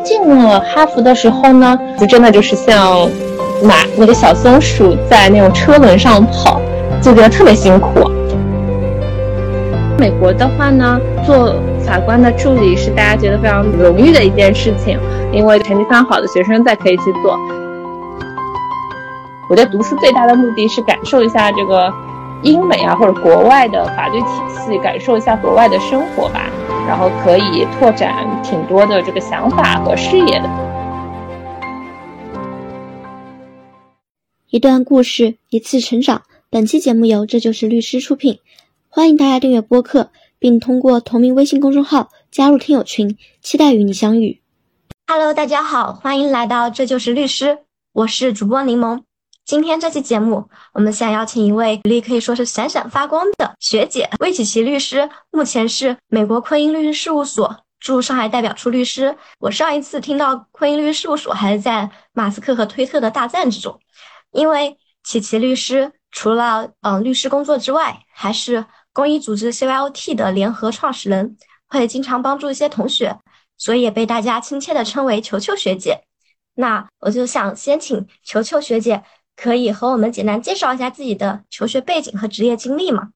进了哈佛的时候呢，就真的就是像马那个小松鼠在那种车轮上跑，就觉得特别辛苦。美国的话呢，做法官的助理是大家觉得非常荣誉的一件事情，因为成绩非常好的学生才可以去做。我觉得读书最大的目的是感受一下这个英美啊或者国外的法律体系，感受一下国外的生活吧，然后可以拓展挺多的这个想法和视野的。一段故事，一次成长。本期节目由这就是律师出品。欢迎大家订阅播客，并通过同名微信公众号加入听友群，期待与你相遇。Hello，大家好，欢迎来到这就是律师，我是主播柠檬。今天这期节目，我们想邀请一位履历可以说是闪闪发光的学姐魏琪琪律师，目前是美国昆英律师事务所驻上海代表处律师。我上一次听到昆音律师事务所还是在马斯克和推特的大战之中，因为琪琪律师除了嗯律师工作之外，还是公益组织 CYOT 的联合创始人，会经常帮助一些同学，所以也被大家亲切的称为球球学姐。那我就想先请球球学姐，可以和我们简单介绍一下自己的求学背景和职业经历吗？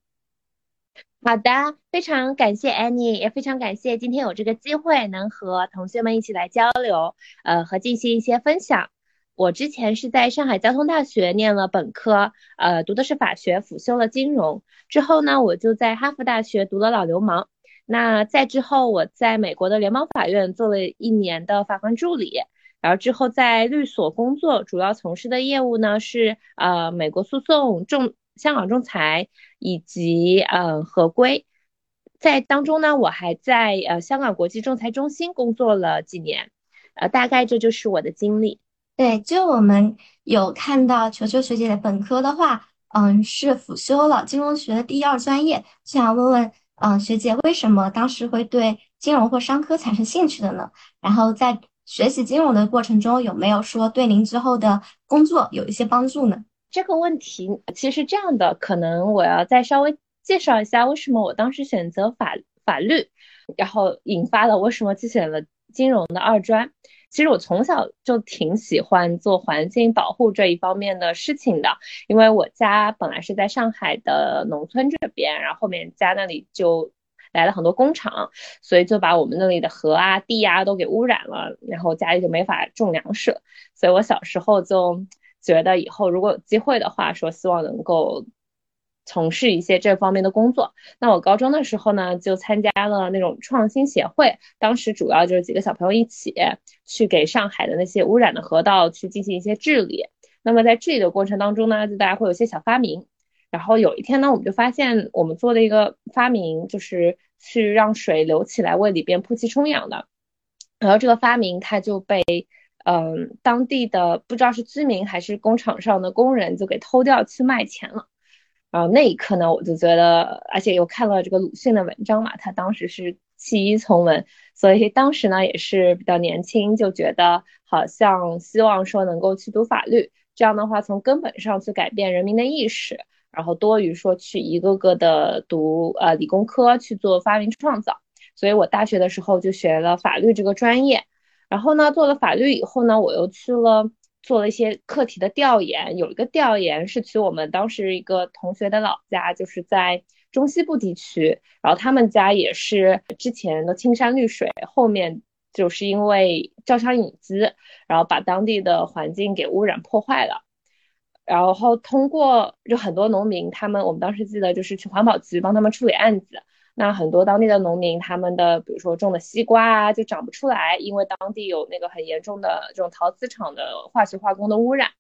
好的，非常感谢 Annie，也非常感谢今天有这个机会能和同学们一起来交流，呃，和进行一些分享。我之前是在上海交通大学念了本科，呃，读的是法学，辅修了金融。之后呢，我就在哈佛大学读了老流氓。那在之后，我在美国的联邦法院做了一年的法官助理。然后之后在律所工作，主要从事的业务呢是呃美国诉讼、仲香港仲裁以及呃合规。在当中呢，我还在呃香港国际仲裁中心工作了几年。呃，大概这就是我的经历。对，就我们有看到球球学姐的本科的话，嗯，是辅修了金融学的第二专业。想问问，嗯，学姐为什么当时会对金融或商科产生兴趣的呢？然后在学习金融的过程中，有没有说对您之后的工作有一些帮助呢？这个问题其实这样的，可能我要再稍微介绍一下为什么我当时选择法法律，然后引发了为什么去选了金融的二专。其实我从小就挺喜欢做环境保护这一方面的事情的，因为我家本来是在上海的农村这边，然后后面家那里就来了很多工厂，所以就把我们那里的河啊、地啊都给污染了，然后家里就没法种粮食，所以我小时候就觉得以后如果有机会的话，说希望能够。从事一些这方面的工作。那我高中的时候呢，就参加了那种创新协会，当时主要就是几个小朋友一起去给上海的那些污染的河道去进行一些治理。那么在治理的过程当中呢，就大家会有些小发明。然后有一天呢，我们就发现我们做的一个发明就是去让水流起来为里边铺气充氧的。然后这个发明它就被嗯当地的不知道是居民还是工厂上的工人就给偷掉去卖钱了。然后那一刻呢，我就觉得，而且又看了这个鲁迅的文章嘛，他当时是弃医从文，所以当时呢也是比较年轻，就觉得好像希望说能够去读法律，这样的话从根本上去改变人民的意识，然后多于说去一个个的读呃理工科去做发明创造，所以我大学的时候就学了法律这个专业，然后呢做了法律以后呢，我又去了。做了一些课题的调研，有一个调研是去我们当时一个同学的老家，就是在中西部地区，然后他们家也是之前的青山绿水，后面就是因为招商引资，然后把当地的环境给污染破坏了，然后通过就很多农民，他们我们当时记得就是去环保局帮他们处理案子。那很多当地的农民，他们的比如说种的西瓜啊，就长不出来，因为当地有那个很严重的这种陶瓷厂的化学化工的污染。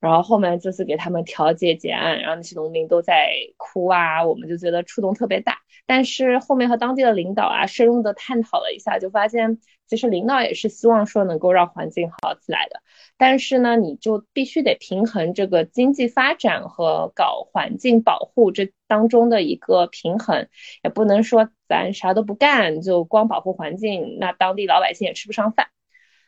然后后面就是给他们调解结案，然后那些农民都在哭啊，我们就觉得触动特别大。但是后面和当地的领导啊深入的探讨了一下，就发现其实领导也是希望说能够让环境好起来的。但是呢，你就必须得平衡这个经济发展和搞环境保护这当中的一个平衡，也不能说咱啥都不干就光保护环境，那当地老百姓也吃不上饭。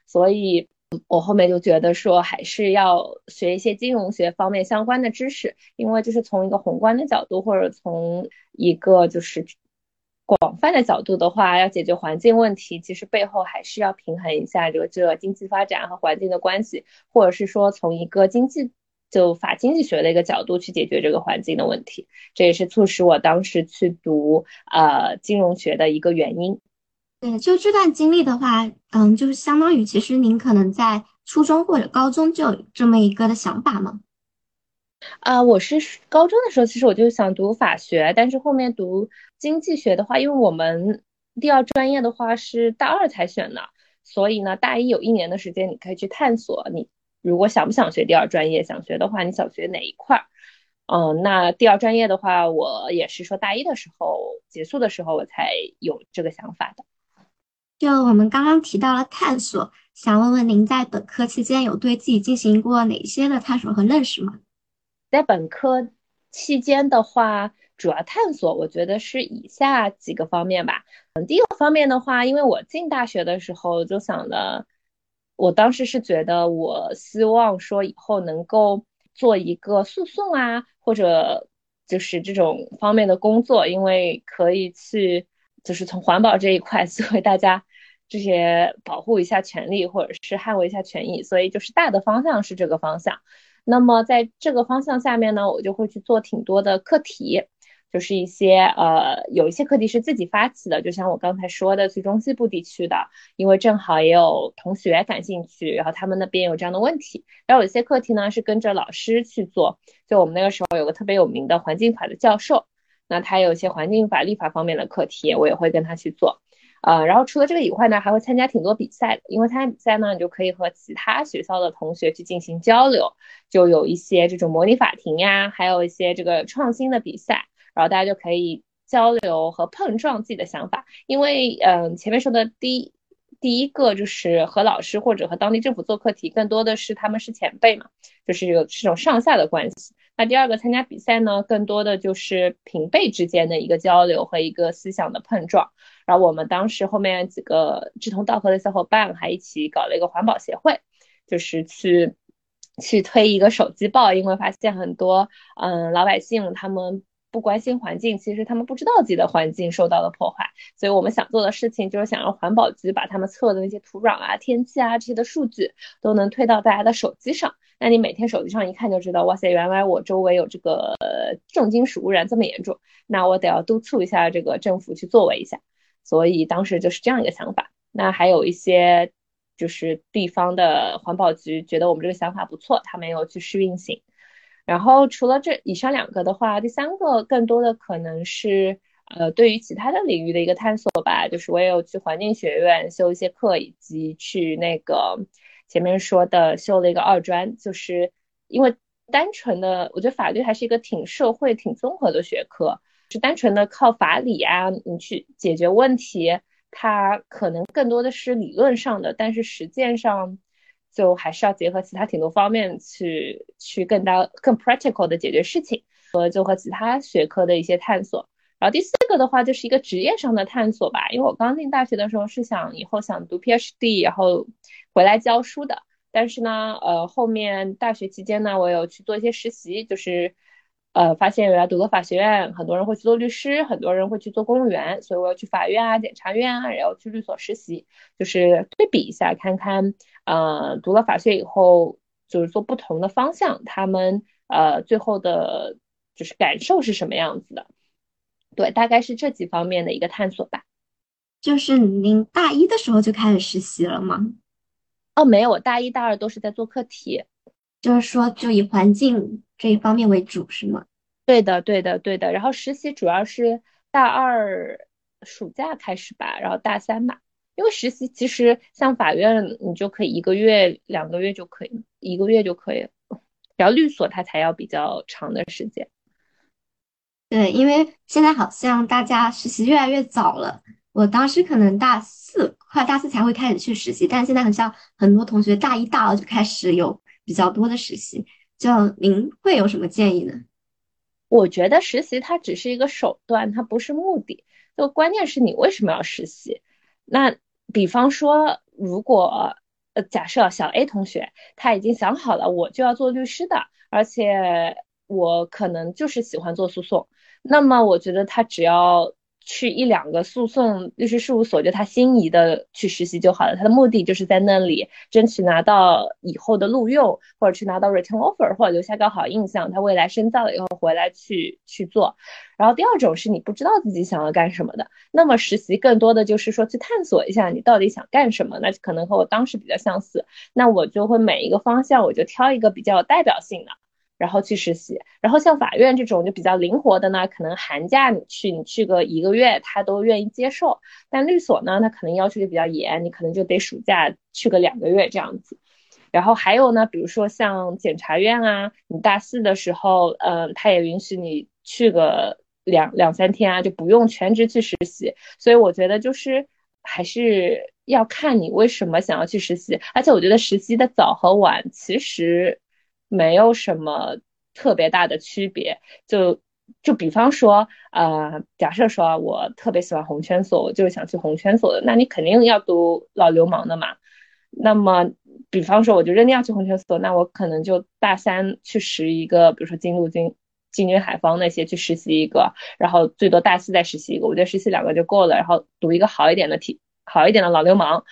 所以。我后面就觉得说，还是要学一些金融学方面相关的知识，因为就是从一个宏观的角度，或者从一个就是广泛的角度的话，要解决环境问题，其实背后还是要平衡一下这个经济发展和环境的关系，或者是说从一个经济就法经济学的一个角度去解决这个环境的问题。这也是促使我当时去读呃金融学的一个原因。对，就这段经历的话，嗯，就是相当于其实您可能在初中或者高中就有这么一个的想法吗？啊，我是高中的时候，其实我就想读法学，但是后面读经济学的话，因为我们第二专业的话是大二才选的，所以呢，大一有一年的时间，你可以去探索。你如果想不想学第二专业，想学的话，你想学哪一块儿？嗯，那第二专业的话，我也是说大一的时候结束的时候，我才有这个想法的。就我们刚刚提到了探索，想问问您在本科期间有对自己进行过哪些的探索和认识吗？在本科期间的话，主要探索我觉得是以下几个方面吧。嗯，第一个方面的话，因为我进大学的时候就想了，我当时是觉得我希望说以后能够做一个诉讼啊，或者就是这种方面的工作，因为可以去就是从环保这一块 作为大家这些保护一下权利，或者是捍卫一下权益，所以就是大的方向是这个方向。那么在这个方向下面呢，我就会去做挺多的课题，就是一些呃，有一些课题是自己发起的，就像我刚才说的去中西部地区的，因为正好也有同学感兴趣，然后他们那边有这样的问题。然后有一些课题呢是跟着老师去做，就我们那个时候有个特别有名的环境法的教授，那他有一些环境法立法方面的课题，我也会跟他去做。呃，然后除了这个以外呢，还会参加挺多比赛的，因为参加比赛呢，你就可以和其他学校的同学去进行交流，就有一些这种模拟法庭呀，还有一些这个创新的比赛，然后大家就可以交流和碰撞自己的想法。因为嗯，前面说的第第一个就是和老师或者和当地政府做课题，更多的是他们是前辈嘛，就是有这种上下的关系。那第二个参加比赛呢，更多的就是平辈之间的一个交流和一个思想的碰撞。然后我们当时后面几个志同道合的小伙伴还一起搞了一个环保协会，就是去去推一个手机报，因为发现很多嗯老百姓他们不关心环境，其实他们不知道自己的环境受到了破坏，所以我们想做的事情就是想让环保局把他们测的那些土壤啊、天气啊这些的数据都能推到大家的手机上。那你每天手机上一看就知道，哇塞，原来我周围有这个重金属污染这么严重，那我得要督促一下这个政府去作为一下。所以当时就是这样一个想法。那还有一些就是地方的环保局觉得我们这个想法不错，他们有去试运行。然后除了这以上两个的话，第三个更多的可能是呃对于其他的领域的一个探索吧。就是我也有去环境学院修一些课，以及去那个前面说的修了一个二专。就是因为单纯的，我觉得法律还是一个挺社会、挺综合的学科。是单纯的靠法理啊，你去解决问题，它可能更多的是理论上的，但是实践上就还是要结合其他挺多方面去去更大更 practical 的解决事情，和就和其他学科的一些探索。然后第四个的话就是一个职业上的探索吧，因为我刚进大学的时候是想以后想读 PhD，然后回来教书的，但是呢，呃，后面大学期间呢，我有去做一些实习，就是。呃，发现原来读了法学院，很多人会去做律师，很多人会去做公务员，所以我要去法院啊、检察院啊，然后去律所实习，就是对比一下，看看呃，读了法学以后，就是做不同的方向，他们呃最后的就是感受是什么样子的。对，大概是这几方面的一个探索吧。就是您大一的时候就开始实习了吗？哦，没有，我大一、大二都是在做课题。就是说，就以环境这一方面为主，是吗？对的，对的，对的。然后实习主要是大二暑假开始吧，然后大三吧。因为实习其实像法院，你就可以一个月、两个月就可以，一个月就可以了。然后律所它才要比较长的时间。对，因为现在好像大家实习越来越早了。我当时可能大四快大四才会开始去实习，但现在很像很多同学大一大二就开始有。比较多的实习，就您会有什么建议呢？我觉得实习它只是一个手段，它不是目的。就关键是你为什么要实习？那比方说，如果呃假设小 A 同学他已经想好了，我就要做律师的，而且我可能就是喜欢做诉讼，那么我觉得他只要去一两个诉讼律师事务所，就他心仪的去实习就好了。他的目的就是在那里争取拿到以后的录用，或者去拿到 return offer，或者留下个好印象。他未来深造了以后回来去去做。然后第二种是你不知道自己想要干什么的，那么实习更多的就是说去探索一下你到底想干什么。那可能和我当时比较相似。那我就会每一个方向我就挑一个比较有代表性的。然后去实习，然后像法院这种就比较灵活的呢，可能寒假你去，你去个一个月，他都愿意接受。但律所呢，他可能要求就比较严，你可能就得暑假去个两个月这样子。然后还有呢，比如说像检察院啊，你大四的时候，嗯，他也允许你去个两两三天啊，就不用全职去实习。所以我觉得就是还是要看你为什么想要去实习，而且我觉得实习的早和晚其实。没有什么特别大的区别，就就比方说，呃，假设说我特别喜欢红圈所，我就是想去红圈所的，那你肯定要读老流氓的嘛。那么，比方说，我就认定要去红圈所，那我可能就大三去实一个，比如说金路、金金军海方那些去实习一个，然后最多大四再实习一个，我觉得实习两个就够了。然后读一个好一点的体好一点的老流氓，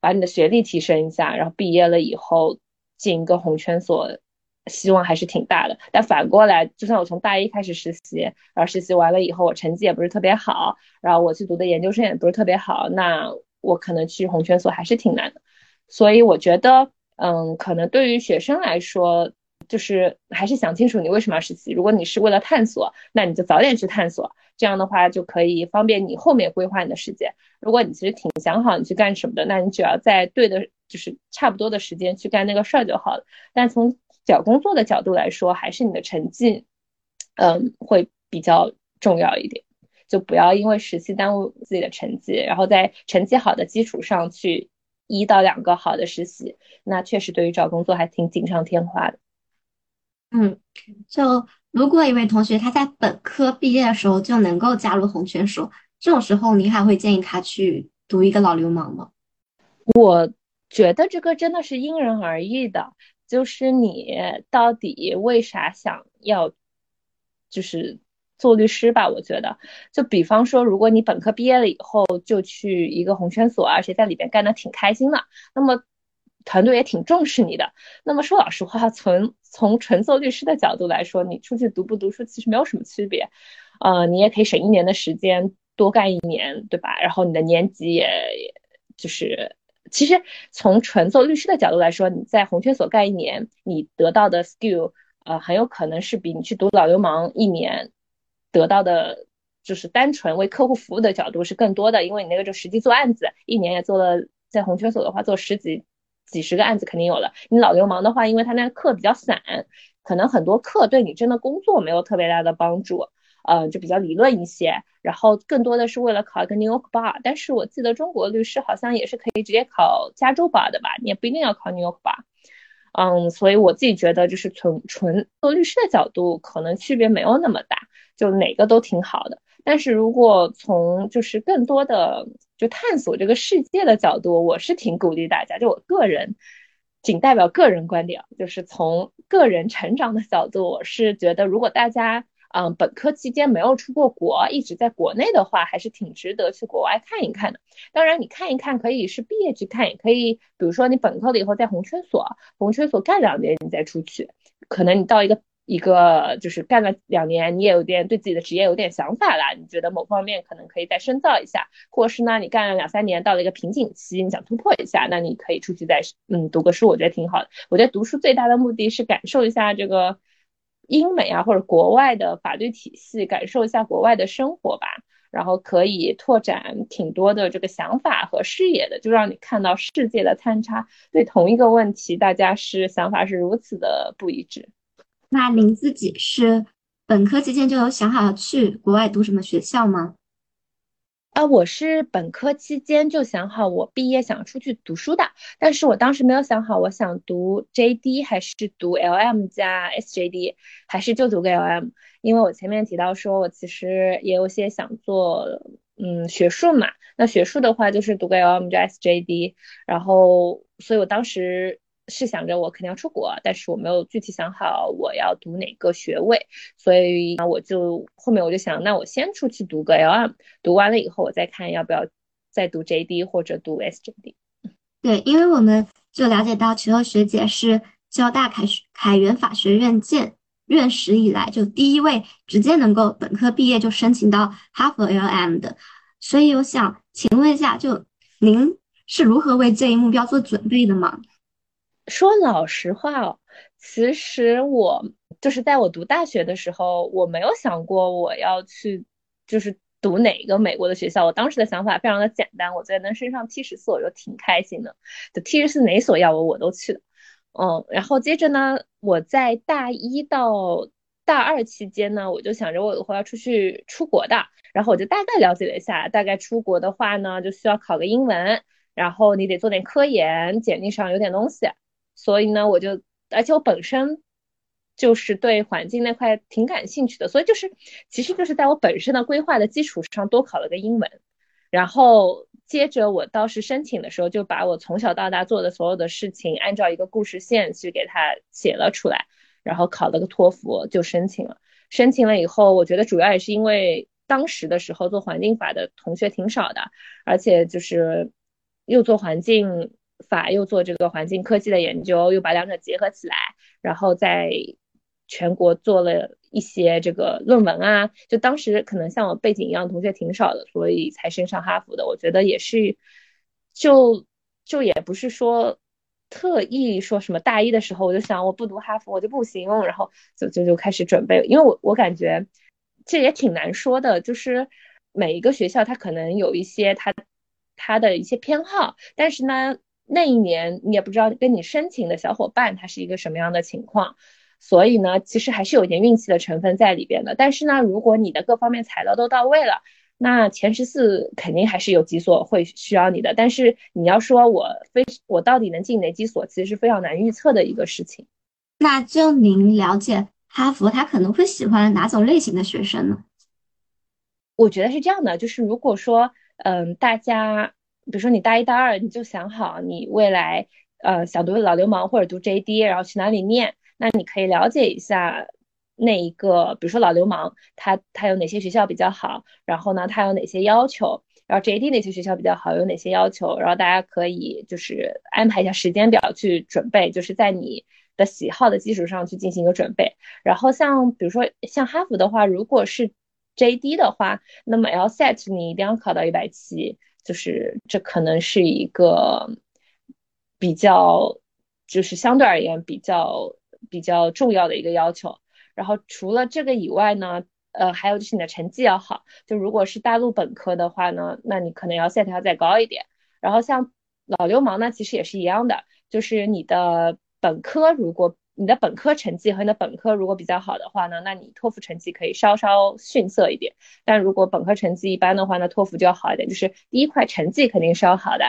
把你的学历提升一下，然后毕业了以后进一个红圈所。希望还是挺大的，但反过来，就算我从大一开始实习，然后实习完了以后，我成绩也不是特别好，然后我去读的研究生也不是特别好，那我可能去红圈所还是挺难的。所以我觉得，嗯，可能对于学生来说，就是还是想清楚你为什么要实习。如果你是为了探索，那你就早点去探索，这样的话就可以方便你后面规划你的时间。如果你其实挺想好你去干什么的，那你只要在对的，就是差不多的时间去干那个事儿就好了。但从找工作的角度来说，还是你的成绩，嗯，会比较重要一点。就不要因为实习耽误自己的成绩，然后在成绩好的基础上去一到两个好的实习，那确实对于找工作还挺锦上添花的。嗯，就如果一位同学他在本科毕业的时候就能够加入红圈所，这种时候你还会建议他去读一个老流氓吗？我觉得这个真的是因人而异的。就是你到底为啥想要，就是做律师吧？我觉得，就比方说，如果你本科毕业了以后就去一个红圈所，而且在里边干的挺开心的，那么团队也挺重视你的。那么说老实话，从从纯做律师的角度来说，你出去读不读书其实没有什么区别。呃，你也可以省一年的时间多干一年，对吧？然后你的年级也就是。其实从纯做律师的角度来说，你在红圈所干一年，你得到的 skill，呃，很有可能是比你去读老流氓一年得到的，就是单纯为客户服务的角度是更多的，因为你那个就实际做案子，一年也做了，在红圈所的话做十几几十个案子肯定有了。你老流氓的话，因为他那个课比较散，可能很多课对你真的工作没有特别大的帮助。呃，就比较理论一些，然后更多的是为了考一个 New York Bar。但是我记得中国律师好像也是可以直接考加州 Bar 的吧？你也不一定要考 New York Bar。嗯，所以我自己觉得，就是从纯做律师的角度，可能区别没有那么大，就哪个都挺好的。但是如果从就是更多的就探索这个世界的角度，我是挺鼓励大家，就我个人仅代表个人观点，就是从个人成长的角度，我是觉得如果大家。嗯，本科期间没有出过国，一直在国内的话，还是挺值得去国外看一看的。当然，你看一看可以是毕业去看，也可以，比如说你本科了以后在红圈所，红圈所干两年，你再出去，可能你到一个一个就是干了两年，你也有点对自己的职业有点想法了，你觉得某方面可能可以再深造一下，或是呢，你干了两三年，到了一个瓶颈期，你想突破一下，那你可以出去再嗯读个书，我觉得挺好的。我觉得读书最大的目的是感受一下这个。英美啊，或者国外的法律体系，感受一下国外的生活吧，然后可以拓展挺多的这个想法和视野的，就让你看到世界的参差。对同一个问题，大家是想法是如此的不一致。那您自己是本科期间就有想好要去国外读什么学校吗？啊，我是本科期间就想好我毕业想出去读书的，但是我当时没有想好我想读 JD 还是读 LM 加 SJD，还是就读个 LM，因为我前面提到说我其实也有些想做嗯学术嘛，那学术的话就是读个 LM 加 SJD，然后所以我当时是想着我肯定要出国，但是我没有具体想好我要读哪个学位，所以我就后面我就想，那我先出去读个 L M，读完了以后我再看要不要再读 JD 或者读 SJD。对，因为我们就了解到，池后学姐是交大凯凯源法学院建院史以来就第一位直接能够本科毕业就申请到哈佛 LM 的，所以我想请问一下，就您是如何为这一目标做准备的吗？说老实话哦，其实我就是在我读大学的时候，我没有想过我要去就是读哪一个美国的学校。我当时的想法非常的简单，我觉得能升上 T 十四我就挺开心的。就 T 十四哪所要我我都去的。嗯，然后接着呢，我在大一到大二期间呢，我就想着我以后要出去出国的。然后我就大概了解了一下，大概出国的话呢，就需要考个英文，然后你得做点科研，简历上有点东西。所以呢，我就，而且我本身就是对环境那块挺感兴趣的，所以就是，其实就是在我本身的规划的基础上多考了个英文，然后接着我当时申请的时候，就把我从小到大做的所有的事情按照一个故事线去给他写了出来，然后考了个托福就申请了。申请了以后，我觉得主要也是因为当时的时候做环境法的同学挺少的，而且就是又做环境。法又做这个环境科技的研究，又把两者结合起来，然后在全国做了一些这个论文啊。就当时可能像我背景一样同学挺少的，所以才升上哈佛的。我觉得也是，就就也不是说特意说什么大一的时候我就想我不读哈佛我就不行，然后就就就开始准备。因为我我感觉这也挺难说的，就是每一个学校它可能有一些它它的一些偏好，但是呢。那一年你也不知道跟你申请的小伙伴他是一个什么样的情况，所以呢，其实还是有一点运气的成分在里边的。但是呢，如果你的各方面材料都到位了，那前十四肯定还是有几所会需要你的。但是你要说我非我到底能进哪几所，其实是非常难预测的一个事情。那就您了解哈佛，他可能会喜欢哪种类型的学生呢？我觉得是这样的，就是如果说嗯大家。比如说你大一、大二，你就想好你未来，呃，想读老流氓或者读 JD，然后去哪里念？那你可以了解一下那一个，比如说老流氓，他他有哪些学校比较好？然后呢，他有哪些要求？然后 JD 哪些学校比较好？有哪些要求？然后大家可以就是安排一下时间表去准备，就是在你的喜好的基础上去进行一个准备。然后像比如说像哈佛的话，如果是 JD 的话，那么 LSAT 你一定要考到一百七。就是这可能是一个比较，就是相对而言比较比较重要的一个要求。然后除了这个以外呢，呃，还有就是你的成绩要好。就如果是大陆本科的话呢，那你可能要 set 要再高一点。然后像老流氓呢，其实也是一样的，就是你的本科如果。你的本科成绩和你的本科如果比较好的话呢，那你托福成绩可以稍稍逊色一点。但如果本科成绩一般的话呢，托福就要好一点。就是第一块成绩肯定是要好的，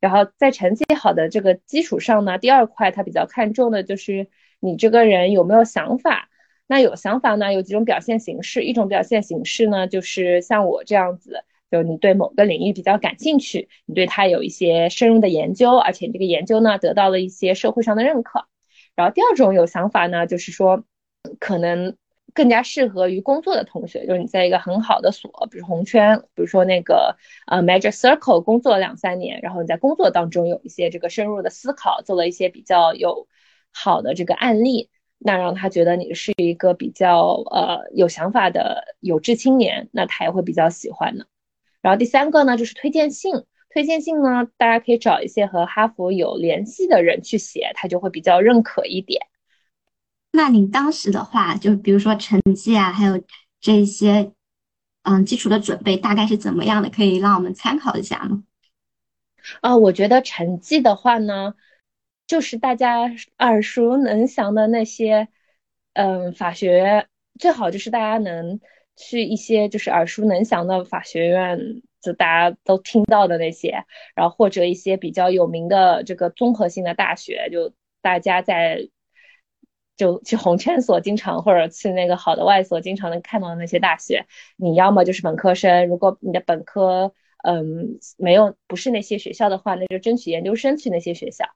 然后在成绩好的这个基础上呢，第二块他比较看重的就是你这个人有没有想法。那有想法呢，有几种表现形式。一种表现形式呢，就是像我这样子，就你对某个领域比较感兴趣，你对它有一些深入的研究，而且这个研究呢得到了一些社会上的认可。然后第二种有想法呢，就是说，可能更加适合于工作的同学，就是你在一个很好的所，比如红圈，比如说那个呃 Major Circle 工作两三年，然后你在工作当中有一些这个深入的思考，做了一些比较有好的这个案例，那让他觉得你是一个比较呃有想法的有志青年，那他也会比较喜欢的。然后第三个呢，就是推荐信。推荐信呢，大家可以找一些和哈佛有联系的人去写，他就会比较认可一点。那你当时的话，就比如说成绩啊，还有这些，嗯，基础的准备大概是怎么样的？可以让我们参考一下吗？啊，我觉得成绩的话呢，就是大家耳熟能详的那些，嗯，法学最好就是大家能去一些就是耳熟能详的法学院。就大家都听到的那些，然后或者一些比较有名的这个综合性的大学，就大家在就去红圈所经常或者去那个好的外所经常能看到的那些大学，你要么就是本科生，如果你的本科嗯没有不是那些学校的话，那就争取研究生去那些学校。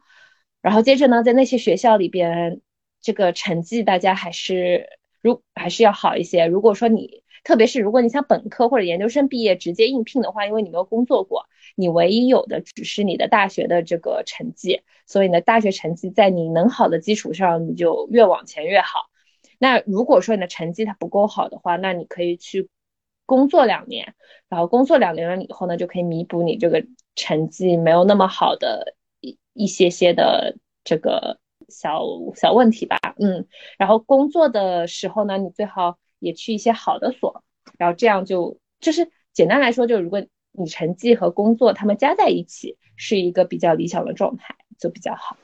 然后接着呢，在那些学校里边，这个成绩大家还是如还是要好一些。如果说你，特别是如果你想本科或者研究生毕业直接应聘的话，因为你没有工作过，你唯一有的只是你的大学的这个成绩，所以呢，大学成绩在你能好的基础上，你就越往前越好。那如果说你的成绩它不够好的话，那你可以去工作两年，然后工作两年了以后呢，就可以弥补你这个成绩没有那么好的一一些些的这个小小问题吧。嗯，然后工作的时候呢，你最好也去一些好的所，然后这样就就是简单来说，就如果你成绩和工作他们加在一起是一个比较理想的状态，就比较好。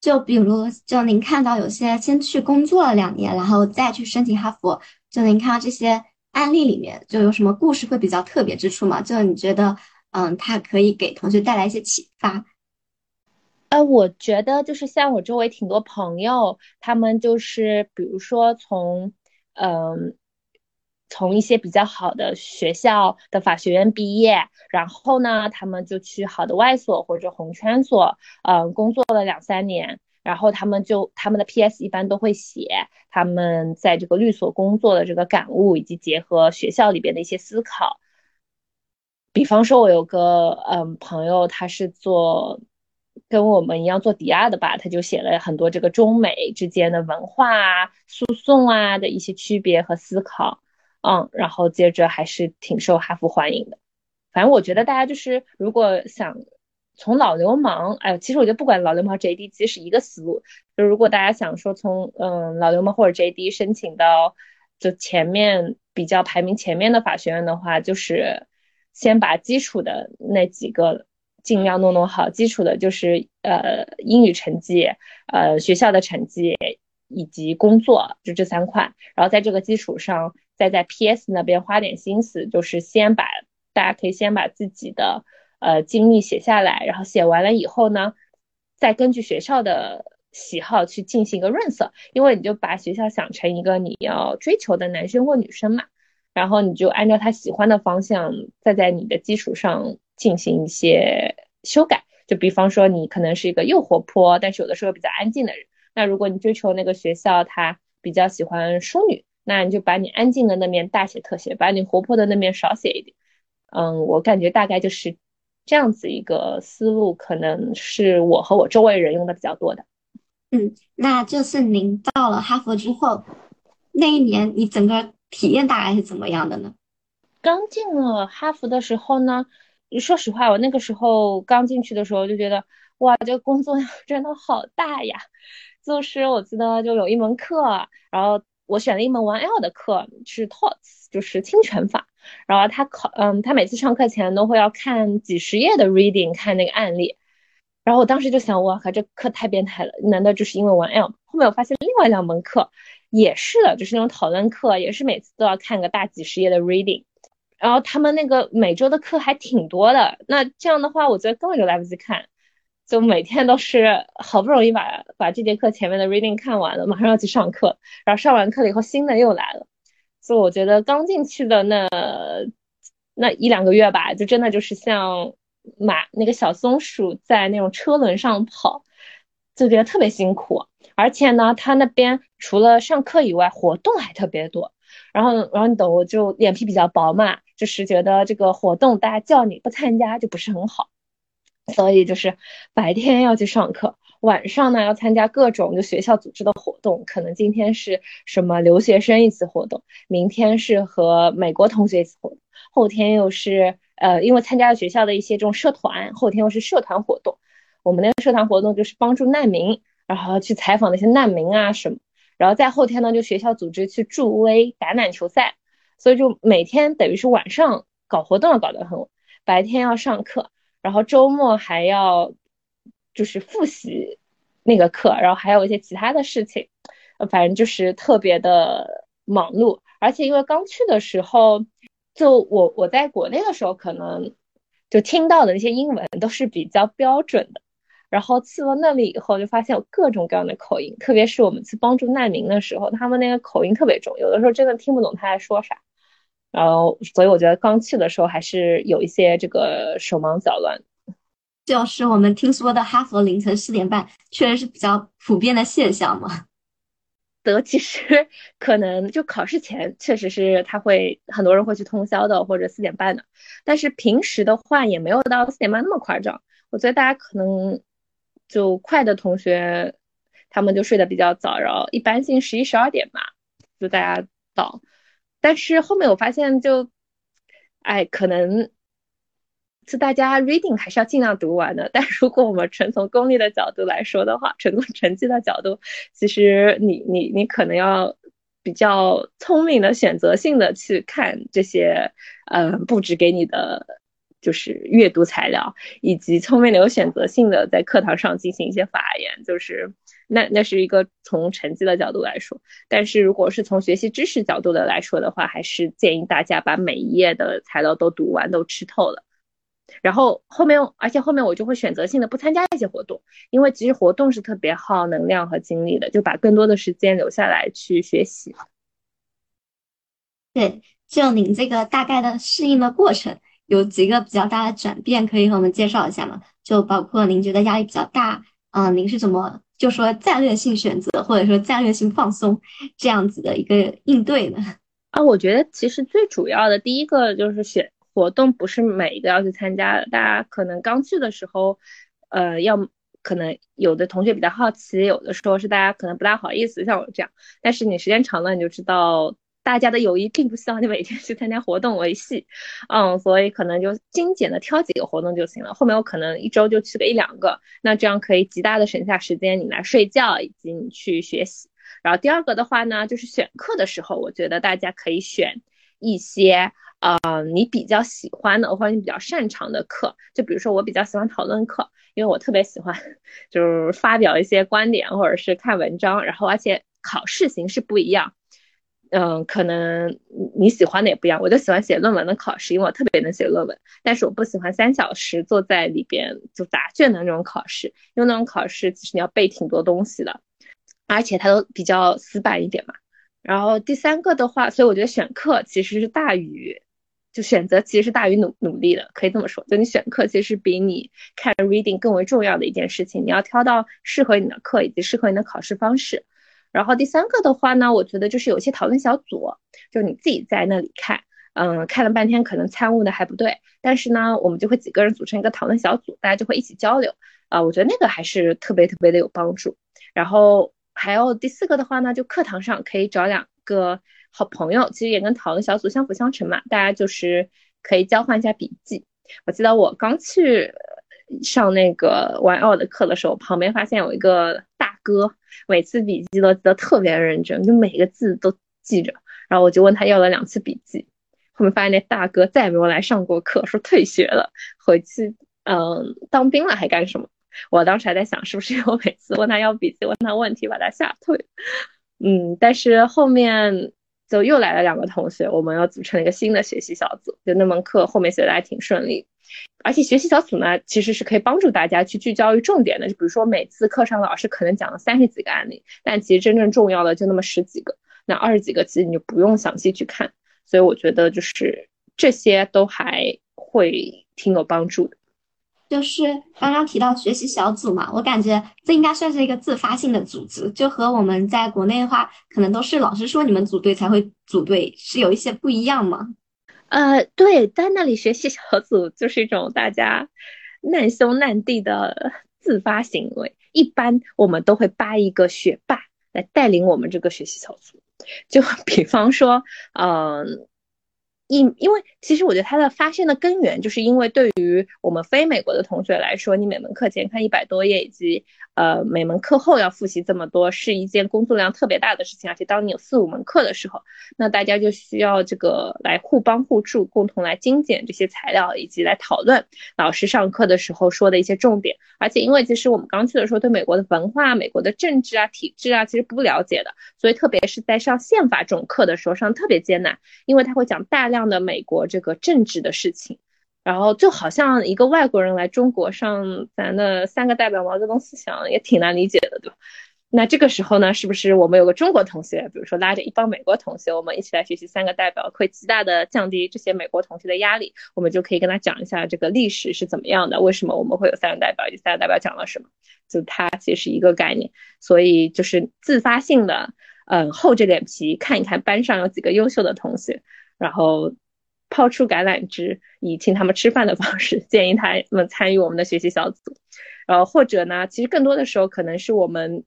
就比如，就您看到有些先去工作了两年，然后再去申请哈佛，就您看到这些案例里面，就有什么故事会比较特别之处吗？就你觉得，嗯，它可以给同学带来一些启发？呃，我觉得就是像我周围挺多朋友，他们就是比如说从，嗯，从一些比较好的学校的法学院毕业，然后呢，他们就去好的外所或者红圈所，嗯，工作了两三年，然后他们就他们的 P.S. 一般都会写他们在这个律所工作的这个感悟，以及结合学校里边的一些思考。比方说，我有个嗯朋友，他是做跟我们一样做抵押的吧，他就写了很多这个中美之间的文化啊、诉讼啊的一些区别和思考。嗯，然后接着还是挺受哈佛欢迎的。反正我觉得大家就是如果想从老流氓，哎，其实我觉得不管老流氓 JD 其实是一个思路。就如果大家想说从嗯老流氓或者 JD 申请到就前面比较排名前面的法学院的话，就是先把基础的那几个尽量弄弄好。基础的就是呃英语成绩、呃学校的成绩以及工作，就这三块。然后在这个基础上。再在 P.S 那边花点心思，就是先把大家可以先把自己的呃经历写下来，然后写完了以后呢，再根据学校的喜好去进行一个润色，因为你就把学校想成一个你要追求的男生或女生嘛，然后你就按照他喜欢的方向，再在你的基础上进行一些修改。就比方说你可能是一个又活泼，但是有的时候比较安静的人，那如果你追求那个学校他比较喜欢淑女。那你就把你安静的那面大写特写，把你活泼的那面少写一点。嗯，我感觉大概就是这样子一个思路，可能是我和我周围人用的比较多的。嗯，那就是您到了哈佛之后，那一年你整个体验大概是怎么样的呢？刚进了哈佛的时候呢，说实话，我那个时候刚进去的时候就觉得，哇，这个工作量真的好大呀！就是我记得就有一门课，然后。我选了一门 One L 的课，是 Torts，就是侵权法。然后他考，嗯，他每次上课前都会要看几十页的 reading，看那个案例。然后我当时就想，哇靠，这课太变态了！难道就是因为 One L？后面我发现另外两门课也是的，就是那种讨论课，也是每次都要看个大几十页的 reading。然后他们那个每周的课还挺多的，那这样的话，我觉得根本就来不及看。就每天都是好不容易把把这节课前面的 reading 看完了，马上要去上课，然后上完课了以后新的又来了，所以我觉得刚进去的那那一两个月吧，就真的就是像马那个小松鼠在那种车轮上跑，就觉得特别辛苦。而且呢，他那边除了上课以外，活动还特别多。然后然后你懂，我就脸皮比较薄嘛，就是觉得这个活动大家叫你不参加就不是很好。所以就是白天要去上课，晚上呢要参加各种就学校组织的活动。可能今天是什么留学生一次活动，明天是和美国同学一次活动，后天又是呃因为参加了学校的一些这种社团，后天又是社团活动。我们那个社团活动就是帮助难民，然后去采访那些难民啊什么。然后在后天呢，就学校组织去助威橄榄球赛，所以就每天等于是晚上搞活动搞得很晚，白天要上课。然后周末还要就是复习那个课，然后还有一些其他的事情，反正就是特别的忙碌。而且因为刚去的时候，就我我在国内的时候，可能就听到的那些英文都是比较标准的。然后去了那里以后，就发现有各种各样的口音，特别是我们去帮助难民的时候，他们那个口音特别重，有的时候真的听不懂他在说啥。然后，所以我觉得刚去的时候还是有一些这个手忙脚乱。就是我们听说的哈佛凌晨四点半，确实是比较普遍的现象嘛。得其实 可能就考试前确实是他会很多人会去通宵的或者四点半的，但是平时的话也没有到四点半那么夸张。我觉得大家可能就快的同学，他们就睡得比较早，然后一般性十一十二点吧，就大家到。但是后面我发现就，哎，可能。是大家 reading 还是要尽量读完的，但如果我们纯从功利的角度来说的话，纯从成绩的角度，其实你你你可能要比较聪明的选择性的去看这些，呃，布置给你的就是阅读材料，以及聪明的有选择性的在课堂上进行一些发言，就是那那是一个从成绩的角度来说，但是如果是从学习知识角度的来说的话，还是建议大家把每一页的材料都读完，都吃透了。然后后面，而且后面我就会选择性的不参加一些活动，因为其实活动是特别耗能量和精力的，就把更多的时间留下来去学习。对，就您这个大概的适应的过程，有几个比较大的转变，可以和我们介绍一下吗？就包括您觉得压力比较大，嗯，您是怎么就说战略性选择或者说战略性放松这样子的一个应对呢？啊，我觉得其实最主要的第一个就是选。活动不是每一个要去参加的，大家可能刚去的时候，呃，要可能有的同学比较好奇，有的时候是大家可能不大好意思，像我这样。但是你时间长了，你就知道大家的友谊并不希望你每天去参加活动维系，嗯，所以可能就精简的挑几个活动就行了。后面我可能一周就去个一两个，那这样可以极大的省下时间，你来睡觉以及你去学习。然后第二个的话呢，就是选课的时候，我觉得大家可以选一些。啊，你比较喜欢的或者你比较擅长的课，就比如说我比较喜欢讨论课，因为我特别喜欢 就是发表一些观点或者是看文章，然后而且考试形式不一样，嗯，可能你喜欢的也不一样。我就喜欢写论文的考试，因为我特别能写论文，但是我不喜欢三小时坐在里边就答卷的那种考试，因为那种考试其实你要背挺多东西的，而且它都比较死板一点嘛。然后第三个的话，所以我觉得选课其实是大于。就选择其实是大于努努力的，可以这么说。就你选课其实比你看 reading 更为重要的一件事情。你要挑到适合你的课以及适合你的考试方式。然后第三个的话呢，我觉得就是有些讨论小组，就你自己在那里看，嗯，看了半天可能参悟的还不对，但是呢，我们就会几个人组成一个讨论小组，大家就会一起交流啊。我觉得那个还是特别特别的有帮助。然后还有第四个的话呢，就课堂上可以找两个。好朋友其实也跟讨论小组相辅相成嘛，大家就是可以交换一下笔记。我记得我刚去上那个玩奥的课的时候，旁边发现有一个大哥，每次笔记都记得特别认真，就每个字都记着。然后我就问他要了两次笔记，后面发现那大哥再也没有来上过课，说退学了，回去嗯当兵了还干什么？我当时还在想，是不是我每次问他要笔记，问他问题把他吓退？嗯，但是后面。就又来了两个同学，我们要组成了一个新的学习小组。就那门课后面学的还挺顺利，而且学习小组呢，其实是可以帮助大家去聚焦于重点的。就比如说每次课上老师可能讲了三十几个案例，但其实真正重要的就那么十几个，那二十几个其实你就不用详细去看。所以我觉得就是这些都还会挺有帮助的。就是刚刚提到学习小组嘛，我感觉这应该算是一个自发性的组织，就和我们在国内的话，可能都是老师说你们组队才会组队，是有一些不一样吗？呃，对，在那里学习小组就是一种大家难兄难弟的自发行为。一般我们都会扒一个学霸来带领我们这个学习小组，就比方说，嗯。因因为其实我觉得它的发现的根源，就是因为对于我们非美国的同学来说，你每门课前看一百多页，以及呃每门课后要复习这么多，是一件工作量特别大的事情。而且当你有四五门课的时候，那大家就需要这个来互帮互助，共同来精简这些材料，以及来讨论老师上课的时候说的一些重点。而且因为其实我们刚去的时候，对美国的文化、美国的政治啊、体制啊，其实不了解的，所以特别是在上宪法这种课的时候，上特别艰难，因为他会讲大量。的美国这个政治的事情，然后就好像一个外国人来中国上咱的三个代表毛泽东思想也挺难理解的，对吧？那这个时候呢，是不是我们有个中国同学，比如说拉着一帮美国同学，我们一起来学习三个代表，会极大的降低这些美国同学的压力。我们就可以跟他讲一下这个历史是怎么样的，为什么我们会有三个代表，以及三个代表讲了什么，就它其实是一个概念。所以就是自发性的，嗯，厚着脸皮看一看班上有几个优秀的同学，然后抛出橄榄枝，以请他们吃饭的方式 建议他们参与我们的学习小组。然后或者呢，其实更多的时候可能是我们。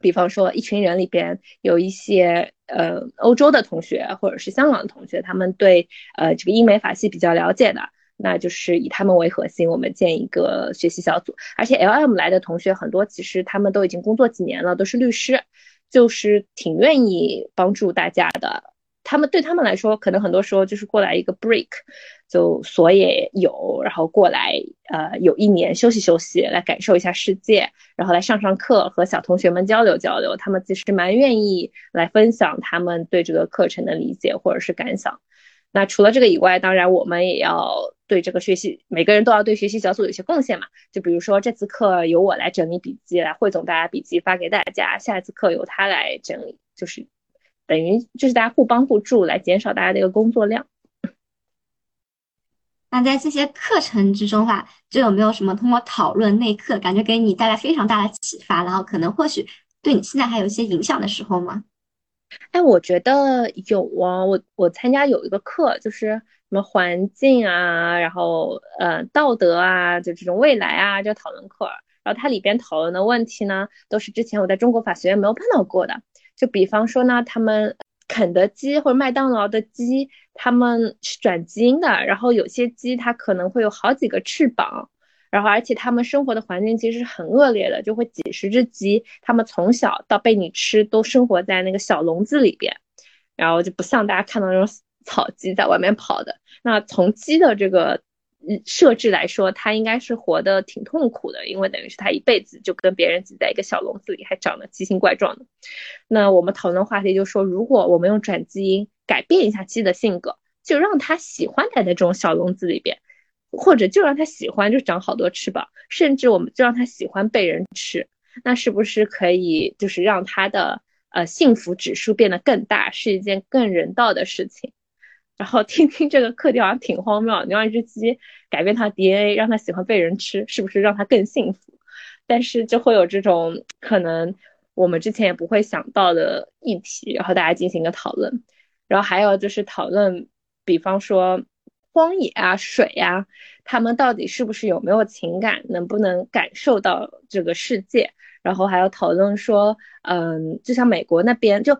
比方说，一群人里边有一些呃欧洲的同学，或者是香港的同学，他们对呃这个英美法系比较了解的，那就是以他们为核心，我们建一个学习小组。而且 L M 来的同学很多，其实他们都已经工作几年了，都是律师，就是挺愿意帮助大家的。他们对他们来说，可能很多时候就是过来一个 break，就所也有，然后过来呃有一年休息休息，来感受一下世界，然后来上上课，和小同学们交流交流。他们其实蛮愿意来分享他们对这个课程的理解或者是感想。那除了这个以外，当然我们也要对这个学习，每个人都要对学习小组有些贡献嘛。就比如说这次课由我来整理笔记，来汇总大家笔记发给大家；下一次课由他来整理，就是。等于就是大家互帮互助，来减少大家的一个工作量。那在这些课程之中的话，就有没有什么通过讨论内课，感觉给你带来非常大的启发，然后可能或许对你现在还有一些影响的时候吗？哎，我觉得有啊。我我参加有一个课，就是什么环境啊，然后呃道德啊，就这种未来啊，就讨论课。然后它里边讨论的问题呢，都是之前我在中国法学院没有碰到过的。就比方说呢，他们肯德基或者麦当劳的鸡，他们是转基因的，然后有些鸡它可能会有好几个翅膀，然后而且他们生活的环境其实是很恶劣的，就会几十只鸡，他们从小到被你吃都生活在那个小笼子里边，然后就不像大家看到那种 草鸡在外面跑的。那从鸡的这个。设置来说，他应该是活得挺痛苦的，因为等于是他一辈子就跟别人挤在一个小笼子里，还长得奇形怪状的。那我们讨论话题就说，如果我们用转基因改变一下鸡的性格，就让它喜欢待在这种小笼子里边，或者就让它喜欢就长好多翅膀，甚至我们就让它喜欢被人吃，那是不是可以就是让它的呃幸福指数变得更大，是一件更人道的事情？然后听听这个课题好像挺荒谬，你让一只鸡改变它 DNA，让它喜欢被人吃，是不是让它更幸福？但是就会有这种可能我们之前也不会想到的议题，然后大家进行一个讨论。然后还有就是讨论，比方说荒野啊、水呀，他们到底是不是有没有情感，能不能感受到这个世界？然后还有讨论说，嗯，就像美国那边就。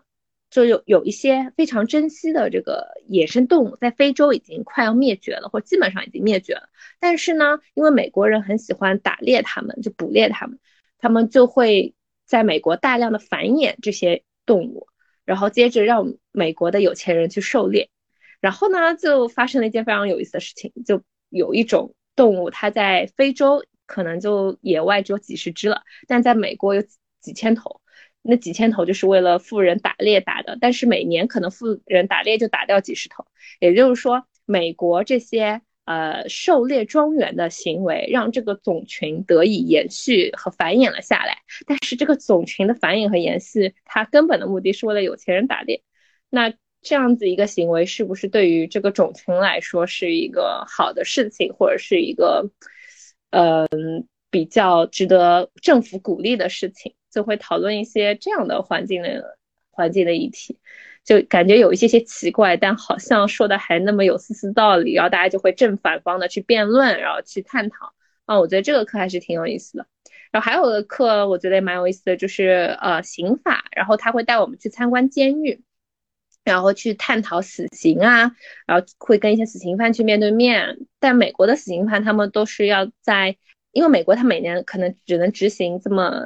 就有有一些非常珍惜的这个野生动物，在非洲已经快要灭绝了，或基本上已经灭绝了。但是呢，因为美国人很喜欢打猎它们，就捕猎它们，他们就会在美国大量的繁衍这些动物，然后接着让美国的有钱人去狩猎。然后呢，就发生了一件非常有意思的事情，就有一种动物，它在非洲可能就野外只有几十只了，但在美国有几千头。那几千头就是为了富人打猎打的，但是每年可能富人打猎就打掉几十头，也就是说，美国这些呃狩猎庄园的行为让这个种群得以延续和繁衍了下来。但是这个种群的繁衍和延续，它根本的目的是为了有钱人打猎。那这样子一个行为，是不是对于这个种群来说是一个好的事情，或者是一个嗯比较值得政府鼓励的事情？就会讨论一些这样的环境的环境的议题，就感觉有一些些奇怪，但好像说的还那么有丝丝道理，然后大家就会正反方的去辩论，然后去探讨啊，我觉得这个课还是挺有意思的。然后还有个课，我觉得也蛮有意思的，就是呃刑法，然后他会带我们去参观监狱，然后去探讨死刑啊，然后会跟一些死刑犯去面对面。但美国的死刑犯他们都是要在，因为美国他每年可能只能执行这么。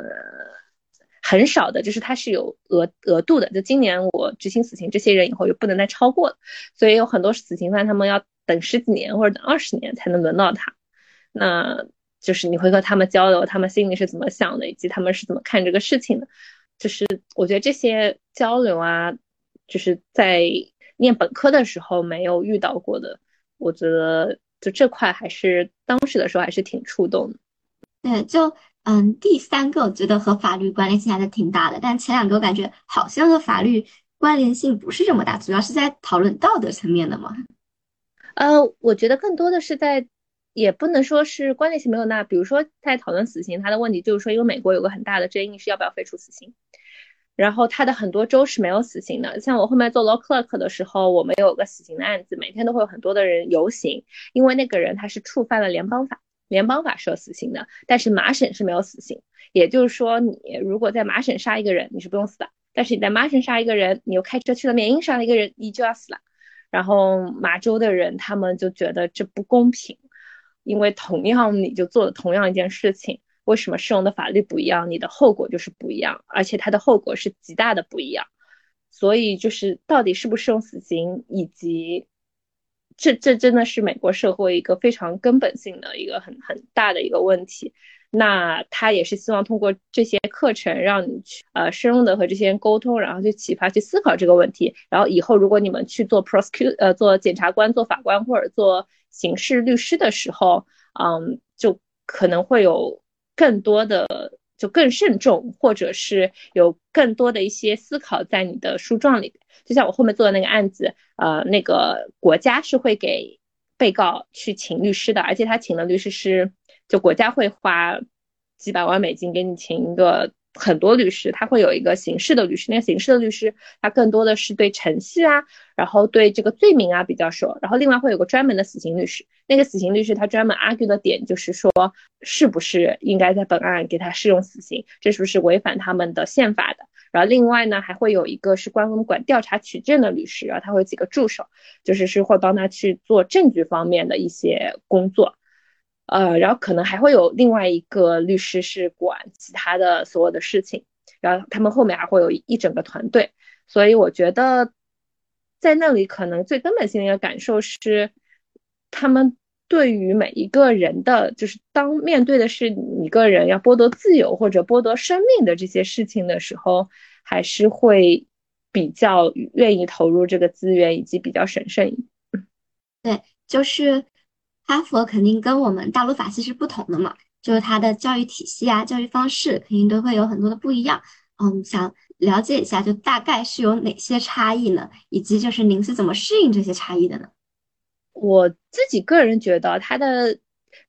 很少的，就是它是有额额度的。就今年我执行死刑，这些人以后就不能再超过了。所以有很多死刑犯，他们要等十几年或者等二十年才能轮到他。那就是你会和他们交流，他们心里是怎么想的，以及他们是怎么看这个事情的。就是我觉得这些交流啊，就是在念本科的时候没有遇到过的。我觉得就这块还是当时的时候还是挺触动的。对，就。嗯，第三个我觉得和法律关联性还是挺大的，但前两个我感觉好像和法律关联性不是这么大，主要是在讨论道德层面的嘛。呃，我觉得更多的是在，也不能说是关联性没有那，比如说在讨论死刑，它的问题就是说，因为美国有个很大的争议是要不要废除死刑，然后它的很多州是没有死刑的。像我后面做 law clerk 的时候，我们有个死刑的案子，每天都会有很多的人游行，因为那个人他是触犯了联邦法。联邦法是有死刑的，但是麻省是没有死刑。也就是说，你如果在麻省杀一个人，你是不用死的；但是你在麻省杀一个人，你又开车去了缅因杀了一个人，你就要死了。然后麻州的人他们就觉得这不公平，因为同样你就做了同样一件事情，为什么适用的法律不一样，你的后果就是不一样，而且它的后果是极大的不一样。所以就是到底是不是用死刑，以及。这这真的是美国社会一个非常根本性的一个很很大的一个问题。那他也是希望通过这些课程，让你去呃深入的和这些人沟通，然后去启发、去思考这个问题。然后以后如果你们去做 prosecute 呃做检察官、做法官或者做刑事律师的时候，嗯，就可能会有更多的就更慎重，或者是有更多的一些思考在你的诉状里。就像我后面做的那个案子，呃，那个国家是会给被告去请律师的，而且他请的律师是，就国家会花几百万美金给你请一个很多律师，他会有一个刑事的律师，那个刑事的律师他更多的是对程序啊，然后对这个罪名啊比较熟，然后另外会有个专门的死刑律师，那个死刑律师他专门 argue 的点就是说，是不是应该在本案给他适用死刑，这是不是违反他们的宪法的？然后另外呢，还会有一个是专门管调查取证的律师，然后他会有几个助手，就是是会帮他去做证据方面的一些工作，呃，然后可能还会有另外一个律师是管其他的所有的事情，然后他们后面还会有一整个团队，所以我觉得在那里可能最根本性的一个感受是，他们。对于每一个人的，就是当面对的是你一个人要剥夺自由或者剥夺生命的这些事情的时候，还是会比较愿意投入这个资源，以及比较审慎。对，就是哈佛肯定跟我们大陆法系是不同的嘛，就是它的教育体系啊、教育方式肯定都会有很多的不一样。嗯，想了解一下，就大概是有哪些差异呢？以及就是您是怎么适应这些差异的呢？我自己个人觉得，他的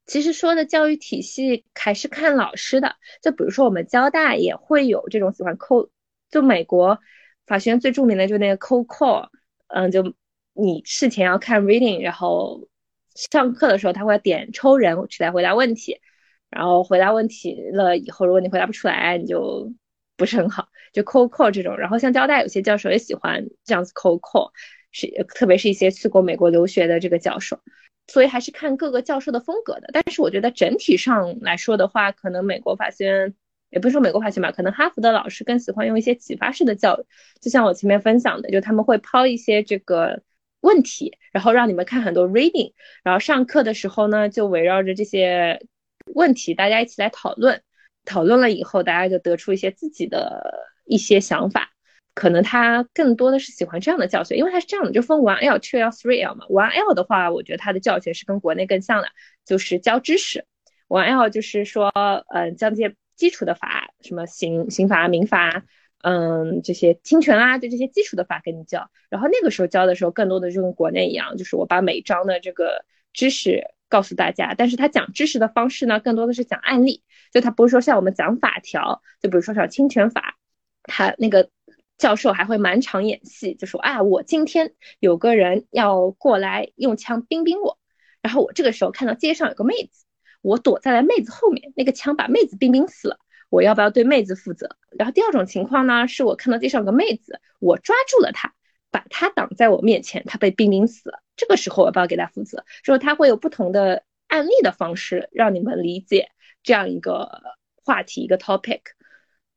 其实说的教育体系还是看老师的。就比如说，我们交大也会有这种喜欢扣，就美国法学院最著名的就是那个 c o c o 嗯，就你事前要看 reading，然后上课的时候他会点抽人去来回答问题，然后回答问题了以后，如果你回答不出来，你就不是很好，就 cold call 这种。然后像交大有些教授也喜欢这样子 cold call。是，特别是一些去过美国留学的这个教授，所以还是看各个教授的风格的。但是我觉得整体上来说的话，可能美国法学院，也不是说美国法学院吧，可能哈佛的老师更喜欢用一些启发式的教育，就像我前面分享的，就他们会抛一些这个问题，然后让你们看很多 reading，然后上课的时候呢，就围绕着这些问题，大家一起来讨论，讨论了以后，大家就得出一些自己的一些想法。可能他更多的是喜欢这样的教学，因为他是这样的，就分 one L、two L、three L 嘛。one L 的话，我觉得他的教学是跟国内更像的，就是教知识。one L 就是说，嗯，教这些基础的法，什么刑刑法、民法，嗯，这些侵权啊，就这些基础的法给你教。然后那个时候教的时候，更多的就跟国内一样，就是我把每章的这个知识告诉大家，但是他讲知识的方式呢，更多的是讲案例，就他不是说像我们讲法条，就比如说像侵权法，他那个。教授还会满场演戏，就说啊，我今天有个人要过来用枪冰冰我，然后我这个时候看到街上有个妹子，我躲在了妹子后面，那个枪把妹子冰冰死了，我要不要对妹子负责？然后第二种情况呢，是我看到地上有个妹子，我抓住了她，把她挡在我面前，她被冰冰死，这个时候我要不要给她负责？说他会有不同的案例的方式让你们理解这样一个话题一个 topic。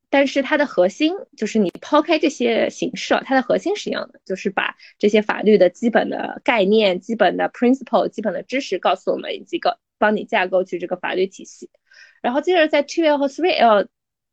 但是它的核心就是你抛开这些形式，它的核心是一样的，就是把这些法律的基本的概念、基本的 principle、基本的知识告诉我们，以及个帮你架构起这个法律体系。然后接着在 two L 和 three L，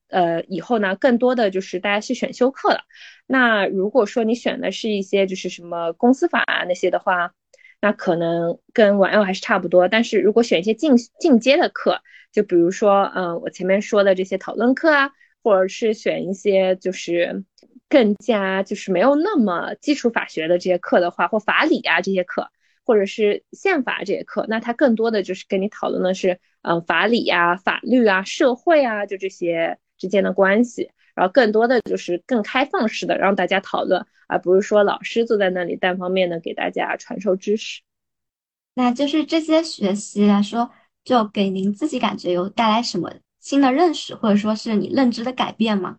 呃，以后呢，更多的就是大家是选修课了。那如果说你选的是一些就是什么公司法啊那些的话，那可能跟晚幼还是差不多。但是如果选一些进进阶的课，就比如说，嗯，我前面说的这些讨论课啊，或者是选一些就是更加就是没有那么基础法学的这些课的话，或法理啊这些课，或者是宪法这些课，那它更多的就是跟你讨论的是，嗯，法理啊、法律啊、社会啊，就这些之间的关系。然后更多的就是更开放式的让大家讨论，而不是说老师坐在那里单方面的给大家传授知识。那就是这些学习来说，就给您自己感觉有带来什么新的认识，或者说是你认知的改变吗？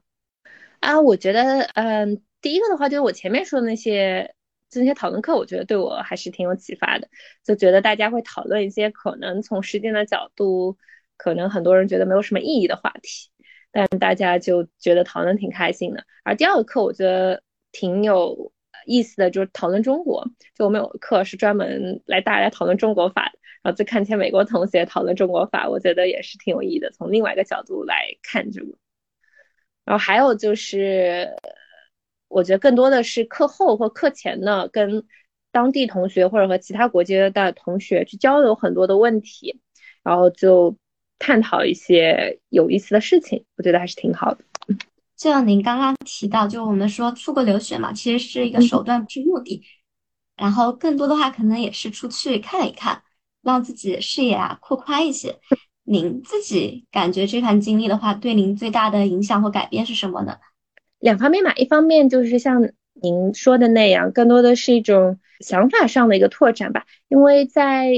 啊，我觉得，嗯，第一个的话就是我前面说的那些这些讨论课，我觉得对我还是挺有启发的，就觉得大家会讨论一些可能从实践的角度，可能很多人觉得没有什么意义的话题。但大家就觉得讨论挺开心的，而第二个课我觉得挺有意思的，就是讨论中国。就我们有个课是专门来大家讨论中国法的，然后再看一些美国同学讨论中国法，我觉得也是挺有意义的，从另外一个角度来看这个。然后还有就是，我觉得更多的是课后或课前呢，跟当地同学或者和其他国家的同学去交流很多的问题，然后就。探讨一些有意思的事情，我觉得还是挺好的。就像您刚刚提到，就我们说出国留学嘛，其实是一个手段，不是目的。然后更多的话，可能也是出去看一看，让自己视野啊扩宽一些。您自己感觉这段经历的话，对您最大的影响或改变是什么呢？两方面嘛，一方面就是像您说的那样，更多的是一种想法上的一个拓展吧，因为在。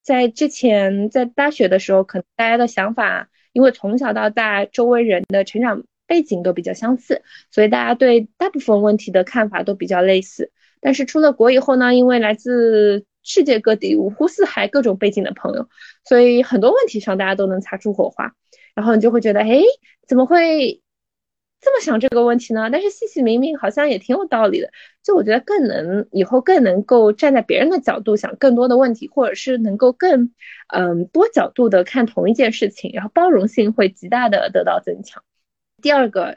在之前在大学的时候，可能大家的想法，因为从小到大周围人的成长背景都比较相似，所以大家对大部分问题的看法都比较类似。但是出了国以后呢，因为来自世界各地五湖四海各种背景的朋友，所以很多问题上大家都能擦出火花，然后你就会觉得，哎，怎么会？这么想这个问题呢？但是细细明明好像也挺有道理的。就我觉得更能以后更能够站在别人的角度想更多的问题，或者是能够更嗯多角度的看同一件事情，然后包容性会极大的得到增强。第二个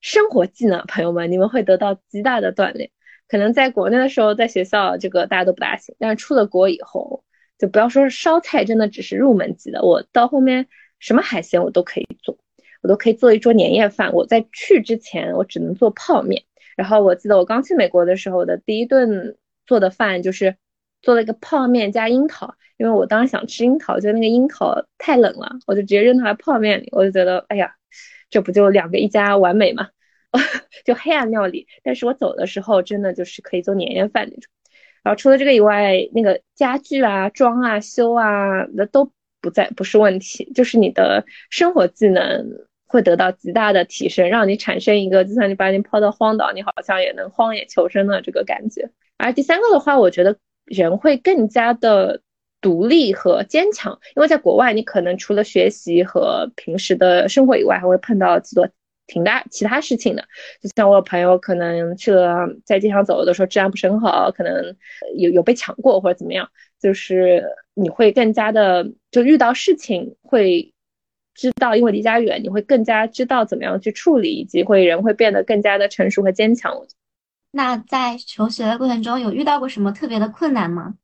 生活技能，朋友们，你们会得到极大的锻炼。可能在国内的时候，在学校这个大家都不大行，但是出了国以后，就不要说是烧菜，真的只是入门级的。我到后面什么海鲜我都可以做。我都可以做一桌年夜饭。我在去之前，我只能做泡面。然后我记得我刚去美国的时候的第一顿做的饭就是做了一个泡面加樱桃，因为我当时想吃樱桃，就那个樱桃太冷了，我就直接扔到了泡面里。我就觉得，哎呀，这不就两个一家完美吗？就黑暗料理。但是我走的时候真的就是可以做年夜饭那种。然后除了这个以外，那个家具啊、装啊、修啊，那都不在不是问题，就是你的生活技能。会得到极大的提升，让你产生一个，就算你把你抛到荒岛，你好像也能荒野求生的这个感觉。而第三个的话，我觉得人会更加的独立和坚强，因为在国外，你可能除了学习和平时的生活以外，还会碰到几多挺大其他事情的。就像我有朋友可能去了在街上走的时候，治安不是很好，可能有有被抢过或者怎么样，就是你会更加的就遇到事情会。知道，因为离家远，你会更加知道怎么样去处理，以及会人会变得更加的成熟和坚强。那在求学的过程中，有遇到过什么特别的困难吗？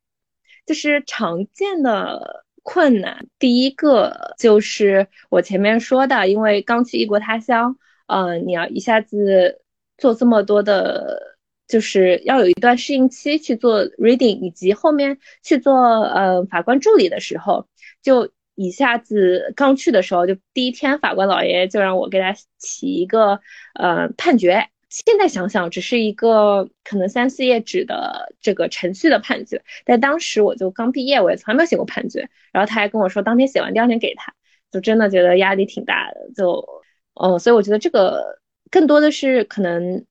就是常见的困难，第一个就是我前面说的，因为刚去异国他乡，嗯，你要一下子做这么多的，就是要有一段适应期去做 reading，以及后面去做呃法官助理的时候，就。一下子刚去的时候，就第一天，法官老爷就让我给他起一个呃判决。现在想想，只是一个可能三四页纸的这个程序的判决，但当时我就刚毕业，我也从来没有写过判决。然后他还跟我说，当天写完，第二天给他，就真的觉得压力挺大的。就，嗯，所以我觉得这个更多的是可能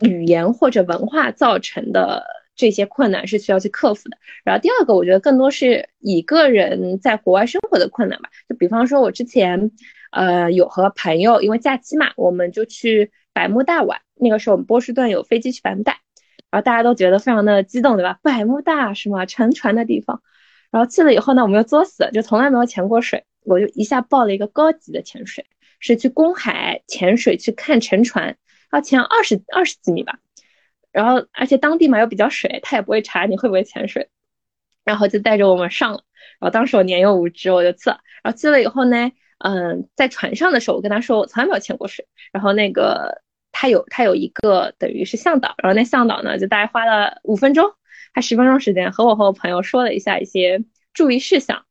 语言或者文化造成的。这些困难是需要去克服的。然后第二个，我觉得更多是一个人在国外生活的困难吧。就比方说，我之前，呃，有和朋友因为假期嘛，我们就去百慕大玩。那个时候我们波士顿有飞机去百慕大，然后大家都觉得非常的激动，对吧？百慕大什么沉船的地方。然后去了以后呢，我们又作死，就从来没有潜过水，我就一下报了一个高级的潜水，是去公海潜水去看沉船，要潜二十二十几米吧。然后，而且当地嘛又比较水，他也不会查你会不会潜水。然后就带着我们上了。然后当时我年幼无知，我就去了。然后去了以后呢，嗯，在船上的时候，我跟他说我从来没有潜过水。然后那个他有他有一个等于是向导，然后那向导呢就大概花了五分钟还十分钟时间和我和我朋友说了一下一些注意事项。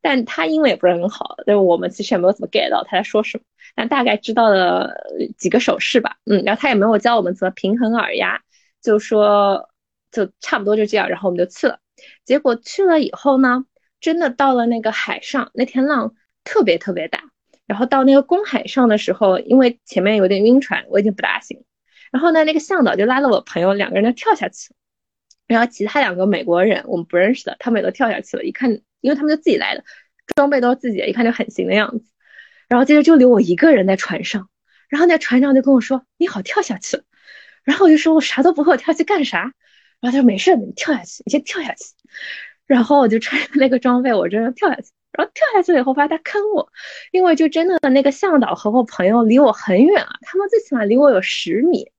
但他英文也不是很好，但是我们其实也没有怎么 get 到他在说什么，但大概知道了几个手势吧。嗯，然后他也没有教我们怎么平衡耳压，就说就差不多就这样，然后我们就去了。结果去了以后呢？真的到了那个海上，那天浪特别特别大。然后到那个公海上的时候，因为前面有点晕船，我已经不大行。然后呢，那个向导就拉了我朋友，两个人就跳下去。然后其他两个美国人，我们不认识的，他们也都跳下去了。一看，因为他们就自己来的，装备都是自己的，一看就很行的样子。然后接着就留我一个人在船上。然后那船长就跟我说：“你好，跳下去。”然后我就说：“我啥都不会，我跳下去干啥？”然后他说：“没事，你跳下去，你先跳下去。”然后我就穿着那个装备，我真的跳下去。然后跳下去以后，发现他坑我，因为就真的那个向导和我朋友离我很远啊，他们最起码离我有十米。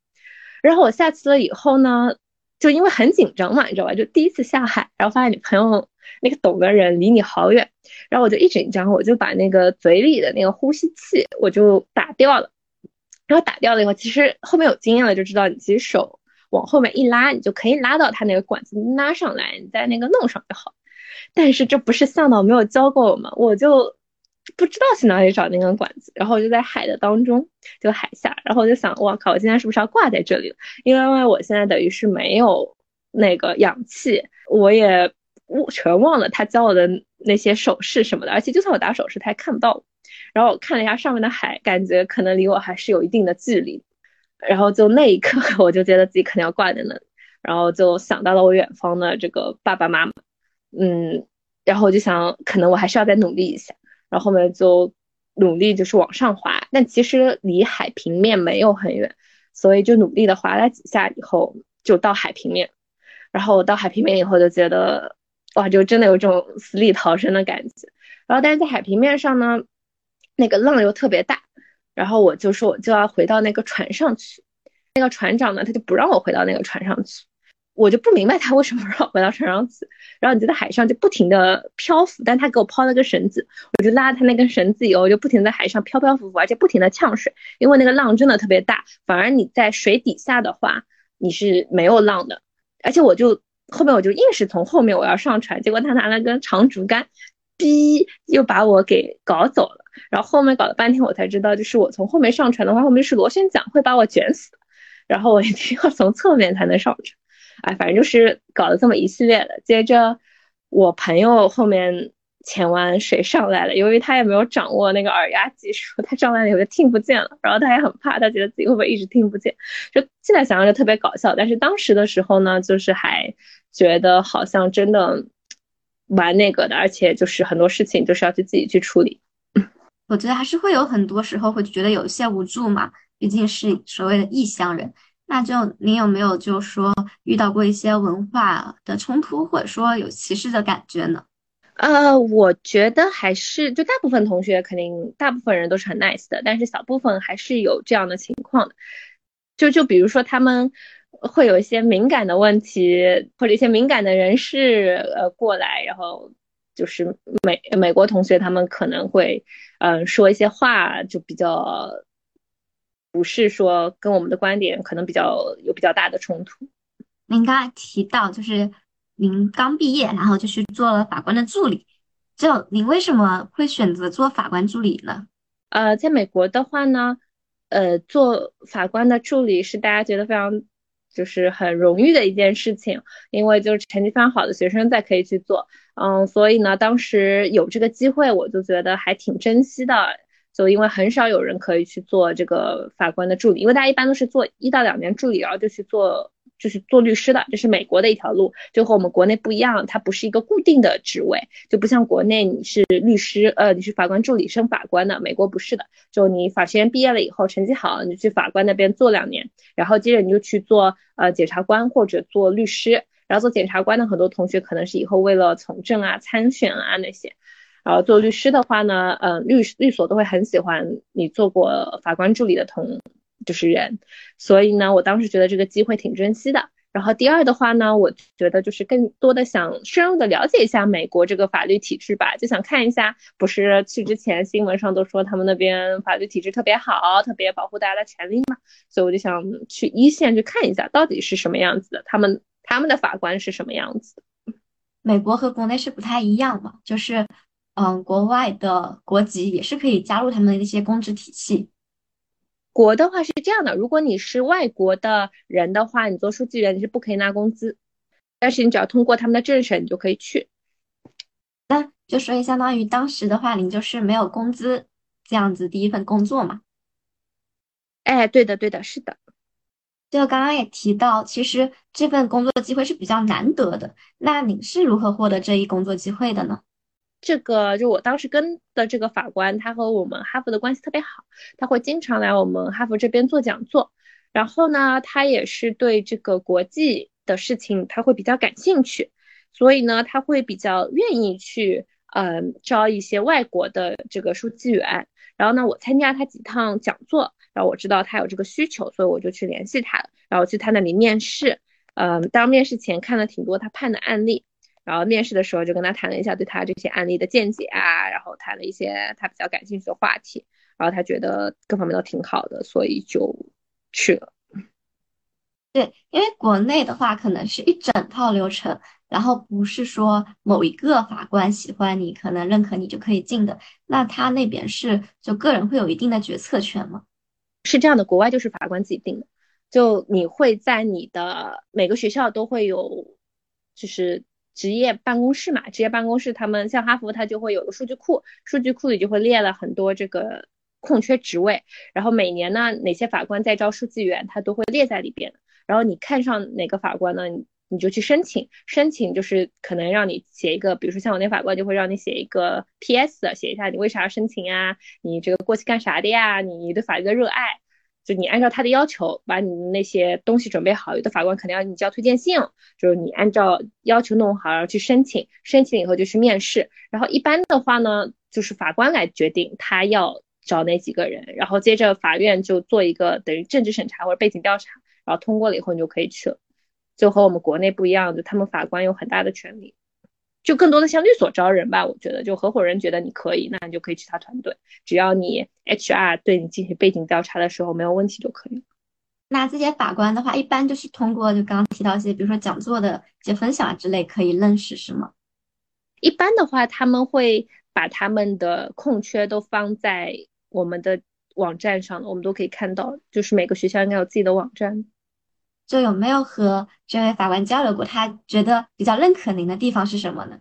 然后我下去了以后呢，就因为很紧张嘛，你知道吧？就第一次下海，然后发现你朋友那个懂的人离你好远，然后我就一紧张，我就把那个嘴里的那个呼吸器我就打掉了。然后打掉了以后，其实后面有经验了，就知道你其实手。往后面一拉，你就可以拉到它那个管子，拉上来，你再那个弄上就好。但是这不是向导没有教过我们，我就不知道去哪里找那根管子。然后我就在海的当中，就海下，然后我就想，我靠，我今天是不是要挂在这里了？因为我现在等于是没有那个氧气，我也全忘了他教我的那些手势什么的，而且就算我打手势，他也看不到我。然后我看了一下上面的海，感觉可能离我还是有一定的距离。然后就那一刻，我就觉得自己肯定要挂在那里，然后就想到了我远方的这个爸爸妈妈，嗯，然后我就想，可能我还是要再努力一下，然后后面就努力就是往上滑，但其实离海平面没有很远，所以就努力的滑了几下以后，就到海平面，然后到海平面以后就觉得，哇，就真的有种死里逃生的感觉，然后但是在海平面上呢，那个浪又特别大。然后我就说我就要回到那个船上去，那个船长呢他就不让我回到那个船上去，我就不明白他为什么让我回到船上去。然后你就在海上就不停的漂浮，但他给我抛了个绳子，我就拉他那根绳子以后我就不停在海上漂漂浮浮，而且不停的呛水，因为那个浪真的特别大。反而你在水底下的话你是没有浪的，而且我就后面我就硬是从后面我要上船，结果他拿了根长竹竿，逼又把我给搞走了。然后后面搞了半天，我才知道，就是我从后面上船的话，后面是螺旋桨会把我卷死，然后我一定要从侧面才能上船。哎，反正就是搞了这么一系列的。接着我朋友后面潜完水上来了，由于他也没有掌握那个耳压技术，他上来以后就听不见了，然后他也很怕，他觉得自己会不会一直听不见。就现在想想就特别搞笑，但是当时的时候呢，就是还觉得好像真的蛮那个的，而且就是很多事情就是要去自己去处理。我觉得还是会有很多时候会觉得有一些无助嘛，毕竟是所谓的异乡人。那就您有没有就说遇到过一些文化的冲突，或者说有歧视的感觉呢？呃，我觉得还是就大部分同学肯定大部分人都是很 nice 的，但是小部分还是有这样的情况的。就就比如说他们会有一些敏感的问题，或者一些敏感的人士呃过来，然后。就是美美国同学，他们可能会，嗯，说一些话就比较，不是说跟我们的观点可能比较有比较大的冲突。您刚才提到，就是您刚毕业，然后就去做了法官的助理，就您为什么会选择做法官助理呢？呃，在美国的话呢，呃，做法官的助理是大家觉得非常。就是很荣誉的一件事情，因为就是成绩非常好的学生才可以去做，嗯，所以呢，当时有这个机会，我就觉得还挺珍惜的。就因为很少有人可以去做这个法官的助理，因为大家一般都是做一到两年助理，然后就去做。就是做律师的，这是美国的一条路，就和我们国内不一样，它不是一个固定的职位，就不像国内你是律师，呃，你是法官助理升法官的，美国不是的，就你法学院毕业了以后，成绩好，你去法官那边做两年，然后接着你就去做呃检察官或者做律师，然后做检察官的很多同学可能是以后为了从政啊、参选啊那些，然后做律师的话呢，嗯，律律所都会很喜欢你做过法官助理的同。就是人，所以呢，我当时觉得这个机会挺珍惜的。然后第二的话呢，我觉得就是更多的想深入的了解一下美国这个法律体制吧，就想看一下，不是去之前新闻上都说他们那边法律体制特别好，特别保护大家的权利嘛，所以我就想去一线去看一下到底是什么样子的，他们他们的法官是什么样子的。美国和国内是不太一样嘛，就是嗯，国外的国籍也是可以加入他们的一些公职体系。国的话是这样的，如果你是外国的人的话，你做书记员你是不可以拿工资，但是你只要通过他们的政审，你就可以去。那就所以相当于当时的话，您就是没有工资这样子第一份工作嘛？哎，对的，对的，是的。就刚刚也提到，其实这份工作机会是比较难得的。那您是如何获得这一工作机会的呢？这个就我当时跟的这个法官，他和我们哈佛的关系特别好，他会经常来我们哈佛这边做讲座。然后呢，他也是对这个国际的事情他会比较感兴趣，所以呢，他会比较愿意去嗯招一些外国的这个书记员。然后呢，我参加他几趟讲座，然后我知道他有这个需求，所以我就去联系他了，然后去他那里面试。嗯，当面试前看了挺多他判的案例。然后面试的时候就跟他谈了一下对他这些案例的见解啊，然后谈了一些他比较感兴趣的话题，然后他觉得各方面都挺好的，所以就去了。对，因为国内的话可能是一整套流程，然后不是说某一个法官喜欢你，可能认可你就可以进的。那他那边是就个人会有一定的决策权吗？是这样的，国外就是法官自己定的，就你会在你的每个学校都会有，就是。职业办公室嘛，职业办公室他们像哈佛，它就会有个数据库，数据库里就会列了很多这个空缺职位，然后每年呢哪些法官在招书记员，它都会列在里边。然后你看上哪个法官呢，你就去申请，申请就是可能让你写一个，比如说像我那法官就会让你写一个 P.S. 写一下你为啥要申请啊，你这个过去干啥的呀，你对法律的热爱。就你按照他的要求把你那些东西准备好，有的法官肯定要你交推荐信，就是你按照要求弄好，然后去申请，申请以后就去面试，然后一般的话呢，就是法官来决定他要找哪几个人，然后接着法院就做一个等于政治审查或者背景调查，然后通过了以后你就可以去了，就和我们国内不一样，就他们法官有很大的权利。就更多的像律所招人吧，我觉得就合伙人觉得你可以，那你就可以去他团队，只要你 HR 对你进行背景调查的时候没有问题就可以。那这些法官的话，一般就是通过就刚刚提到一些，比如说讲座的一些分享啊之类，可以认识是吗？一般的话，他们会把他们的空缺都放在我们的网站上，我们都可以看到，就是每个学校应该有自己的网站。就有没有和这位法官交流过？他觉得比较认可您的地方是什么呢？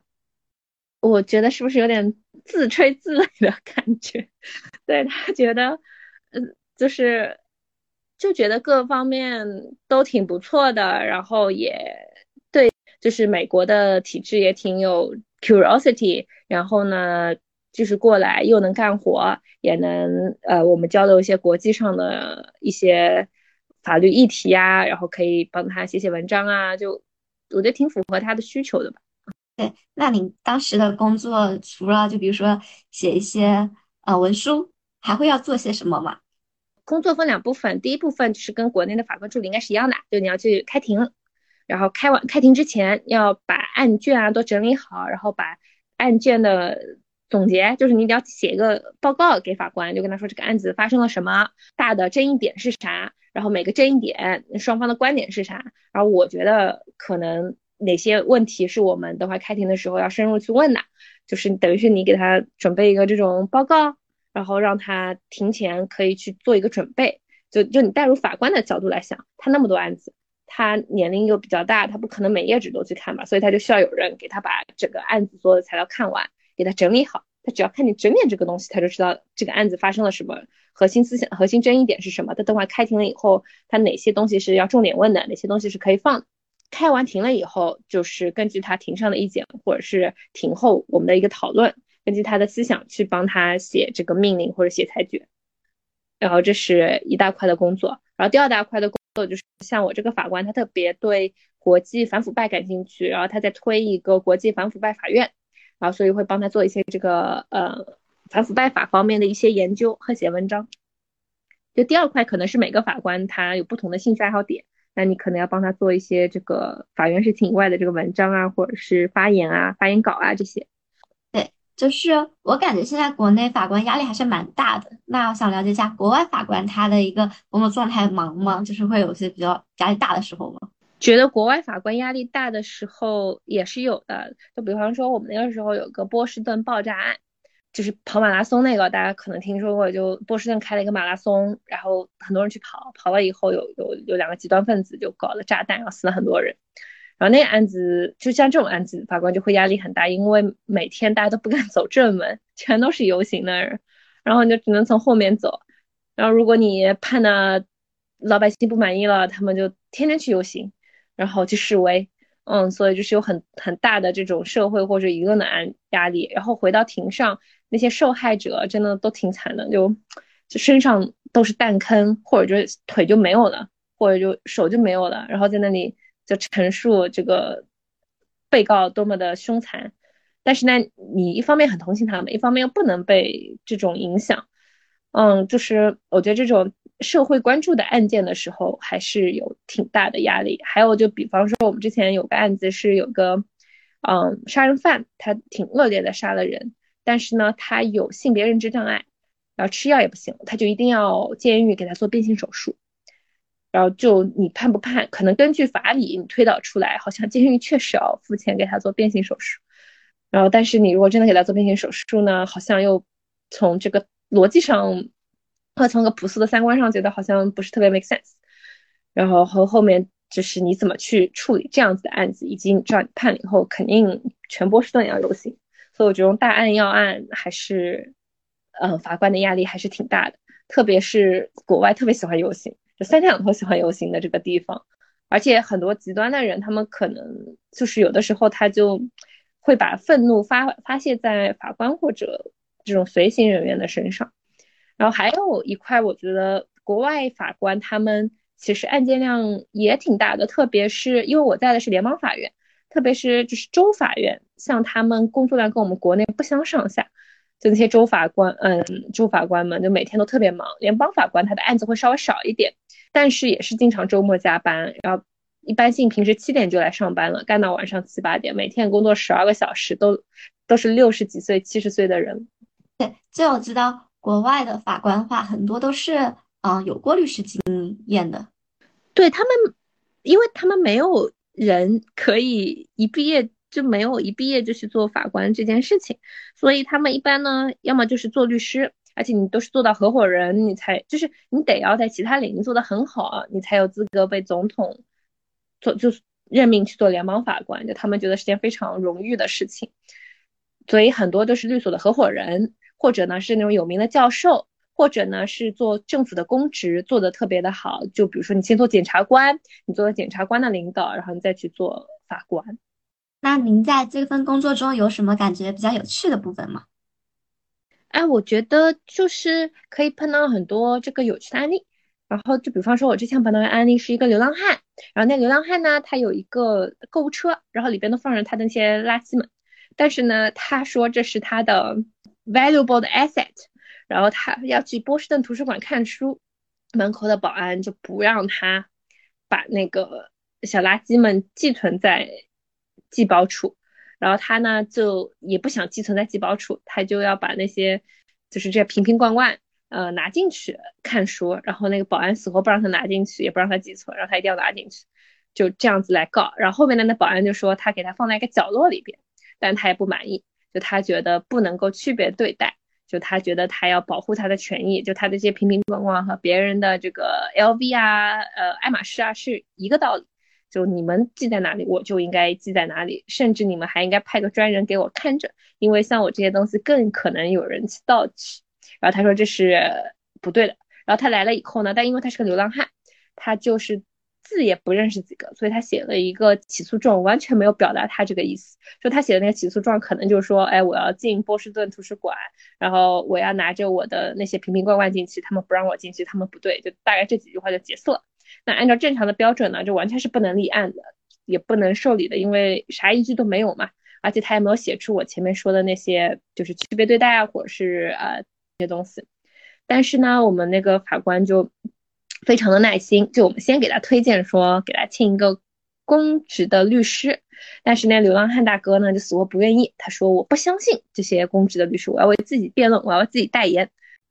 我觉得是不是有点自吹自擂的感觉？对他觉得，嗯，就是就觉得各方面都挺不错的，然后也对，就是美国的体制也挺有 curiosity，然后呢，就是过来又能干活，也能呃，我们交流一些国际上的一些。法律议题啊，然后可以帮他写写文章啊，就我觉得挺符合他的需求的吧。对，那你当时的工作除了就比如说写一些呃文书，还会要做些什么吗？工作分两部分，第一部分就是跟国内的法官助理应该是一样的，就你要去开庭，然后开完开庭之前要把案卷啊都整理好，然后把案卷的总结，就是你得要写一个报告给法官，就跟他说这个案子发生了什么，大的争议点是啥。然后每个争议点，双方的观点是啥？然后我觉得可能哪些问题是我们等会开庭的时候要深入去问的，就是等于是你给他准备一个这种报告，然后让他庭前可以去做一个准备。就就你带入法官的角度来想，他那么多案子，他年龄又比较大，他不可能每页纸都去看吧，所以他就需要有人给他把整个案子所有的材料看完，给他整理好。他只要看你整点这个东西，他就知道这个案子发生了什么。核心思想、核心争议点是什么？他等会开庭了以后，他哪些东西是要重点问的，哪些东西是可以放？开完庭了以后，就是根据他庭上的意见，或者是庭后我们的一个讨论，根据他的思想去帮他写这个命令或者写裁决。然后这是一大块的工作。然后第二大块的工作就是像我这个法官，他特别对国际反腐败感兴趣，然后他在推一个国际反腐败法院，然后所以会帮他做一些这个呃。反腐败法方面的一些研究和写文章，就第二块可能是每个法官他有不同的兴趣爱好点，那你可能要帮他做一些这个法院事情以外的这个文章啊，或者是发言啊、发言稿啊这些。对，就是我感觉现在国内法官压力还是蛮大的。那我想了解一下，国外法官他的一个工作状态忙吗？就是会有些比较压力大的时候吗？觉得国外法官压力大的时候也是有的，就比方说我们那个时候有个波士顿爆炸案。就是跑马拉松那个，大家可能听说过，就波士顿开了一个马拉松，然后很多人去跑，跑了以后有有有两个极端分子就搞了炸弹，然后死了很多人。然后那个案子，就像这种案子，法官就会压力很大，因为每天大家都不敢走正门，全都是游行的人，然后你就只能从后面走。然后如果你判的老百姓不满意了，他们就天天去游行，然后去示威。嗯，所以就是有很很大的这种社会或者舆论的安压力。然后回到庭上。那些受害者真的都挺惨的，就就身上都是弹坑，或者就腿就没有了，或者就手就没有了，然后在那里就陈述这个被告多么的凶残。但是呢，你一方面很同情他们，一方面又不能被这种影响。嗯，就是我觉得这种社会关注的案件的时候，还是有挺大的压力。还有就比方说，我们之前有个案子是有个嗯杀人犯，他挺恶劣的杀了人。但是呢，他有性别认知障碍，然后吃药也不行，他就一定要监狱给他做变性手术。然后就你判不判，可能根据法理你推导出来，好像监狱确实要付钱给他做变性手术。然后，但是你如果真的给他做变性手术呢，好像又从这个逻辑上他从个朴素的三观上觉得好像不是特别 make sense。然后和后面就是你怎么去处理这样子的案子，以及你知道你判了以后肯定全波士顿也要游行。所以我觉得大案要案还是，呃，法官的压力还是挺大的，特别是国外特别喜欢游行，就三天两头喜欢游行的这个地方，而且很多极端的人，他们可能就是有的时候他就会把愤怒发发泄在法官或者这种随行人员的身上。然后还有一块，我觉得国外法官他们其实案件量也挺大的，特别是因为我在的是联邦法院。特别是就是州法院，像他们工作量跟我们国内不相上下，就那些州法官，嗯，州法官们就每天都特别忙。联邦法官他的案子会稍微少一点，但是也是经常周末加班，然后一般性平时七点就来上班了，干到晚上七八点，每天工作十二个小时，都都是六十几岁、七十岁的人。对，这我知道国外的法官话很多都是啊有过律师经验的，对他们，因为他们没有。人可以一毕业就没有一毕业就去做法官这件事情，所以他们一般呢，要么就是做律师，而且你都是做到合伙人，你才就是你得要在其他领域做得很好，你才有资格被总统做就是任命去做联邦法官，就他们觉得是件非常荣誉的事情，所以很多都是律所的合伙人，或者呢是那种有名的教授。或者呢，是做政府的公职做的特别的好，就比如说你先做检察官，你做了检察官的领导，然后你再去做法官。那您在这份工作中有什么感觉比较有趣的部分吗？哎，我觉得就是可以碰到很多这个有趣的案例。然后就比方说，我之前碰到的案例是一个流浪汉，然后那流浪汉呢，他有一个购物车，然后里边都放着他的那些垃圾们，但是呢，他说这是他的 valuable 的 asset。然后他要去波士顿图书馆看书，门口的保安就不让他把那个小垃圾们寄存在寄包处。然后他呢就也不想寄存在寄包处，他就要把那些就是这瓶瓶罐罐呃拿进去看书。然后那个保安死活不让他拿进去，也不让他寄存，然后他一定要拿进去，就这样子来告。然后后面呢，那保安就说他给他放在一个角落里边，但他也不满意，就他觉得不能够区别对待。就他觉得他要保护他的权益，就他的这些瓶瓶罐罐和别人的这个 LV 啊、呃爱马仕啊是一个道理。就你们记在哪里，我就应该记在哪里，甚至你们还应该派个专人给我看着，因为像我这些东西更可能有人去盗取。然后他说这是不对的。然后他来了以后呢，但因为他是个流浪汉，他就是。字也不认识几个，所以他写了一个起诉状，完全没有表达他这个意思。就他写的那个起诉状，可能就是说，哎，我要进波士顿图书馆，然后我要拿着我的那些瓶瓶罐罐进去，他们不让我进去，他们不对，就大概这几句话就结束了。那按照正常的标准呢，就完全是不能立案的，也不能受理的，因为啥依据都没有嘛。而且他也没有写出我前面说的那些，就是区别对待啊，或者是呃那些东西。但是呢，我们那个法官就。非常的耐心，就我们先给他推荐说给他请一个公职的律师，但是那流浪汉大哥呢就死活不愿意，他说我不相信这些公职的律师，我要为自己辩论，我要自己代言。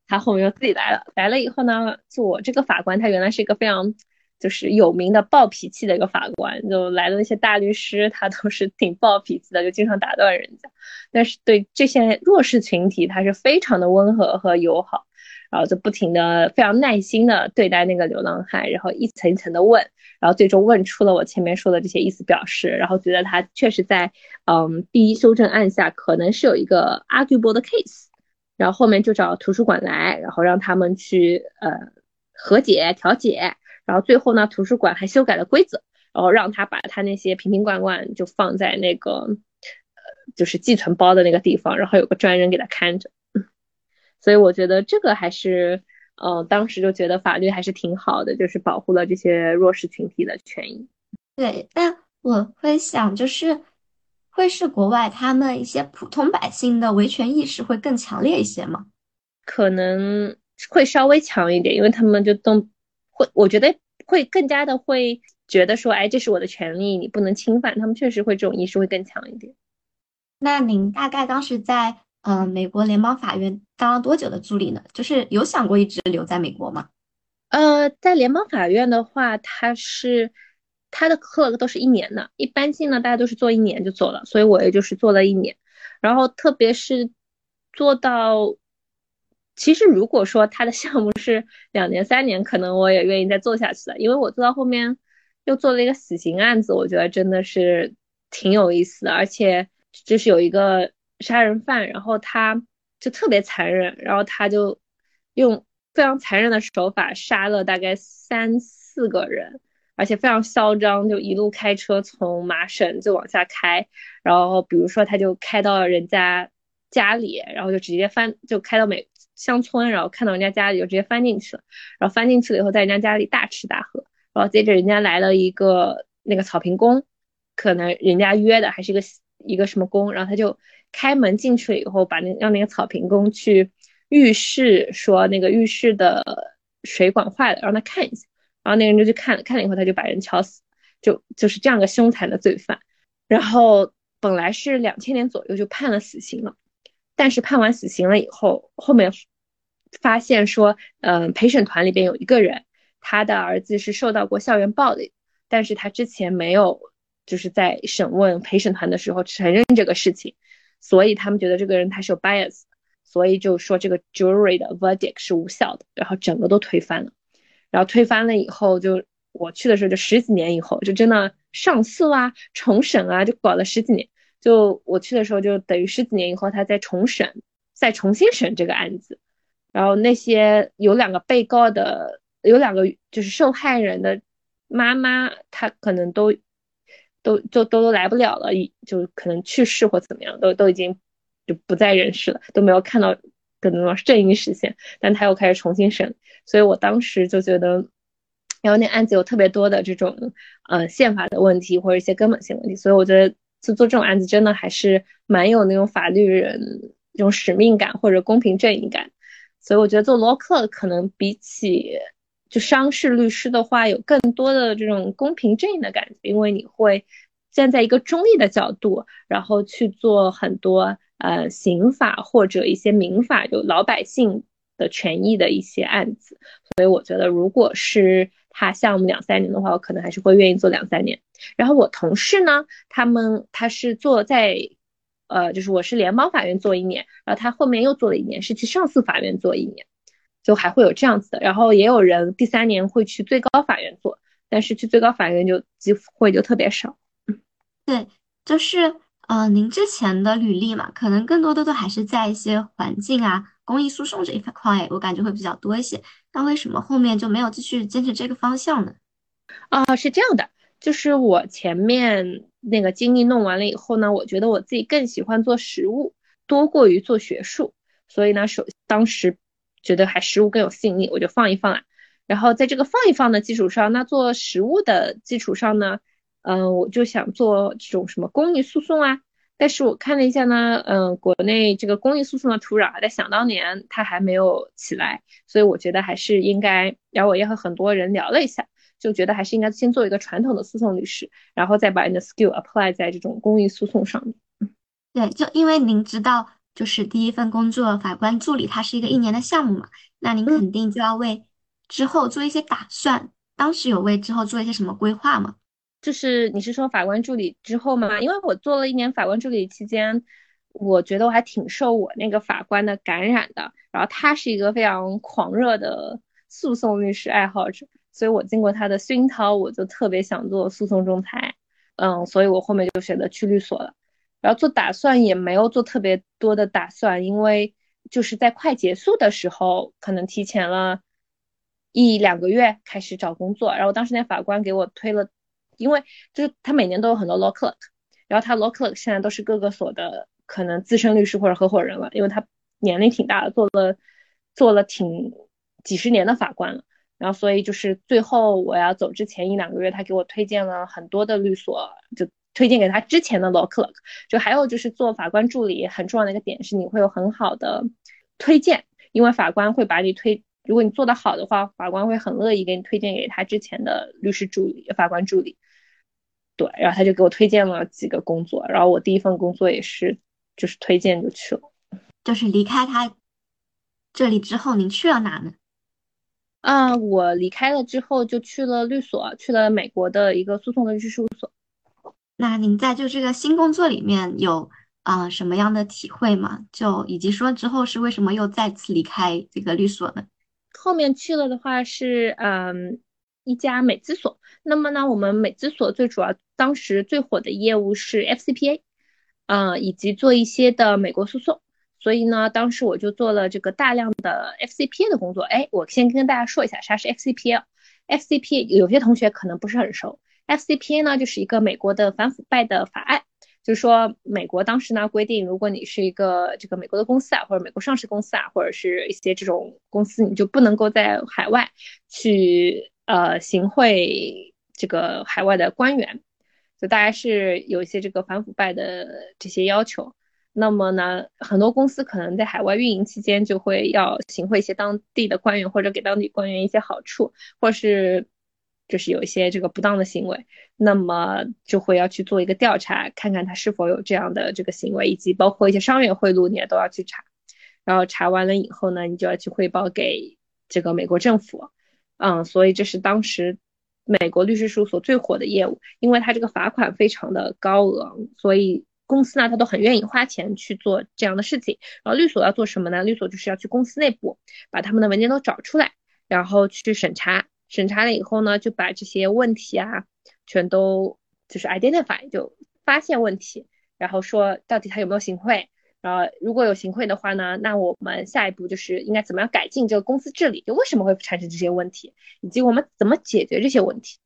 他后面又自己来了，来了以后呢，就我这个法官他原来是一个非常就是有名的暴脾气的一个法官，就来的那些大律师他都是挺暴脾气的，就经常打断人家，但是对这些弱势群体他是非常的温和和友好。然后就不停的、非常耐心的对待那个流浪汉，然后一层一层的问，然后最终问出了我前面说的这些意思表示，然后觉得他确实在，嗯，第一修正案下可能是有一个 arguable 的 case，然后后面就找图书馆来，然后让他们去呃和解调解，然后最后呢，图书馆还修改了规则，然后让他把他那些瓶瓶罐罐就放在那个呃就是寄存包的那个地方，然后有个专人给他看着。所以我觉得这个还是，呃，当时就觉得法律还是挺好的，就是保护了这些弱势群体的权益。对，但我会想，就是会是国外他们一些普通百姓的维权意识会更强烈一些吗？可能会稍微强一点，因为他们就都会，我觉得会更加的会觉得说，哎，这是我的权利，你不能侵犯。他们确实会这种意识会更强一点。那您大概当时在？呃，美国联邦法院当了多久的助理呢？就是有想过一直留在美国吗？呃，在联邦法院的话，他是他的课都是一年的，一般性呢，大家都是做一年就走了，所以我也就是做了一年。然后特别是做到，其实如果说他的项目是两年三年，可能我也愿意再做下去的，因为我做到后面又做了一个死刑案子，我觉得真的是挺有意思的，而且就是有一个。杀人犯，然后他就特别残忍，然后他就用非常残忍的手法杀了大概三四个人，而且非常嚣张，就一路开车从麻省就往下开，然后比如说他就开到人家家里，然后就直接翻，就开到美乡村，然后看到人家家里就直接翻进去了，然后翻进去了以后在人家家里大吃大喝，然后接着人家来了一个那个草坪工，可能人家约的还是一个一个什么工，然后他就。开门进去了以后，把那让那个草坪工去浴室说那个浴室的水管坏了，让他看一下。然后那个人就去看了，看了以后他就把人敲死，就就是这样个凶残的罪犯。然后本来是两千年左右就判了死刑了，但是判完死刑了以后，后面发现说，嗯，陪审团里边有一个人，他的儿子是受到过校园暴力，但是他之前没有就是在审问陪审团的时候承认这个事情。所以他们觉得这个人他是有 bias，所以就说这个 jury 的 verdict 是无效的，然后整个都推翻了。然后推翻了以后，就我去的时候就十几年以后，就真的上诉啊、重审啊，就搞了十几年。就我去的时候，就等于十几年以后，他再重审，再重新审这个案子。然后那些有两个被告的，有两个就是受害人的妈妈，她可能都。都就都都来不了了，已就可能去世或怎么样，都都已经就不在人世了，都没有看到可能说正义实现，但他又开始重新审，所以我当时就觉得，然后那案子有特别多的这种呃宪法的问题或者一些根本性问题，所以我觉得就做这种案子真的还是蛮有那种法律人这种使命感或者公平正义感，所以我觉得做罗克可能比起。就商事律师的话，有更多的这种公平正义的感觉，因为你会站在一个中立的角度，然后去做很多呃刑法或者一些民法，就老百姓的权益的一些案子。所以我觉得，如果是他项目两三年的话，我可能还是会愿意做两三年。然后我同事呢，他们他是做在呃，就是我是联邦法院做一年，然后他后面又做了一年，是去上诉法院做一年。就还会有这样子的，然后也有人第三年会去最高法院做，但是去最高法院就机会就特别少。对，就是呃，您之前的履历嘛，可能更多的都还是在一些环境啊、公益诉讼这一块，我感觉会比较多一些。那为什么后面就没有继续坚持这个方向呢？啊，是这样的，就是我前面那个经历弄完了以后呢，我觉得我自己更喜欢做实务多过于做学术，所以呢，首当时。觉得还实物更有吸引力，我就放一放啊。然后在这个放一放的基础上，那做实物的基础上呢，嗯，我就想做这种什么公益诉讼啊。但是我看了一下呢，嗯，国内这个公益诉讼的土壤在想当年它还没有起来，所以我觉得还是应该，然后我也和很多人聊了一下，就觉得还是应该先做一个传统的诉讼律师，然后再把你的 skill apply 在这种公益诉讼上面。对，就因为您知道，就是第一份工作法官助理，它是一个一年的项目嘛，那您肯定就要为之后做一些打算。当时有为之后做一些什么规划吗？就是你是说法官助理之后吗？因为我做了一年法官助理期间，我觉得我还挺受我那个法官的感染的。然后他是一个非常狂热的诉讼律师爱好者，所以我经过他的熏陶，我就特别想做诉讼仲裁。嗯，所以我后面就选择去律所了。然后做打算也没有做特别多的打算，因为就是在快结束的时候，可能提前了一两个月开始找工作。然后当时那法官给我推了，因为就是他每年都有很多 law clerk，然后他 law clerk 现在都是各个所的可能资深律师或者合伙人了，因为他年龄挺大的，做了做了挺几十年的法官了。然后所以就是最后我要走之前一两个月，他给我推荐了很多的律所，就。推荐给他之前的 law clerk，就还有就是做法官助理很重要的一个点是你会有很好的推荐，因为法官会把你推，如果你做得好的话，法官会很乐意给你推荐给他之前的律师助理、法官助理。对，然后他就给我推荐了几个工作，然后我第一份工作也是就是推荐就去了。就是离开他这里之后，您去了哪呢？啊，我离开了之后就去了律所，去了美国的一个诉讼的律师事务所。那您在就这个新工作里面有啊什么样的体会吗？就以及说之后是为什么又再次离开这个律所呢？后面去了的话是嗯一家美资所。那么呢，我们美资所最主要当时最火的业务是 FCPA，嗯以及做一些的美国诉讼。所以呢，当时我就做了这个大量的 FCPA 的工作。哎，我先跟大家说一下啥是 FCPA。FCPA 有些同学可能不是很熟。FCPA 呢，就是一个美国的反腐败的法案，就是说美国当时呢规定，如果你是一个这个美国的公司啊，或者美国上市公司啊，或者是一些这种公司，你就不能够在海外去呃行贿这个海外的官员，就大概是有一些这个反腐败的这些要求。那么呢，很多公司可能在海外运营期间就会要行贿一些当地的官员，或者给当地官员一些好处，或是。就是有一些这个不当的行为，那么就会要去做一个调查，看看他是否有这样的这个行为，以及包括一些商业贿赂，你也都要去查。然后查完了以后呢，你就要去汇报给这个美国政府。嗯，所以这是当时美国律师事务所最火的业务，因为他这个罚款非常的高额，所以公司呢他都很愿意花钱去做这样的事情。然后律所要做什么呢？律所就是要去公司内部把他们的文件都找出来，然后去审查。审查了以后呢，就把这些问题啊，全都就是 identify，就发现问题，然后说到底他有没有行贿，然后如果有行贿的话呢，那我们下一步就是应该怎么样改进这个公司治理，就为什么会产生这些问题，以及我们怎么解决这些问题。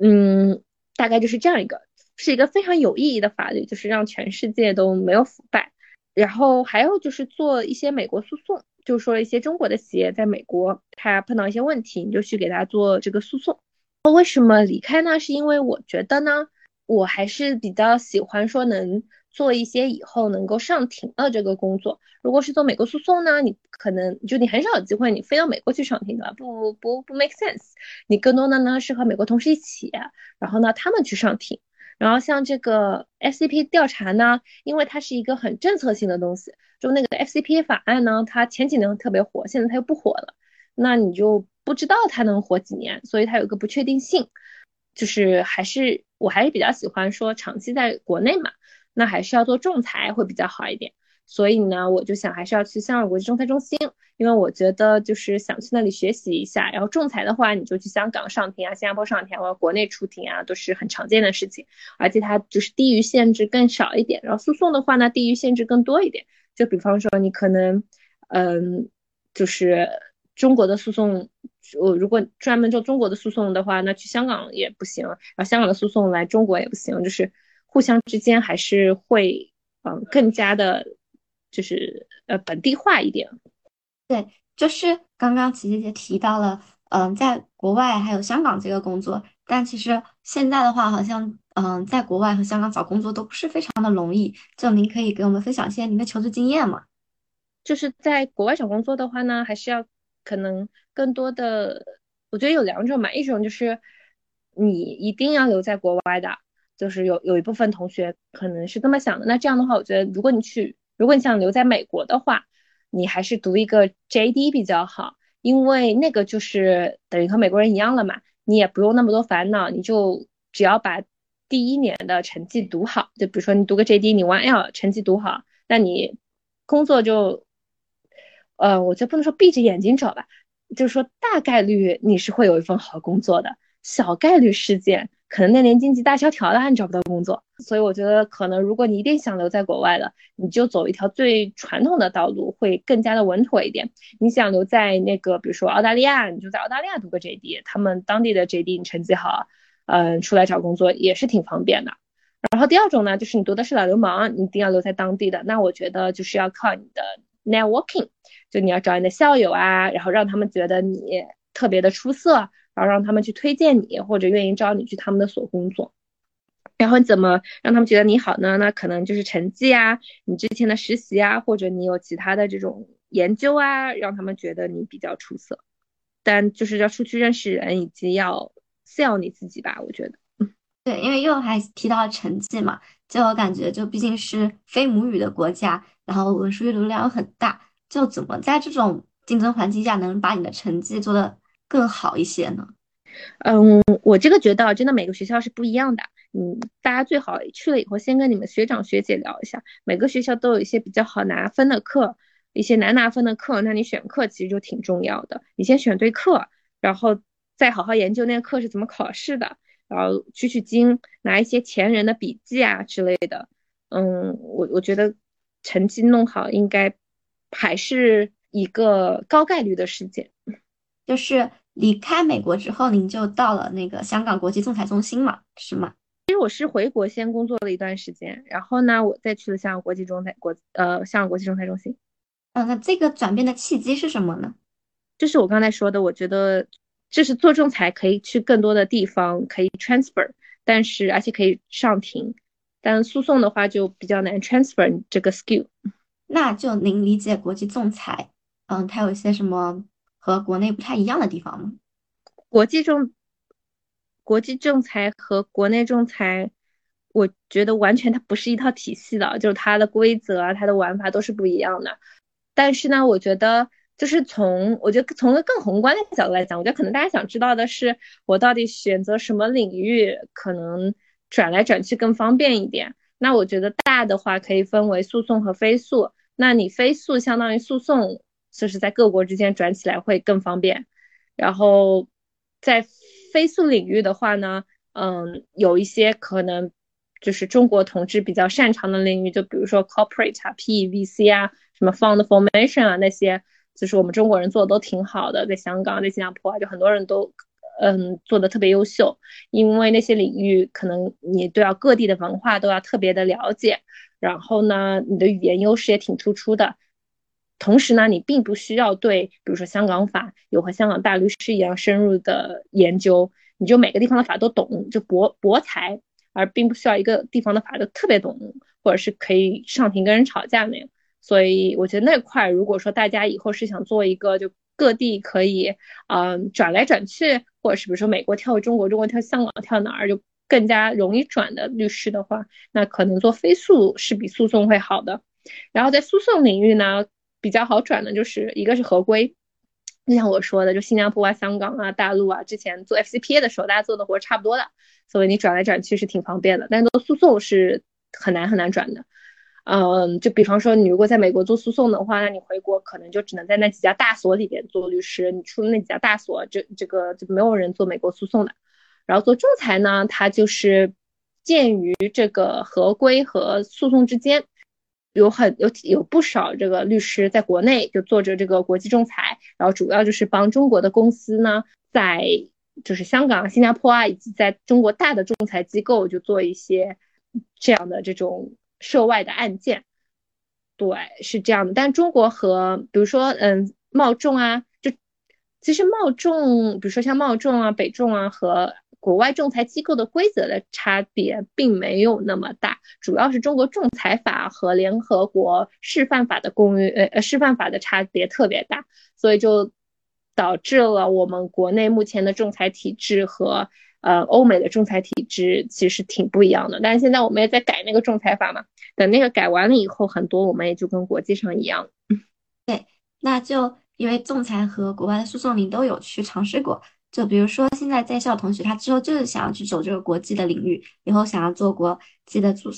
嗯，大概就是这样一个，是一个非常有意义的法律，就是让全世界都没有腐败。然后还有就是做一些美国诉讼。就说了一些中国的企业在美国，他碰到一些问题，你就去给他做这个诉讼。为什么离开呢？是因为我觉得呢，我还是比较喜欢说能做一些以后能够上庭的这个工作。如果是做美国诉讼呢，你可能就你很少有机会，你飞到美国去上庭的，不不不 make sense。你更多的呢是和美国同事一起，然后呢他们去上庭。然后像这个 FCP 调查呢，因为它是一个很政策性的东西，就那个 FCP 法案呢，它前几年特别火，现在它又不火了，那你就不知道它能火几年，所以它有个不确定性，就是还是我还是比较喜欢说长期在国内嘛，那还是要做仲裁会比较好一点。所以呢，我就想还是要去香港国际仲裁中心，因为我觉得就是想去那里学习一下。然后仲裁的话，你就去香港上庭啊，新加坡上庭或者国内出庭啊，都是很常见的事情。而且它就是地域限制更少一点。然后诉讼的话呢，地域限制更多一点。就比方说你可能，嗯，就是中国的诉讼，我如果专门做中国的诉讼的话，那去香港也不行。然后香港的诉讼来中国也不行，就是互相之间还是会，嗯，更加的。就是呃本地化一点，对，就是刚刚琪琪姐提到了，嗯，在国外还有香港这个工作，但其实现在的话，好像嗯，在国外和香港找工作都不是非常的容易。就您可以给我们分享一些您的求职经验吗？就是在国外找工作的话呢，还是要可能更多的，我觉得有两种嘛，一种就是你一定要留在国外的，就是有有一部分同学可能是这么想的。那这样的话，我觉得如果你去，如果你想留在美国的话，你还是读一个 JD 比较好，因为那个就是等于和美国人一样了嘛。你也不用那么多烦恼，你就只要把第一年的成绩读好，就比如说你读个 JD，你 1L 成绩读好，那你工作就，呃，我就不能说闭着眼睛找吧，就是说大概率你是会有一份好工作的，小概率事件。可能那年经济大萧条了，你找不到工作，所以我觉得可能如果你一定想留在国外的，你就走一条最传统的道路，会更加的稳妥一点。你想留在那个，比如说澳大利亚，你就在澳大利亚读个 JD，他们当地的 JD 你成绩好，嗯，出来找工作也是挺方便的。然后第二种呢，就是你读的是老流氓，你一定要留在当地的，那我觉得就是要靠你的 networking，就你要找你的校友啊，然后让他们觉得你特别的出色。然后让他们去推荐你，或者愿意招你去他们的所工作。然后怎么让他们觉得你好呢？那可能就是成绩啊，你之前的实习啊，或者你有其他的这种研究啊，让他们觉得你比较出色。但就是要出去认识人，以及要 sell 你自己吧，我觉得。对，因为又还提到成绩嘛，就我感觉，就毕竟是非母语的国家，然后文书阅读量又很大，就怎么在这种竞争环境下能把你的成绩做的。更好一些呢？嗯，我这个觉得真的每个学校是不一样的。嗯，大家最好去了以后先跟你们学长学姐聊一下，每个学校都有一些比较好拿分的课，一些难拿分的课，那你选课其实就挺重要的。你先选对课，然后再好好研究那个课是怎么考试的，然后取取经，拿一些前人的笔记啊之类的。嗯，我我觉得成绩弄好应该还是一个高概率的事件。就是离开美国之后，您就到了那个香港国际仲裁中心嘛，是吗？其实我是回国先工作了一段时间，然后呢，我再去了香港国际仲裁国呃香港国际仲裁中心。嗯，那这个转变的契机是什么呢？就是我刚才说的，我觉得就是做仲裁可以去更多的地方，可以 transfer，但是而且可以上庭，但诉讼的话就比较难 transfer 这个 skill。那就您理解国际仲裁，嗯，它有一些什么？和国内不太一样的地方吗？国际仲国际仲裁和国内仲裁，我觉得完全它不是一套体系的，就是它的规则啊，它的玩法都是不一样的。但是呢，我觉得就是从我觉得从个更宏观的角度来讲，我觉得可能大家想知道的是，我到底选择什么领域可能转来转去更方便一点。那我觉得大的话可以分为诉讼和非诉。那你非诉相当于诉讼。就是在各国之间转起来会更方便，然后在飞速领域的话呢，嗯，有一些可能就是中国同志比较擅长的领域，就比如说 corporate 啊、PE、VC 啊、什么 fund formation 啊那些，就是我们中国人做的都挺好的，在香港、在新加坡啊，就很多人都嗯做的特别优秀，因为那些领域可能你都要各地的文化都要特别的了解，然后呢，你的语言优势也挺突出的。同时呢，你并不需要对，比如说香港法有和香港大律师一样深入的研究，你就每个地方的法都懂，就博博才，而并不需要一个地方的法都特别懂，或者是可以上庭跟人吵架那样。所以我觉得那块，如果说大家以后是想做一个就各地可以，嗯，转来转去，或者是比如说美国跳中国，中国跳香港，跳哪儿就更加容易转的律师的话，那可能做非诉是比诉讼会好的。然后在诉讼领域呢？比较好转的就是一个是合规，就像我说的，就新加坡啊、香港啊、大陆啊，之前做 FCPA 的时候，大家做的活差不多的，所以你转来转去是挺方便的。但是做诉讼是很难很难转的。嗯，就比方说你如果在美国做诉讼的话，那你回国可能就只能在那几家大所里边做律师，你出了那几家大所，这这个就没有人做美国诉讼的。然后做仲裁呢，它就是介于这个合规和诉讼之间。有很有有不少这个律师在国内就做着这个国际仲裁，然后主要就是帮中国的公司呢，在就是香港、新加坡啊，以及在中国大的仲裁机构就做一些这样的这种涉外的案件。对，是这样的。但中国和比如说嗯贸众啊，就其实贸众，比如说像贸众啊、北众啊和国外仲裁机构的规则的差别并没有那么大，主要是中国仲裁法和联合国示范法的公约呃示范法的差别特别大，所以就导致了我们国内目前的仲裁体制和呃欧美的仲裁体制其实挺不一样的。但是现在我们也在改那个仲裁法嘛，等那个改完了以后，很多我们也就跟国际上一样。对，那就。因为仲裁和国外的诉讼，您都有去尝试过。就比如说，现在在校同学，他之后就是想要去走这个国际的领域，以后想要做国际的主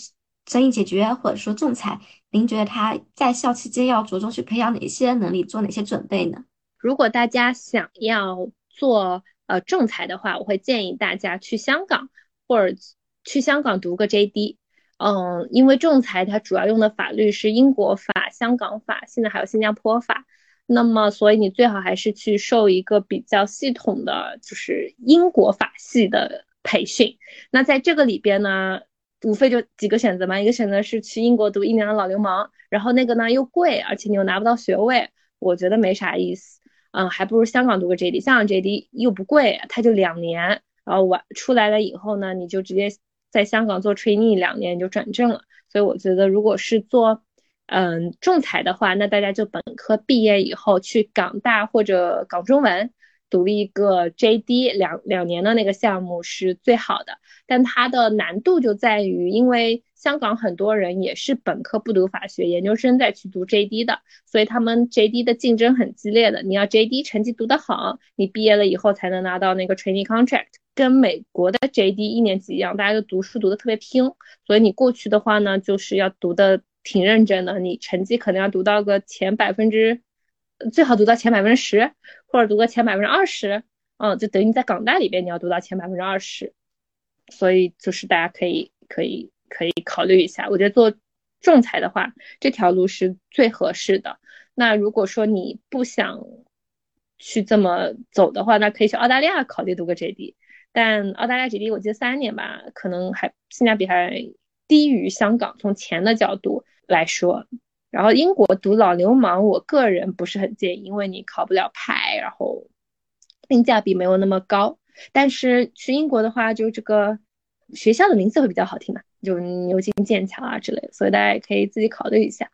争议解决，或者说仲裁。您觉得他在校期间要着重去培养哪些能力，做哪些准备呢？如果大家想要做呃仲裁的话，我会建议大家去香港或者去香港读个 JD。嗯，因为仲裁它主要用的法律是英国法、香港法，现在还有新加坡法。那么，所以你最好还是去受一个比较系统的，就是英国法系的培训。那在这个里边呢，无非就几个选择嘛，一个选择是去英国读一年的老流氓，然后那个呢又贵，而且你又拿不到学位，我觉得没啥意思。嗯，还不如香港读个 JD，香港 JD 又不贵，它就两年，然后完出来了以后呢，你就直接在香港做 trainee 两年就转正了。所以我觉得，如果是做嗯，仲裁的话，那大家就本科毕业以后去港大或者港中文读一个 JD 两两年的那个项目是最好的。但它的难度就在于，因为香港很多人也是本科不读法学，研究生再去读 JD 的，所以他们 JD 的竞争很激烈的。你要 JD 成绩读得好，你毕业了以后才能拿到那个 training contract，跟美国的 JD 一年级一样，大家都读书读得特别拼，所以你过去的话呢，就是要读的。挺认真的，你成绩可能要读到个前百分之，最好读到前百分之十，或者读个前百分之二十，嗯，就等于你在港大里边你要读到前百分之二十，所以就是大家可以可以可以考虑一下，我觉得做仲裁的话，这条路是最合适的。那如果说你不想去这么走的话，那可以去澳大利亚考虑读个 JD，但澳大利亚 JD 我记得三年吧，可能还性价比还低于香港，从钱的角度。来说，然后英国读老流氓，我个人不是很建议，因为你考不了牌，然后性价比没有那么高。但是去英国的话，就这个学校的名字会比较好听嘛，就牛津、剑桥啊之类，所以大家也可以自己考虑一下。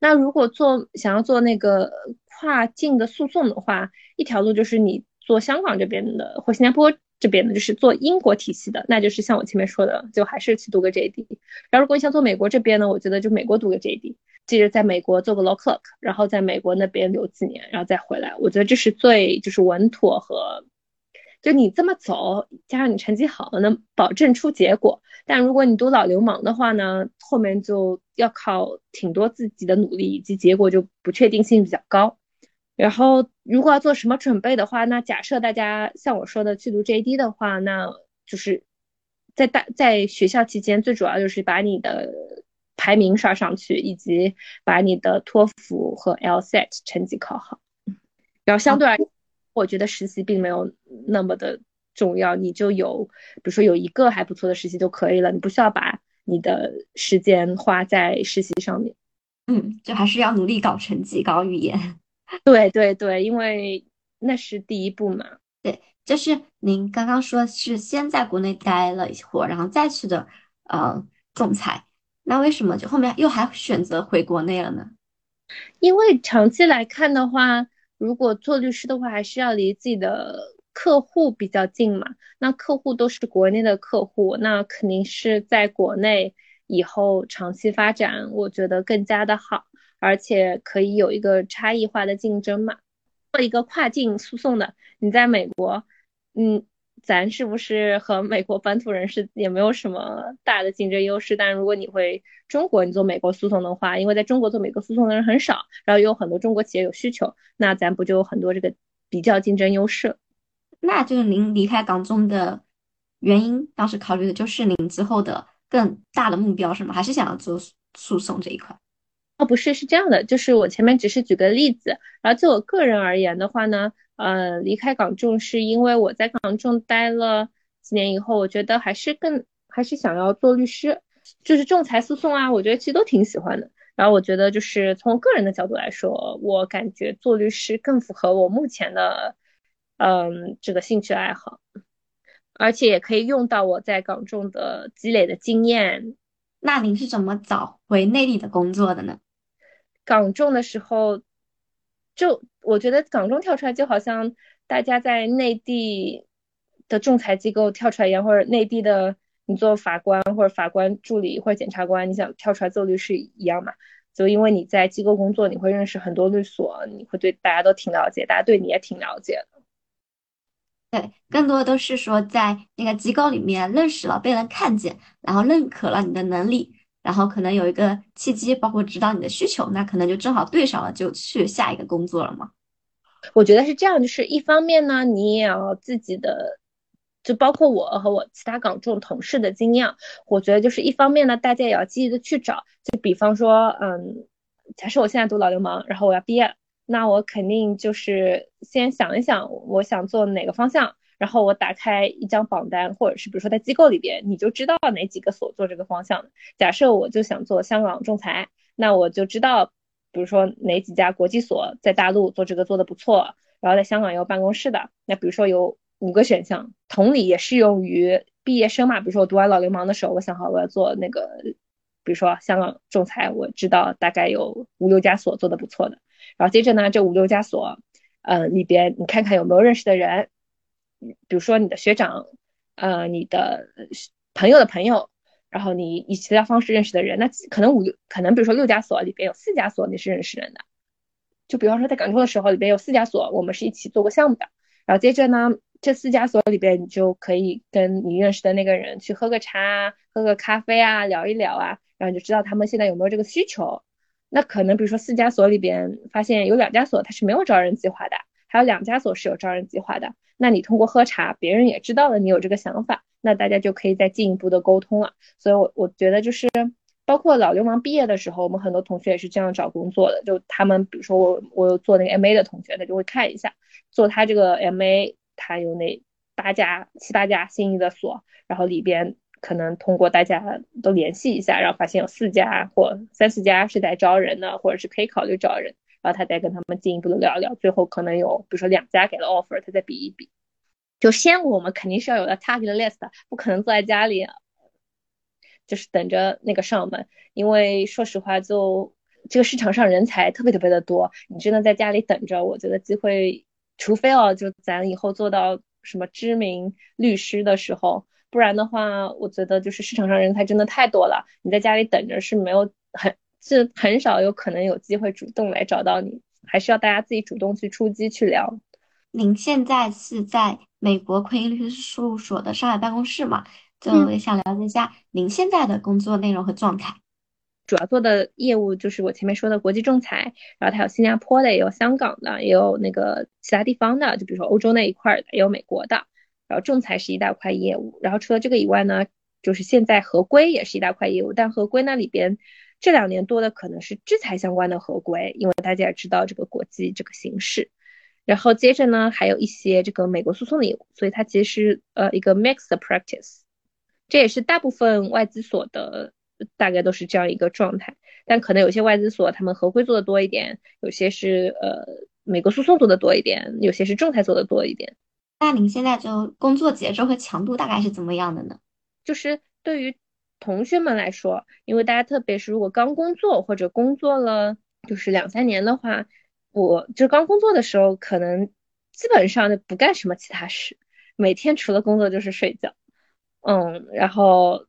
那如果做想要做那个跨境的诉讼的话，一条路就是你做香港这边的或新加坡。这边呢，就是做英国体系的，那就是像我前面说的，就还是去读个 JD。然后如果你想做美国这边呢，我觉得就美国读个 JD，接着在美国做个 law clerk，然后在美国那边留几年，然后再回来。我觉得这是最就是稳妥和，就你这么走，加上你成绩好，能保证出结果。但如果你读老流氓的话呢，后面就要靠挺多自己的努力，以及结果就不确定性比较高。然后，如果要做什么准备的话，那假设大家像我说的去读 JD 的话，那就是在大在学校期间，最主要就是把你的排名刷上去，以及把你的托福和 LSAT 成绩考好。然后相对而言，我觉得实习并没有那么的重要，你就有，比如说有一个还不错的实习就可以了，你不需要把你的时间花在实习上面。嗯，就还是要努力搞成绩，搞语言。对对对，因为那是第一步嘛。对，就是您刚刚说是先在国内待了一会儿，然后再去的呃仲裁。那为什么就后面又还选择回国内了呢？因为长期来看的话，如果做律师的话，还是要离自己的客户比较近嘛。那客户都是国内的客户，那肯定是在国内以后长期发展，我觉得更加的好。而且可以有一个差异化的竞争嘛？做一个跨境诉讼的，你在美国，嗯，咱是不是和美国本土人士也没有什么大的竞争优势？但如果你会中国，你做美国诉讼的话，因为在中国做美国诉讼的人很少，然后有很多中国企业有需求，那咱不就有很多这个比较竞争优势？那就是您离开港中的原因，当时考虑的就是您之后的更大的目标是吗？还是想要做诉讼这一块？不是，是这样的，就是我前面只是举个例子，然后就我个人而言的话呢，呃，离开港众是因为我在港众待了几年以后，我觉得还是更还是想要做律师，就是仲裁诉讼啊，我觉得其实都挺喜欢的。然后我觉得就是从个人的角度来说，我感觉做律师更符合我目前的，嗯，这个兴趣爱好。而且也可以用到我在港中的积累的经验。那您是怎么找回内地的工作的呢？港中的时候，就我觉得港中跳出来就好像大家在内地的仲裁机构跳出来一样，或者内地的你做法官或者法官助理或者检察官，你想跳出来做律师一样嘛？就因为你在机构工作，你会认识很多律所，你会对大家都挺了解，大家对你也挺了解的。对，更多的都是说在那个机构里面认识了，被人看见，然后认可了你的能力，然后可能有一个契机，包括指导你的需求，那可能就正好对上了，就去下一个工作了嘛。我觉得是这样，就是一方面呢，你也要自己的，就包括我和我其他港众同事的经验，我觉得就是一方面呢，大家也要积极的去找，就比方说，嗯，假设我现在读老流氓，然后我要毕业。那我肯定就是先想一想，我想做哪个方向，然后我打开一张榜单，或者是比如说在机构里边，你就知道哪几个所做这个方向的。假设我就想做香港仲裁，那我就知道，比如说哪几家国际所在大陆做这个做的不错，然后在香港有办公室的。那比如说有五个选项，同理也适用于毕业生嘛。比如说我读完老流氓的时候，我想好我要做那个，比如说香港仲裁，我知道大概有五六家所做的不错的。然后接着呢，这五六家所，呃，里边你看看有没有认识的人，比如说你的学长，呃，你的朋友的朋友，然后你以其他方式认识的人，那可能五六，可能比如说六家所里边有四家所你是认识人的，就比方说在港中的时候，里边有四家所，我们是一起做过项目的。然后接着呢，这四家所里边，你就可以跟你认识的那个人去喝个茶，喝个咖啡啊，聊一聊啊，然后你就知道他们现在有没有这个需求。那可能，比如说四家所里边发现有两家所它是没有招人计划的，还有两家所是有招人计划的。那你通过喝茶，别人也知道了你有这个想法，那大家就可以再进一步的沟通了。所以，我我觉得就是，包括老流氓毕业的时候，我们很多同学也是这样找工作的。就他们，比如说我我有做那个 MA 的同学，他就会看一下，做他这个 MA，他有那八家、七八家心仪的所，然后里边。可能通过大家都联系一下，然后发现有四家或三四家是在招人的，或者是可以考虑招人，然后他再跟他们进一步的聊聊，最后可能有比如说两家给了 offer，他再比一比。就先我们肯定是要有个 target list，不可能坐在家里就是等着那个上门，因为说实话，就这个市场上人才特别特别的多，你真的在家里等着，我觉得机会，除非哦，就咱以后做到什么知名律师的时候。不然的话，我觉得就是市场上人才真的太多了，你在家里等着是没有很是很少有可能有机会主动来找到你，还是要大家自己主动去出击去聊。您现在是在美国奎因律师事务所的上海办公室嘛？就也想了解一下您现在的工作内容和状态。主要做的业务就是我前面说的国际仲裁，然后它有新加坡的，也有香港的，也有那个其他地方的，就比如说欧洲那一块的，也有美国的。然后仲裁是一大块业务，然后除了这个以外呢，就是现在合规也是一大块业务，但合规那里边这两年多的可能是制裁相关的合规，因为大家也知道这个国际这个形势。然后接着呢，还有一些这个美国诉讼的业务，所以它其实呃一个 mixed practice，这也是大部分外资所的大概都是这样一个状态，但可能有些外资所他们合规做的多一点，有些是呃美国诉讼做的多一点，有些是仲裁做的多一点。那您现在就工作节奏和强度大概是怎么样的呢？就是对于同学们来说，因为大家特别是如果刚工作或者工作了就是两三年的话，我就刚工作的时候，可能基本上就不干什么其他事，每天除了工作就是睡觉，嗯，然后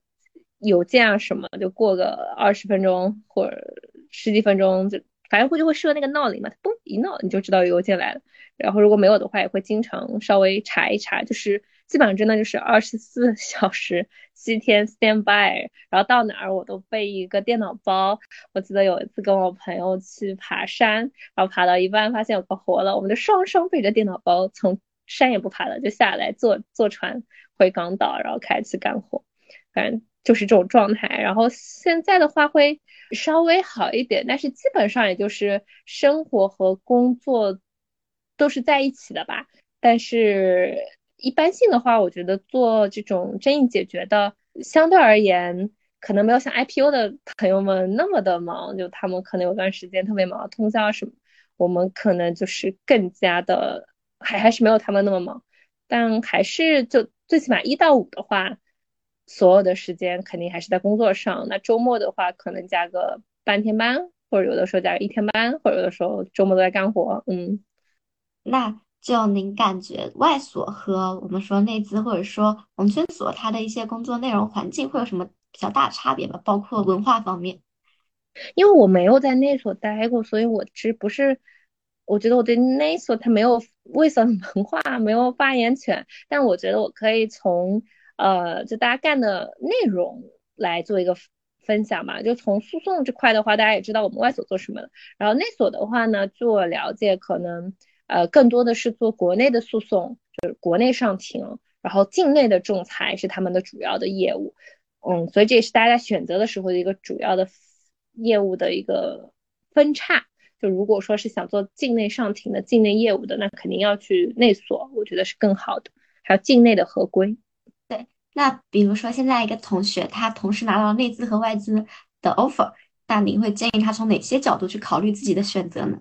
邮件啊什么就过个二十分钟或者十几分钟就。反正会就会设那个闹铃嘛，嘣一闹你就知道邮件来了。然后如果没有的话，也会经常稍微查一查，就是基本上真的就是二十四 小时七天 stand by。然后到哪儿我都背一个电脑包。我记得有一次跟我朋友去爬山，然后爬到一半发现有个活了，我们就双双背着电脑包从山也不爬了就下来坐坐船回港岛，然后开始去干活。反正。就是这种状态，然后现在的话会稍微好一点，但是基本上也就是生活和工作都是在一起的吧。但是一般性的话，我觉得做这种争议解决的，相对而言可能没有像 IPO 的朋友们那么的忙，就他们可能有段时间特别忙，通宵什么，我们可能就是更加的还还是没有他们那么忙。但还是就最起码一到五的话，所有的时间肯定还是在工作上。那周末的话，可能加个半天班，或者有的时候加个一天班，或者有的时候周末都在干活。嗯，那就您感觉外所和我们说内资或者说农村所，它的一些工作内容环境会有什么比较大的差别吗？包括文化方面？因为我没有在内所待过，所以我其实不是。我觉得我对内所它没有卫所文化没有发言权，但我觉得我可以从呃就大家干的内容来做一个分享嘛。就从诉讼这块的话，大家也知道我们外所做什么的。然后内所的话呢，据我了解，可能呃更多的是做国内的诉讼，就是国内上庭，然后境内的仲裁是他们的主要的业务。嗯，所以这也是大家选择的时候的一个主要的业务的一个分叉。就如果说是想做境内上庭的境内业务的，那肯定要去内所，我觉得是更好的。还有境内的合规。对，那比如说现在一个同学他同时拿到内资和外资的 offer，那您会建议他从哪些角度去考虑自己的选择呢？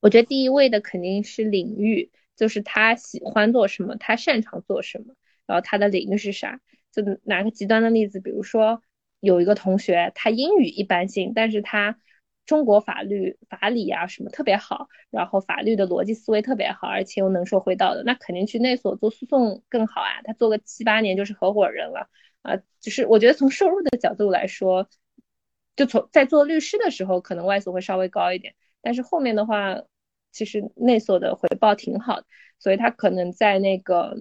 我觉得第一位的肯定是领域，就是他喜欢做什么，他擅长做什么，然后他的领域是啥。就拿个极端的例子，比如说有一个同学他英语一般性，但是他。中国法律法理啊什么特别好，然后法律的逻辑思维特别好，而且又能说会道的，那肯定去内所做诉讼更好啊。他做个七八年就是合伙人了啊。就是我觉得从收入的角度来说，就从在做律师的时候，可能外所会稍微高一点，但是后面的话，其实内所的回报挺好的，所以他可能在那个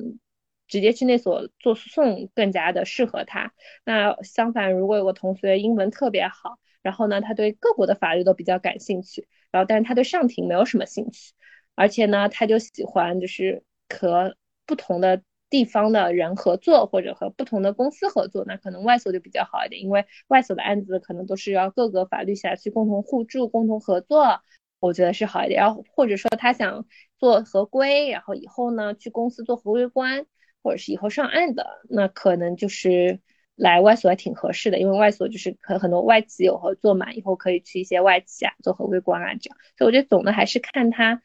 直接去内所做诉讼更加的适合他。那相反，如果有个同学英文特别好。然后呢，他对各国的法律都比较感兴趣，然后但是他对上庭没有什么兴趣，而且呢，他就喜欢就是和不同的地方的人合作，或者和不同的公司合作，那可能外所就比较好一点，因为外所的案子可能都是要各个法律辖区共同互助、共同合作，我觉得是好一点。然后或者说他想做合规，然后以后呢去公司做合规官，或者是以后上岸的，那可能就是。来外所还挺合适的，因为外所就是和很多外企有合作嘛，以后可以去一些外企啊做合规官啊这样。所以我觉得总的还是看他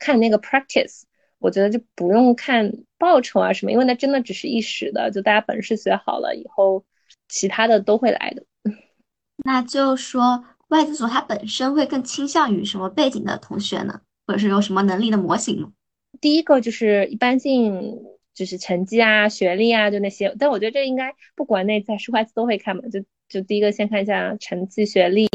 看那个 practice，我觉得就不用看报酬啊什么，因为那真的只是一时的，就大家本事学好了以后，其他的都会来的。那就说外资所它本身会更倾向于什么背景的同学呢？或者是有什么能力的模型吗？第一个就是一般性。就是成绩啊、学历啊，就那些。但我觉得这应该不管内在是外资都会看嘛。就就第一个先看一下成绩、学历，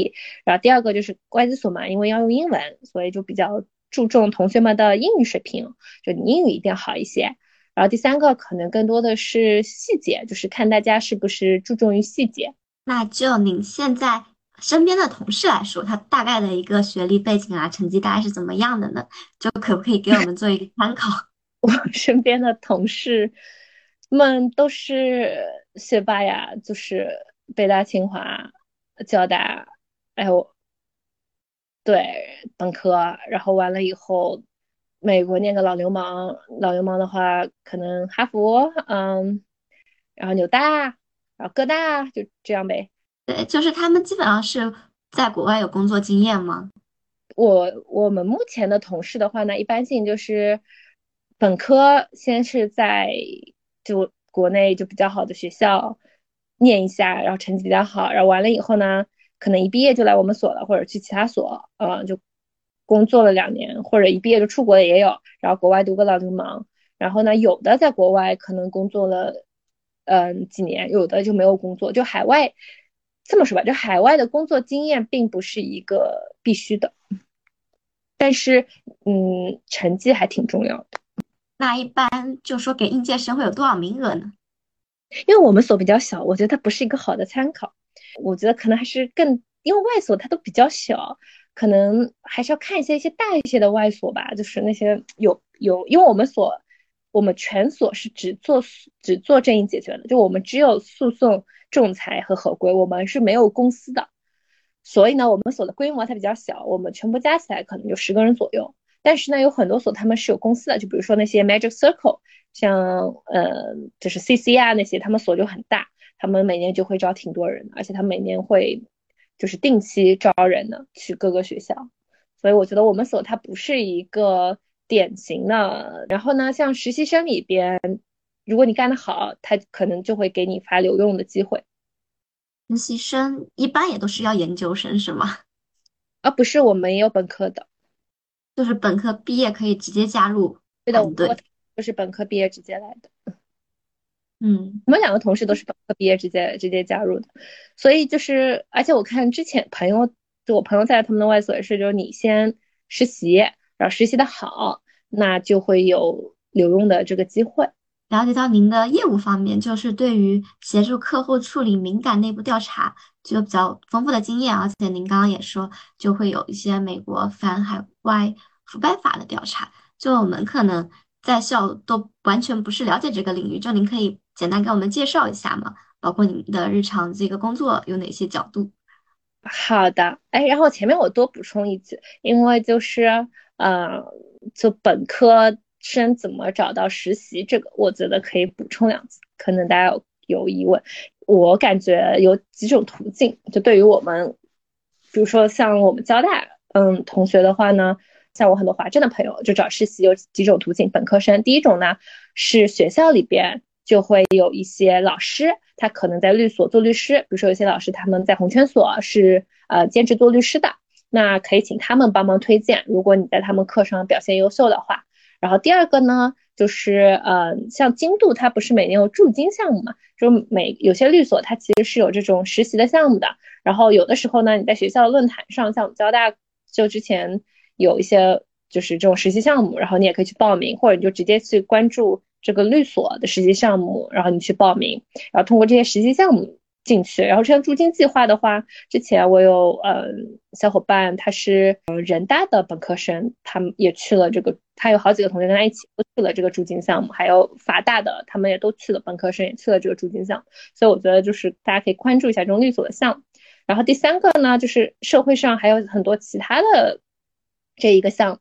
然后第二个就是外资所嘛，因为要用英文，所以就比较注重同学们的英语水平，就你英语一定要好一些。然后第三个可能更多的是细节，就是看大家是不是注重于细节。那就您现在身边的同事来说，他大概的一个学历背景啊、成绩大概是怎么样的呢？就可不可以给我们做一个参考？我身边的同事们都是学霸呀，就是北大、清华、交大，哎呦，对，本科，然后完了以后，美国念个老流氓，老流氓的话，可能哈佛，嗯，然后纽大，然后哥大，就这样呗。对，就是他们基本上是在国外有工作经验吗？我我们目前的同事的话呢，一般性就是。本科先是在就国内就比较好的学校念一下，然后成绩比较好，然后完了以后呢，可能一毕业就来我们所了，或者去其他所，呃，就工作了两年，或者一毕业就出国的也有，然后国外读个老流氓，然后呢，有的在国外可能工作了，嗯，几年，有的就没有工作，就海外这么说吧，就海外的工作经验并不是一个必须的，但是嗯，成绩还挺重要的。那一般就说给应届生会有多少名额呢？因为我们所比较小，我觉得它不是一个好的参考。我觉得可能还是更，因为外所它都比较小，可能还是要看一些一些大一些的外所吧。就是那些有有，因为我们所我们全所是只做只做争议解决的，就我们只有诉讼、仲裁和合规，我们是没有公司的。所以呢，我们所的规模它比较小，我们全部加起来可能就十个人左右。但是呢，有很多所他们是有公司的，就比如说那些 Magic Circle，像呃就是 CC 啊那些，他们所就很大，他们每年就会招挺多人，而且他每年会就是定期招人的去各个学校。所以我觉得我们所它不是一个典型的。然后呢，像实习生里边，如果你干得好，他可能就会给你发留用的机会。实习生一般也都是要研究生是吗？啊，不是，我们也有本科的，就是本科毕业可以直接加入。对的，我们就是本科毕业直接来的。嗯，我们两个同事都是本科毕业直接直接加入的，所以就是，而且我看之前朋友，就我朋友在他们的外所也是，就是你先实习，然后实习的好，那就会有留用的这个机会。了解到您的业务方面，就是对于协助客户处理敏感内部调查，就有比较丰富的经验，而且您刚刚也说，就会有一些美国反海外腐败法的调查，就我们可能在校都完全不是了解这个领域，就您可以。简单给我们介绍一下吗，包括你们的日常这个工作有哪些角度？好的，哎，然后前面我多补充一句，因为就是，呃，就本科生怎么找到实习这个，我觉得可以补充两句，可能大家有有疑问，我感觉有几种途径，就对于我们，比如说像我们交大，嗯，同学的话呢，像我很多华政的朋友，就找实习有几种途径，本科生第一种呢是学校里边。就会有一些老师，他可能在律所做律师，比如说有些老师他们在红圈所是呃兼职做律师的，那可以请他们帮忙推荐。如果你在他们课上表现优秀的话，然后第二个呢，就是呃像精度，它不是每年有驻京项目嘛，就每有些律所它其实是有这种实习的项目的。然后有的时候呢，你在学校论坛上，像我们交大就之前有一些就是这种实习项目，然后你也可以去报名，或者你就直接去关注。这个律所的实习项目，然后你去报名，然后通过这些实习项目进去。然后像驻京计划的话，之前我有呃小伙伴，他是呃人大的本科生，他们也去了这个，他有好几个同学跟他一起都去了这个驻京项目，还有法大的，他们也都去了，本科生也去了这个驻京项目。所以我觉得就是大家可以关注一下这种律所的项目。然后第三个呢，就是社会上还有很多其他的这一个项目。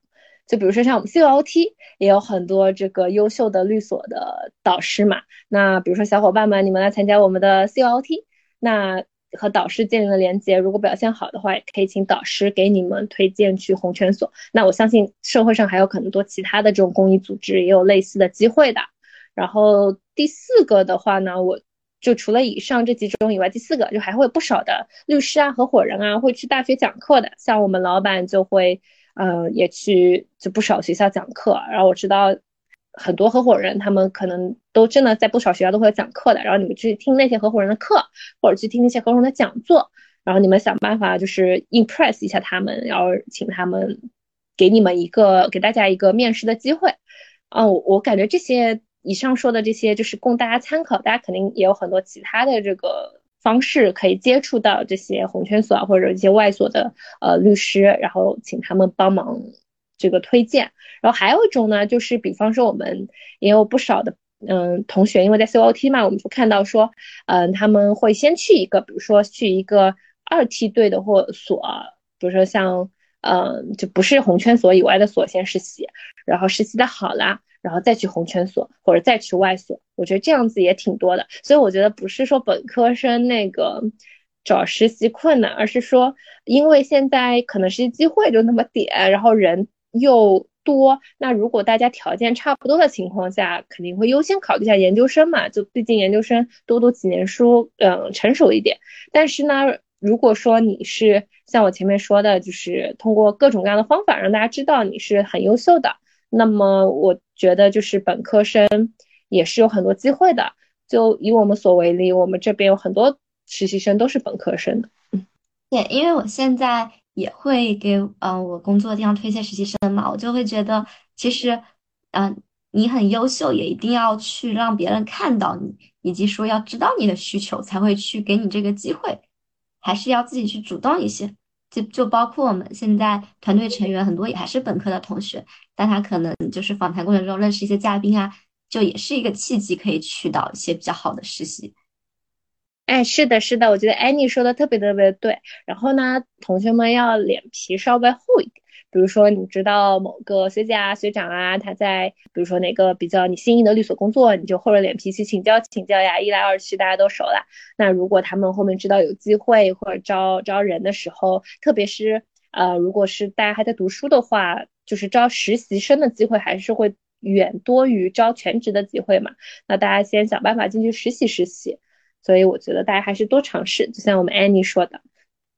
就比如说像我们 COOT 也有很多这个优秀的律所的导师嘛，那比如说小伙伴们，你们来参加我们的 COOT，那和导师建立了连接，如果表现好的话，也可以请导师给你们推荐去红圈所。那我相信社会上还有很多其他的这种公益组织也有类似的机会的。然后第四个的话呢，我就除了以上这几种以外，第四个就还会有不少的律师啊、合伙人啊会去大学讲课的，像我们老板就会。呃，也去就不少学校讲课，然后我知道很多合伙人，他们可能都真的在不少学校都会有讲课的，然后你们去听那些合伙人的课，或者去听那些合伙人的讲座，然后你们想办法就是 impress 一下他们，然后请他们给你们一个给大家一个面试的机会。啊，我，我感觉这些以上说的这些就是供大家参考，大家肯定也有很多其他的这个。方式可以接触到这些红圈所啊，或者一些外所的呃律师，然后请他们帮忙这个推荐。然后还有一种呢，就是比方说我们也有不少的嗯同学，因为在 COT 嘛，我们就看到说，嗯他们会先去一个，比如说去一个二梯队的或所，比如说像嗯就不是红圈所以外的所先实习，然后实习的好啦。然后再去红圈所或者再去外所，我觉得这样子也挺多的。所以我觉得不是说本科生那个找实习困难，而是说因为现在可能实习机会就那么点，然后人又多。那如果大家条件差不多的情况下，肯定会优先考虑一下研究生嘛。就毕竟研究生多读几年书，嗯，成熟一点。但是呢，如果说你是像我前面说的，就是通过各种各样的方法让大家知道你是很优秀的。那么我觉得就是本科生也是有很多机会的。就以我们所为例，我们这边有很多实习生都是本科生的。对，因为我现在也会给嗯我工作的地方推荐实习生嘛，我就会觉得其实嗯你很优秀，也一定要去让别人看到你，以及说要知道你的需求才会去给你这个机会，还是要自己去主动一些。就就包括我们现在团队成员很多也还是本科的同学，但他可能就是访谈过程中认识一些嘉宾啊，就也是一个契机，可以去到一些比较好的实习。哎，是的，是的，我觉得安妮说的特别特别对。然后呢，同学们要脸皮稍微厚一点。比如说，你知道某个学姐啊、学长啊，他在比如说哪个比较你心仪的律所工作，你就厚着脸皮去请教请教呀。一来二去，大家都熟了。那如果他们后面知道有机会或者招招人的时候，特别是呃，如果是大家还在读书的话，就是招实习生的机会还是会远多于招全职的机会嘛。那大家先想办法进去实习实习。所以我觉得大家还是多尝试，就像我们 Annie 说的，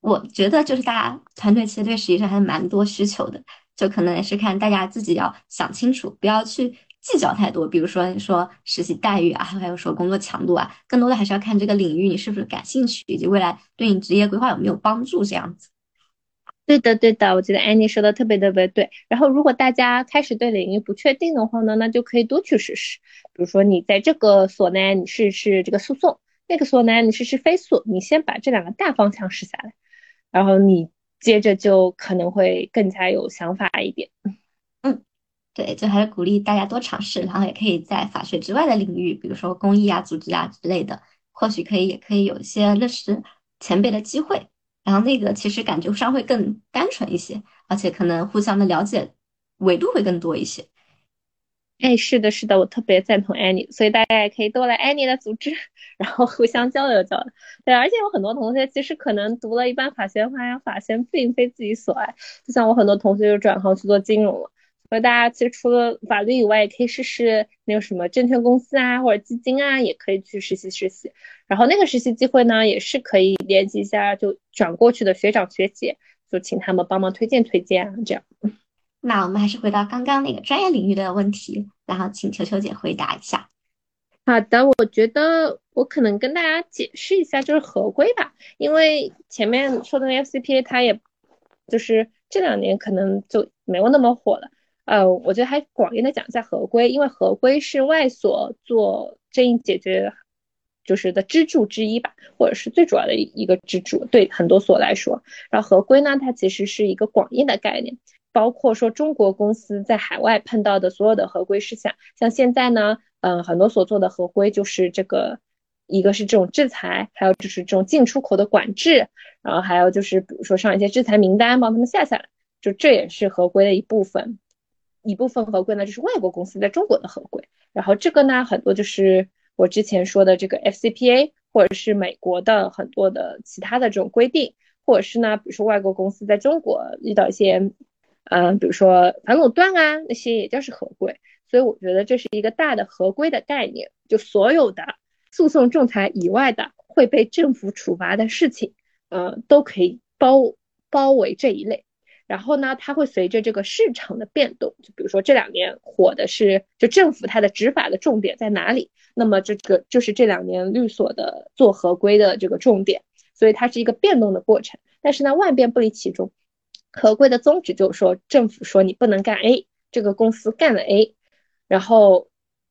我觉得就是大家团队其实对实习生还是蛮多需求的，就可能也是看大家自己要想清楚，不要去计较太多。比如说你说实习待遇啊，还有说工作强度啊，更多的还是要看这个领域你是不是感兴趣，以及未来对你职业规划有没有帮助这样子。对的，对的，我觉得 Annie 说的特别特别对。然后如果大家开始对领域不确定的话呢，那就可以多去试试。比如说你在这个所呢，你试试这个诉讼。那个时候呢，你试试飞速，你先把这两个大方向试下来，然后你接着就可能会更加有想法一点。嗯，对，就还是鼓励大家多尝试，然后也可以在法学之外的领域，比如说公益啊、组织啊之类的，或许可以也可以有一些认识前辈的机会。然后那个其实感觉上会更单纯一些，而且可能互相的了解维度会更多一些。哎，是的，是的，我特别赞同 Annie，所以大家也可以多来 Annie 的组织，然后互相交流交流。对，而且有很多同学其实可能读了一般法学，发现法学并非自己所爱。就像我很多同学就转行去做金融了。所以大家其实除了法律以外，也可以试试那个什么证券公司啊，或者基金啊，也可以去实习实习。然后那个实习机会呢，也是可以联系一下就转过去的学长学姐，就请他们帮忙推荐推荐啊，这样。那我们还是回到刚刚那个专业领域的问题，然后请球球姐回答一下。好的，我觉得我可能跟大家解释一下，就是合规吧，因为前面说的那 FCPA 它也就是这两年可能就没有那么火了。呃，我觉得还广义的讲一下合规，因为合规是外所做争议解决就是的支柱之一吧，或者是最主要的一个支柱，对很多所来说。然后合规呢，它其实是一个广义的概念。包括说中国公司在海外碰到的所有的合规事项，像现在呢，嗯，很多所做的合规就是这个，一个是这种制裁，还有就是这种进出口的管制，然后还有就是比如说上一些制裁名单，帮他们下下来，就这也是合规的一部分。一部分合规呢，就是外国公司在中国的合规，然后这个呢，很多就是我之前说的这个 FCPA，或者是美国的很多的其他的这种规定，或者是呢，比如说外国公司在中国遇到一些。嗯，比如说反垄断啊，那些也叫是合规，所以我觉得这是一个大的合规的概念，就所有的诉讼仲裁以外的会被政府处罚的事情，嗯，都可以包包围这一类。然后呢，它会随着这个市场的变动，就比如说这两年火的是，就政府它的执法的重点在哪里，那么这个就是这两年律所的做合规的这个重点，所以它是一个变动的过程。但是呢，万变不离其中。合规的宗旨就是说，政府说你不能干 A，这个公司干了 A，然后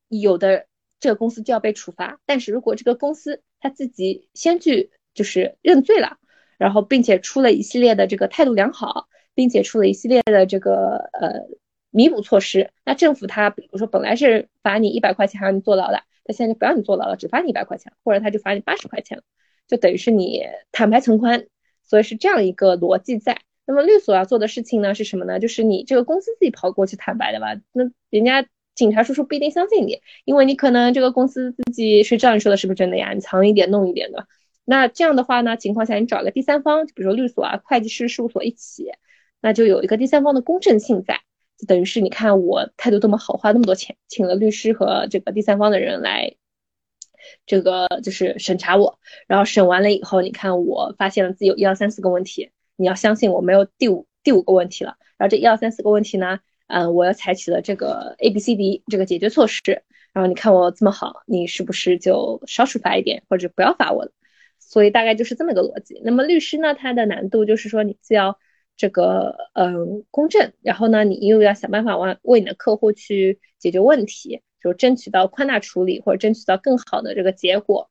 有的这个公司就要被处罚。但是如果这个公司他自己先去就是认罪了，然后并且出了一系列的这个态度良好，并且出了一系列的这个呃弥补措施，那政府他比如说本来是罚你一百块钱让你坐牢的，他现在就不让你坐牢了，只罚你一百块钱，或者他就罚你八十块钱了，就等于是你坦白从宽，所以是这样一个逻辑在。那么律所要做的事情呢是什么呢？就是你这个公司自己跑过去坦白的吧？那人家警察叔叔不一定相信你，因为你可能这个公司自己谁知道你说的是不是真的呀？你藏一点弄一点的。那这样的话呢，情况下你找个第三方，比如说律所啊、会计师事务所一起，那就有一个第三方的公正性在，就等于是你看我态度多么好，花那么多钱请了律师和这个第三方的人来，这个就是审查我，然后审完了以后，你看我发现了自己有一二三四个问题。你要相信我没有第五第五个问题了，然后这一二三四个问题呢，嗯，我要采取了这个 A B C D 这个解决措施，然后你看我这么好，你是不是就少处罚一点，或者不要罚我了？所以大概就是这么个逻辑。那么律师呢，他的难度就是说你既要这个嗯公正，然后呢，你又要想办法为为你的客户去解决问题，就争取到宽大处理或者争取到更好的这个结果。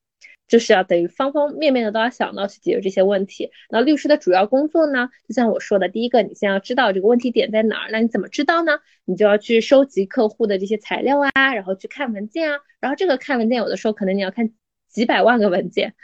就是要等于方方面面的都要想到去解决这些问题。那律师的主要工作呢，就像我说的，第一个，你先要知道这个问题点在哪儿。那你怎么知道呢？你就要去收集客户的这些材料啊，然后去看文件啊。然后这个看文件，有的时候可能你要看几百万个文件，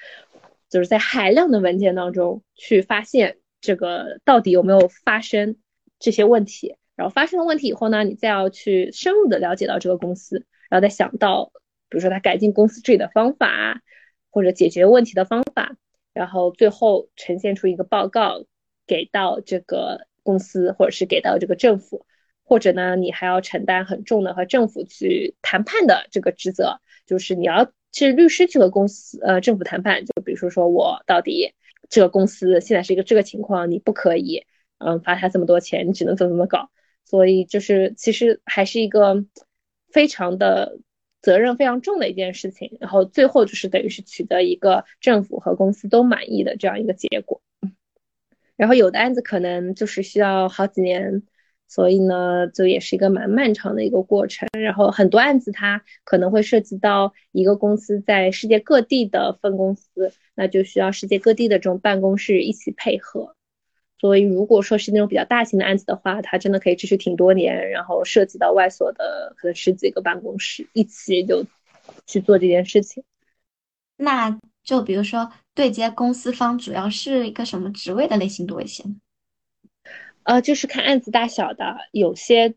就是在海量的文件当中去发现这个到底有没有发生这些问题。然后发生了问题以后呢，你再要去深入的了解到这个公司，然后再想到，比如说他改进公司治理的方法。或者解决问题的方法，然后最后呈现出一个报告给到这个公司，或者是给到这个政府，或者呢，你还要承担很重的和政府去谈判的这个职责，就是你要是律师去和公司呃政府谈判，就比如说说我到底这个公司现在是一个这个情况，你不可以嗯罚他这么多钱，你只能怎么怎么搞，所以就是其实还是一个非常的责任非常重的一件事情，然后最后就是等于是取得一个政府和公司都满意的这样一个结果，然后有的案子可能就是需要好几年。所以呢，就也是一个蛮漫长的一个过程。然后很多案子它可能会涉及到一个公司在世界各地的分公司，那就需要世界各地的这种办公室一起配合。所以如果说是那种比较大型的案子的话，它真的可以持续挺多年，然后涉及到外所的可能十几个办公室一起就去做这件事情。那就比如说对接公司方，主要是一个什么职位的类型多一些？呃，就是看案子大小的，有些，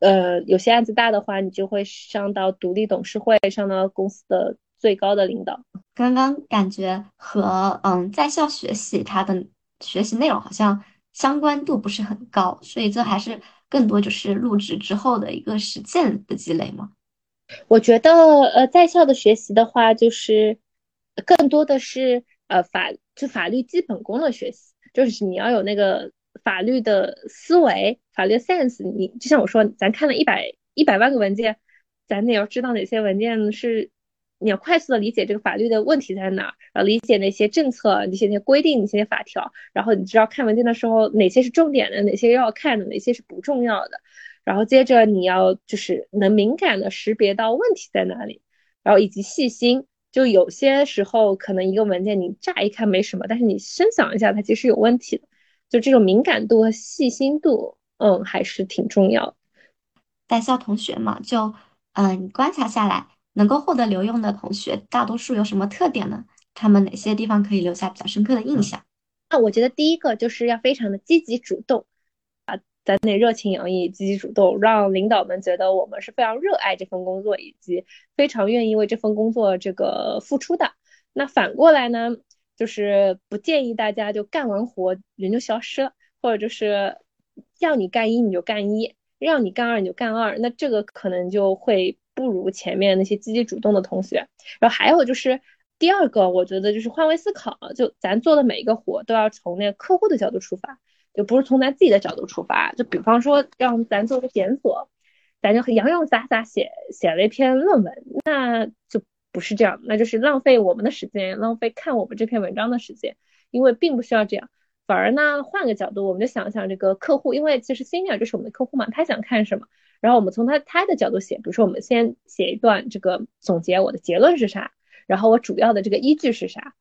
呃，有些案子大的话，你就会上到独立董事会，上到公司的最高的领导。刚刚感觉和嗯在校学习它的学习内容好像相关度不是很高，所以这还是更多就是入职之后的一个实践的积累吗？我觉得呃在校的学习的话，就是更多的是呃法就法律基本功的学习，就是你要有那个。法律的思维，法律 sense，你就像我说，咱看了一百一百万个文件，咱得要知道哪些文件是你要快速的理解这个法律的问题在哪儿，然后理解那些政策、那些那些规定、那些法条，然后你知道看文件的时候哪些是重点的，哪些要看的，哪些是不重要的，然后接着你要就是能敏感的识别到问题在哪里，然后以及细心，就有些时候可能一个文件你乍一看没什么，但是你深想一下，它其实有问题的。就这种敏感度和细心度，嗯，还是挺重要的。在校同学嘛，就嗯，你观察下来，能够获得留用的同学，大多数有什么特点呢？他们哪些地方可以留下比较深刻的印象？那我觉得第一个就是要非常的积极主动，啊，咱得热情洋溢、积极主动，让领导们觉得我们是非常热爱这份工作，以及非常愿意为这份工作这个付出的。那反过来呢？就是不建议大家就干完活人就消失了，或者就是要你干一你就干一，让你干二你就干二，那这个可能就会不如前面那些积极主动的同学。然后还有就是第二个，我觉得就是换位思考，就咱做的每一个活都要从那个客户的角度出发，就不是从咱自己的角度出发。就比方说让咱做个检索，咱就洋洋洒洒写写了一篇论文，那就。不是这样，那就是浪费我们的时间，浪费看我们这篇文章的时间，因为并不需要这样。反而呢，换个角度，我们就想想这个客户，因为其实 senior 就是我们的客户嘛，他想看什么，然后我们从他他的角度写，比如说我们先写一段这个总结，我的结论是啥，然后我主要的这个依据是啥，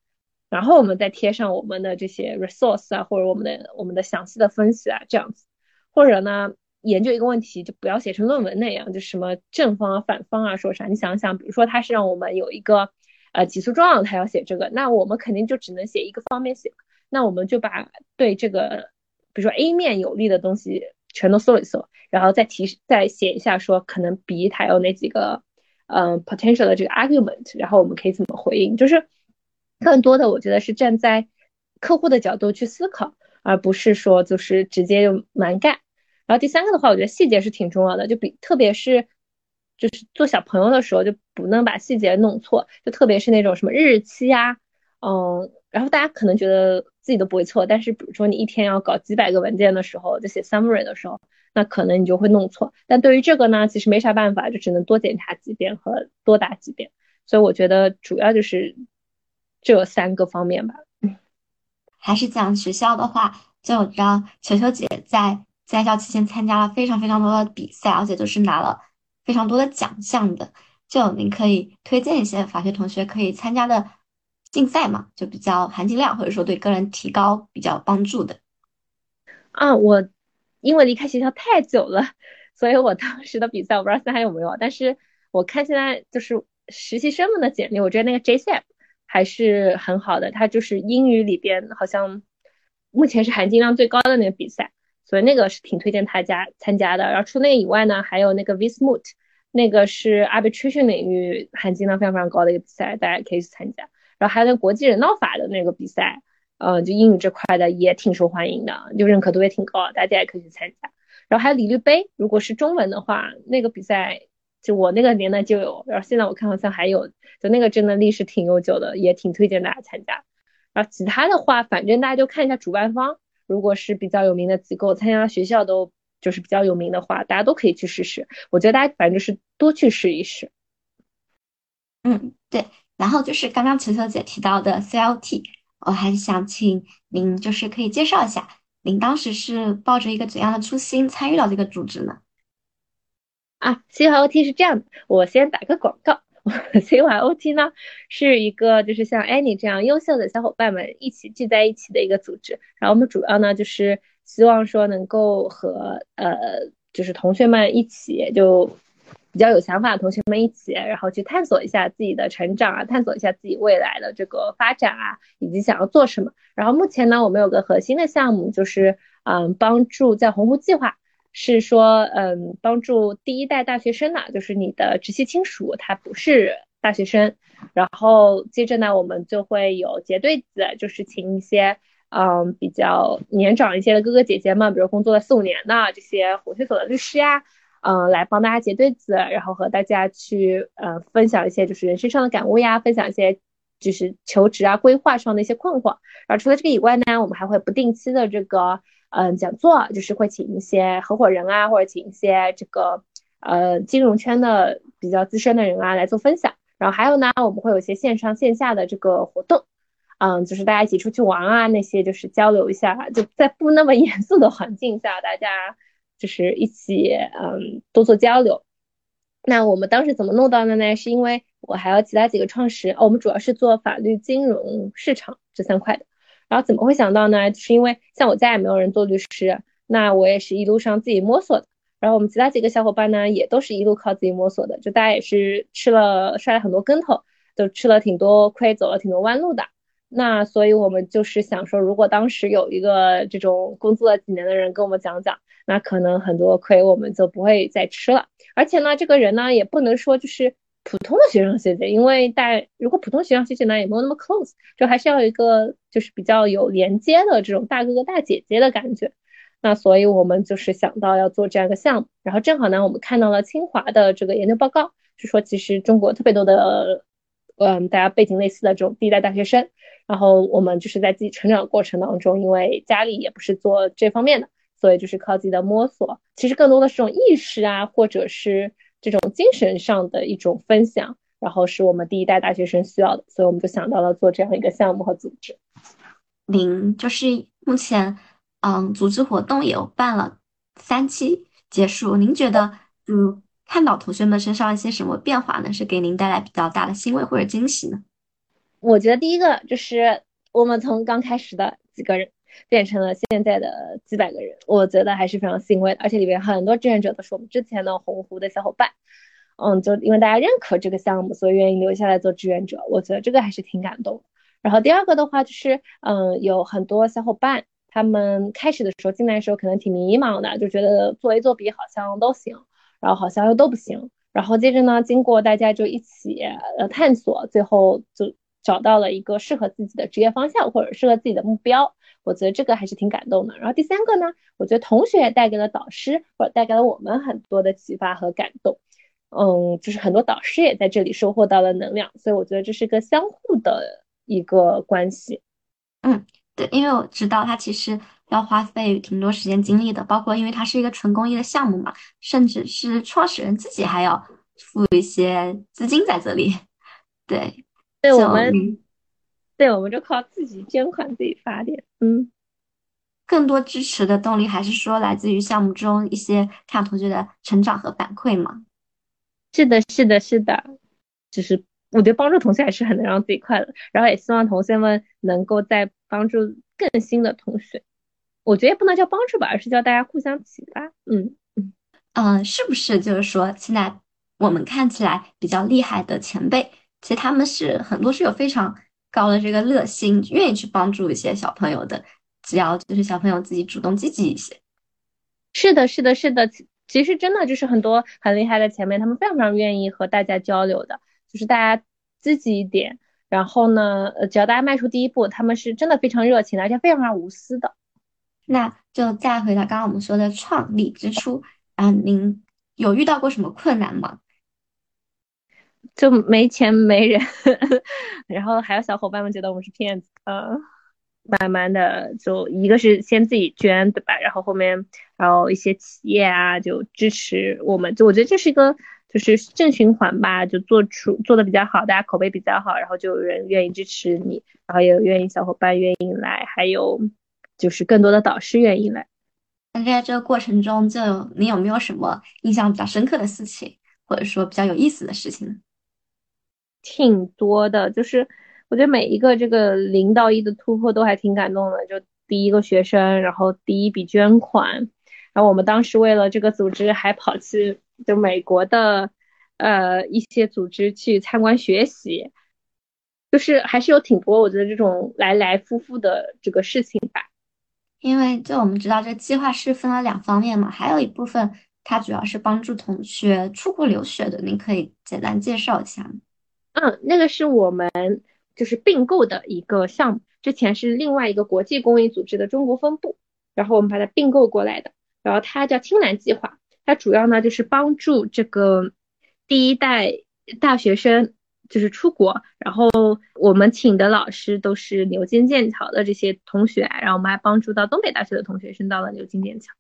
然后我们再贴上我们的这些 resource 啊，或者我们的我们的详细的分析啊，这样子，或者呢。研究一个问题就不要写成论文那样，就什么正方啊、反方啊说啥？你想想，比如说他是让我们有一个呃起诉状，他要写这个，那我们肯定就只能写一个方面写。那我们就把对这个，比如说 A 面有利的东西全都搜一搜，然后再提再写一下说可能 B 它有哪几个嗯 potential 的这个 argument，然后我们可以怎么回应？就是更多的我觉得是站在客户的角度去思考，而不是说就是直接就蛮干。然后第三个的话，我觉得细节是挺重要的，就比特别是就是做小朋友的时候，就不能把细节弄错，就特别是那种什么日期呀，嗯，然后大家可能觉得自己都不会错，但是比如说你一天要搞几百个文件的时候，在写 summary 的时候，那可能你就会弄错。但对于这个呢，其实没啥办法，就只能多检查几遍和多打几遍。所以我觉得主要就是这三个方面吧。还是讲学校的话，就我知道球球姐在。在校期间参加了非常非常多的比赛，而且都是拿了非常多的奖项的。就您可以推荐一些法学同学可以参加的竞赛嘛？就比较含金量或者说对个人提高比较帮助的。啊，我因为离开学校太久了，所以我当时的比赛我不知道现在还有没有。但是我看现在就是实习生们的简历，我觉得那个 JCEP 还是很好的。它就是英语里边好像目前是含金量最高的那个比赛。所以那个是挺推荐大家参加的。然后除那个以外呢，还有那个 Vismut，那个是 arbitration 领域含金量非常非常高的一个比赛，大家可以去参加。然后还有那国际人道法的那个比赛，呃，就英语这块的也挺受欢迎的，就认可度也挺高，大家也可以去参加。然后还有李律杯，如果是中文的话，那个比赛就我那个年代就有，然后现在我看好像还有，就那个真的历史挺悠久的，也挺推荐大家参加。然后其他的话，反正大家就看一下主办方，如果是比较有名的机构，参加学校都就是比较有名的话，大家都可以去试试。我觉得大家反正就是多去试一试。嗯，对。然后就是刚刚球球姐提到的 CLT，我还是想请您就是可以介绍一下，您当时是抱着一个怎样的初心参与到这个组织呢？啊，CLT 是这样的，我先打个广告。CYOT 呢是一个就是像 Annie 这样优秀的小伙伴们一起聚在一起的一个组织，然后我们主要呢就是希望说能够和呃就是同学们一起就比较有想法的同学们一起，然后去探索一下自己的成长啊，探索一下自己未来的这个发展啊，以及想要做什么。然后目前呢我们有个核心的项目就是嗯帮助在鸿鹄计划。是说，嗯，帮助第一代大学生呢，就是你的直系亲属，他不是大学生。然后接着呢，我们就会有结对子，就是请一些，嗯，比较年长一些的哥哥姐姐们，比如工作了四五年的这些活学所的律师呀，嗯，来帮大家结对子，然后和大家去，呃，分享一些就是人生上的感悟呀，分享一些就是求职啊、规划上的一些困惑。然后除了这个以外呢，我们还会不定期的这个。嗯，讲座就是会请一些合伙人啊，或者请一些这个呃金融圈的比较资深的人啊来做分享。然后还有呢，我们会有一些线上线下的这个活动，嗯，就是大家一起出去玩啊，那些就是交流一下，就在不那么严肃的环境下，大家就是一起嗯多做交流。那我们当时怎么弄到的呢？是因为我还有其他几个创始人，我们主要是做法律、金融、市场这三块的。然后怎么会想到呢？是因为像我家也没有人做律师，那我也是一路上自己摸索的。然后我们其他几个小伙伴呢，也都是一路靠自己摸索的，就大家也是吃了摔了很多跟头，都吃了挺多亏，走了挺多弯路的。那所以我们就是想说，如果当时有一个这种工作了几年的人跟我们讲讲，那可能很多亏我们就不会再吃了。而且呢，这个人呢，也不能说就是。普通的学长学姐，因为大如果普通学长学姐呢也没有那么 close，就还是要一个就是比较有连接的这种大哥哥大姐姐的感觉。那所以我们就是想到要做这样一个项目，然后正好呢我们看到了清华的这个研究报告，就说其实中国特别多的，嗯，大家背景类似的这种第一代大学生，然后我们就是在自己成长过程当中，因为家里也不是做这方面的，所以就是靠自己的摸索，其实更多的是这种意识啊，或者是。这种精神上的一种分享，然后是我们第一代大学生需要的，所以我们就想到了做这样一个项目和组织。您就是目前，嗯，组织活动也有办了三期结束，您觉得，嗯，看到同学们身上一些什么变化呢？是给您带来比较大的欣慰或者惊喜呢？我觉得第一个就是我们从刚开始的几个人。变成了现在的几百个人，我觉得还是非常欣慰的。而且里面很多志愿者都是我们之前的鸿鹄的小伙伴，嗯，就因为大家认可这个项目，所以愿意留下来做志愿者。我觉得这个还是挺感动。然后第二个的话就是，嗯，有很多小伙伴，他们开始的时候进来的时候可能挺迷茫的，就觉得做 A 做 B 好像都行，然后好像又都不行。然后接着呢，经过大家就一起呃探索，最后就找到了一个适合自己的职业方向或者适合自己的目标。我觉得这个还是挺感动的。然后第三个呢，我觉得同学也带给了导师，或者带给了我们很多的启发和感动。嗯，就是很多导师也在这里收获到了能量，所以我觉得这是个相互的一个关系。嗯，对，因为我知道他其实要花费挺多时间精力的，包括因为它是一个纯公益的项目嘛，甚至是创始人自己还要付一些资金在这里。对，对我们。对，我们就靠自己捐款自己发电。嗯，更多支持的动力还是说来自于项目中一些看同学的成长和反馈嘛？是的，是的，是的。就是我觉得帮助同学还是很能让自己快乐，然后也希望同学们能够在帮助更新的同学。我觉得也不能叫帮助吧，而是叫大家互相启发。嗯嗯嗯，是不是就是说现在我们看起来比较厉害的前辈，其实他们是很多是有非常。高的这个热心，愿意去帮助一些小朋友的，只要就是小朋友自己主动积极一些。是的，是的，是的，其实真的就是很多很厉害的前辈，他们非常非常愿意和大家交流的，就是大家积极一点，然后呢，呃，只要大家迈出第一步，他们是真的非常热情的，而且非常非常无私的。那就再回到刚刚我们说的创立之初，啊，您有遇到过什么困难吗？就没钱没人，然后还有小伙伴们觉得我们是骗子，嗯，慢慢的就一个是先自己捐，对吧？然后后面然后一些企业啊就支持我们，就我觉得这是一个就是正循环吧，就做出做的比较好，大家口碑比较好，然后就有人愿意支持你，然后也有愿意小伙伴愿意来，还有就是更多的导师愿意来。那在这个过程中，就你有没有什么印象比较深刻的事情，或者说比较有意思的事情呢？挺多的，就是我觉得每一个这个零到一的突破都还挺感动的。就第一个学生，然后第一笔捐款，然后我们当时为了这个组织还跑去就美国的呃一些组织去参观学习，就是还是有挺多我觉得这种来来复复的这个事情吧。因为就我们知道这计划是分了两方面嘛，还有一部分它主要是帮助同学出国留学的，您可以简单介绍一下吗？嗯，那个是我们就是并购的一个项目，之前是另外一个国际公益组织的中国分部，然后我们把它并购过来的，然后它叫青蓝计划，它主要呢就是帮助这个第一代大学生就是出国，然后我们请的老师都是牛津、剑桥的这些同学，然后我们还帮助到东北大学的同学升到了牛津、剑桥，